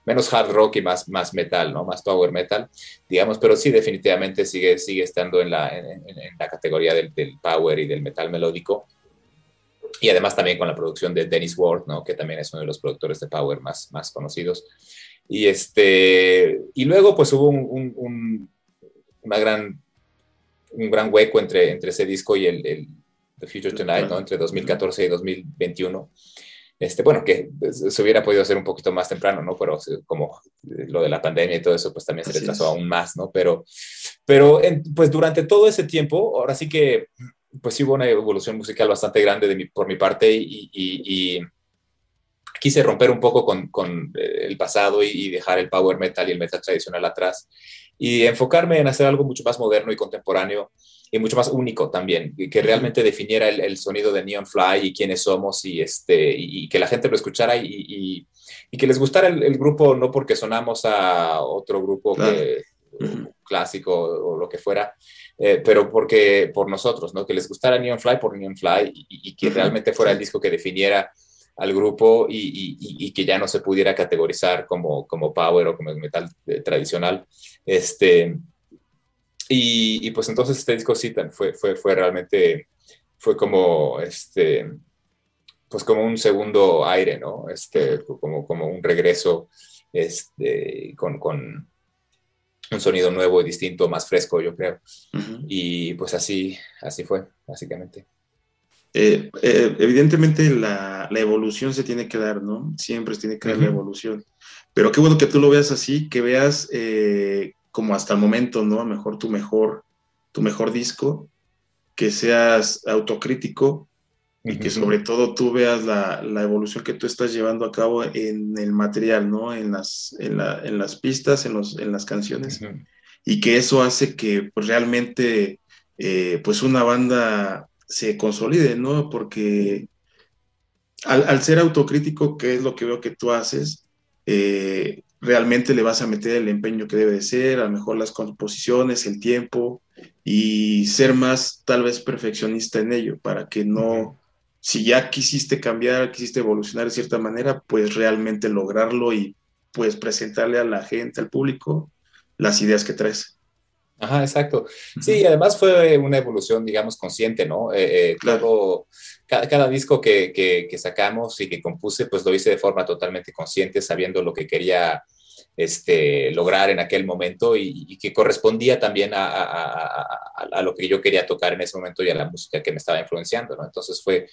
menos hard rock y más, más metal, ¿no? Más power metal, digamos, pero sí definitivamente sigue, sigue estando en la, en, la categoría del, del, power y del metal melódico y además también con la producción de Dennis Ward, ¿no? que también es uno de los productores de Power más, más conocidos. Y, este, y luego pues hubo un, una gran, un gran hueco entre, entre ese disco y el, el The Future Tonight, ¿no? entre 2014 y 2021. Este, bueno, que se hubiera podido hacer un poquito más temprano, ¿no? Pero como lo de la pandemia y todo eso, pues también se retrasó aún más, ¿no? Pero, pero pues durante todo ese tiempo, ahora sí que pues sí hubo una evolución musical bastante grande de mi, por mi parte y, quise romper un poco con, con eh, el pasado y, dejar el power metal y el metal tradicional atrás y enfocarme en hacer algo mucho más moderno y contemporáneo y mucho más único también, que realmente definiera el, sonido de Neon Fly y quiénes somos y, este, y que la gente lo escuchara y, que les gustara el, grupo no porque sonamos a otro grupo que clásico o, lo que fuera, eh, pero porque por nosotros, ¿no? Que les gustara Neon Fly por Neon Fly y, que realmente fuera el disco que definiera al grupo y, que ya no se pudiera categorizar como, como power o como metal eh, tradicional. Este, y, pues entonces este disco sí fue, fue, fue realmente, fue como, este, pues como un segundo aire, ¿no? Este, como, como un regreso este, con, con un sonido nuevo y distinto, más fresco, yo creo. Y pues así, así fue, básicamente. Eh, eh, evidentemente la, la, evolución se tiene que dar, ¿no? Siempre se tiene que dar la evolución. Pero qué bueno que tú lo veas así, que veas eh, como hasta el momento, ¿no? A mejor tu mejor, tu mejor disco, que seas autocrítico y que sobre todo tú veas la, la, evolución que tú estás llevando a cabo en el material, ¿no? En las, en la, en las pistas, en, los, en las canciones. Y que eso hace que pues, realmente pues una banda se consolide, ¿no? Porque al, ser autocrítico, que es lo que veo que tú haces, eh, realmente le vas a meter el empeño que debe de ser, a lo mejor las composiciones, el tiempo y ser más tal vez perfeccionista en ello para que no, si ya quisiste cambiar, quisiste evolucionar de cierta manera, pues realmente lograrlo y pues presentarle a la gente, al público, las ideas que traes. Ajá, exacto. Sí, además fue una evolución, digamos, consciente, ¿no? Eh, eh, claro. cada, disco que, que, sacamos y que compuse, pues lo hice de forma totalmente consciente, sabiendo lo que quería este, lograr en aquel momento y, que correspondía también a, a, a, lo que yo quería tocar en ese momento y a la música que me estaba influenciando, ¿no? Entonces fue,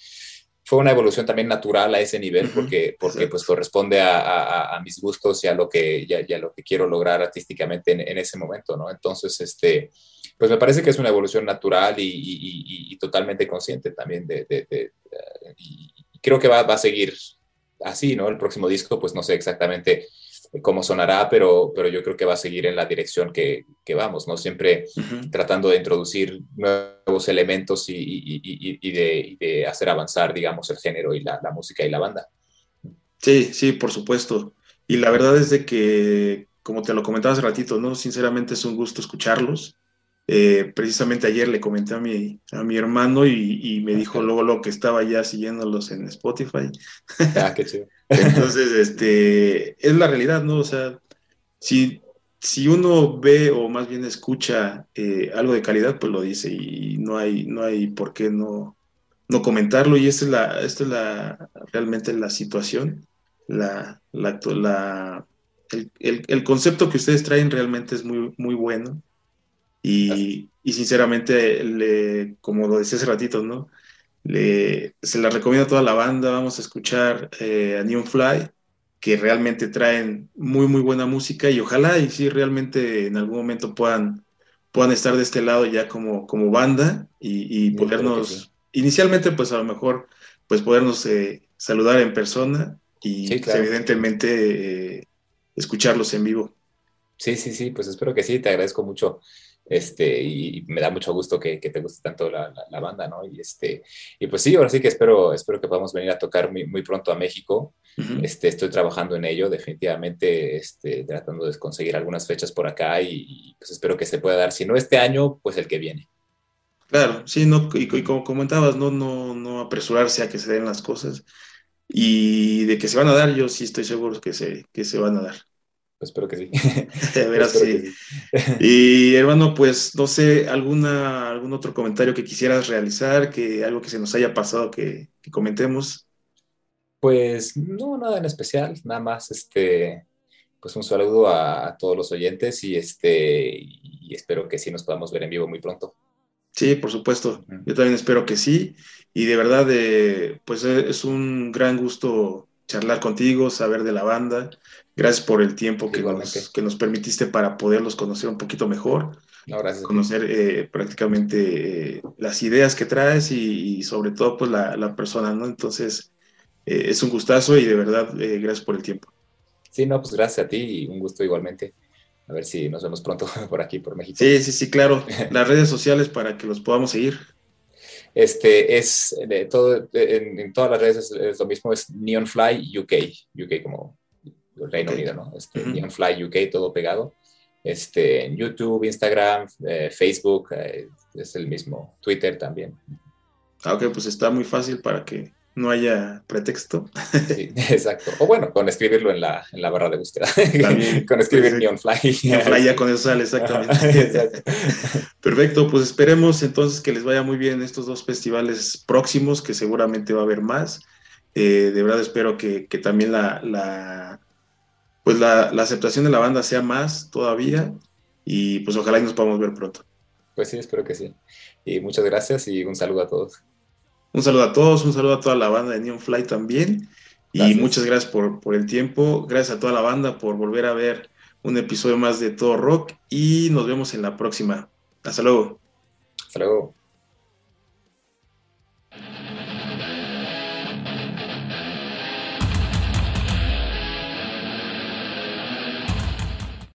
fue una evolución también natural a ese nivel porque, porque pues corresponde a, a, mis gustos y a lo que, ya, ya lo que quiero lograr artísticamente en, en, ese momento, ¿no? Entonces, este, pues me parece que es una evolución natural y, y, y totalmente consciente también de, de, de, y creo que va, va, a seguir así, ¿no? El próximo disco, pues no sé exactamente cómo sonará, pero, pero yo creo que va a seguir en la dirección que, que vamos, ¿no? Siempre tratando de introducir nuevos elementos y, y, y, de, de, hacer avanzar, digamos, el género y la, la, música y la banda. Sí, sí, por supuesto. Y la verdad es de que, como te lo comentaba hace ratito, ¿no? Sinceramente es un gusto escucharlos. Eh, precisamente ayer le comenté a mi, a mi hermano y, me dijo luego lo que estaba ya siguiéndolos en Spotify. Ah, qué chido. Entonces, este, es la realidad, ¿no? O sea, si, si uno ve o más bien escucha eh, algo de calidad, pues lo dice y no hay, no hay por qué no, no comentarlo y esta es la, esta es la, realmente la situación, la, la, la el, el, el, concepto que ustedes traen realmente es muy, muy bueno y, y sinceramente, le, como lo decía hace ratito, ¿no? Le, se la recomiendo a toda la banda, vamos a escuchar eh, a Neon Fly, que realmente traen muy, muy buena música y ojalá y sí realmente en algún momento puedan, puedan estar de este lado ya como, como banda y, podernos, inicialmente pues a lo mejor, pues podernos eh, saludar en persona y pues, evidentemente eh, escucharlos en vivo. Sí, sí, sí, pues espero que sí, te agradezco mucho este, y, me da mucho gusto que, te guste tanto la, banda, ¿no? Y, este, y pues sí, ahora sí que espero, espero que podamos venir a tocar muy, muy pronto a México. este, estoy trabajando en ello, definitivamente, este, tratando de conseguir algunas fechas por acá y, pues espero que se pueda dar, si no este año, pues el que viene. Claro, sí, no, y, como comentabas, no, no, no apresurarse a que se den las cosas y de que se van a dar, yo sí estoy seguro que se, que se van a dar espero que sí. sí. Y hermano, pues no sé, alguna, algún otro comentario que quisieras realizar, que algo que se nos haya pasado que, comentemos. Pues no, nada en especial, nada más este, pues un saludo a, todos los oyentes y este, y espero que sí nos podamos ver en vivo muy pronto. Sí, por supuesto. Yo también espero que sí. Y de verdad, eh, pues es un gran gusto charlar contigo, saber de la banda. Gracias por el tiempo que nos, que nos, permitiste para poderlos conocer un poquito mejor. Conocer eh, prácticamente eh, las ideas que traes y, sobre todo pues la, la persona, ¿no? Entonces, eh, es un gustazo y de verdad, gracias por el tiempo. Sí, no, pues gracias a ti y un gusto igualmente. A ver si nos vemos pronto por aquí, por México. Sí, sí, sí, claro. Las redes sociales para que los podamos seguir. Este es de todo, en, todas las redes es, lo mismo, es Neonfly UK, UK como Reino Unido, ¿no? Este, Neonfly UK, todo pegado. este, en YouTube, Instagram, eh, Facebook, eh, es el mismo, Twitter también. Ah, ok, pues está muy fácil para que no haya pretexto. Sí, exacto. O bueno, con escribirlo en la, en la barra de búsqueda. con escribir Neonfly. Neonfly ya con eso sale, exactamente. Perfecto, pues esperemos entonces que les vaya muy bien estos dos festivales próximos, que seguramente va a haber más. Eh, de verdad espero que, también la, la pues la, la, aceptación de la banda sea más todavía y pues ojalá y nos podamos ver pronto. Pues sí, espero que sí. Y muchas gracias y un saludo a todos. Un saludo a todos, un saludo a toda la banda de Neon Fly también. Y muchas gracias por, por el tiempo. Gracias a toda la banda por volver a ver un episodio más de Todo Rock. Y nos vemos en la próxima. Hasta luego. Hasta luego.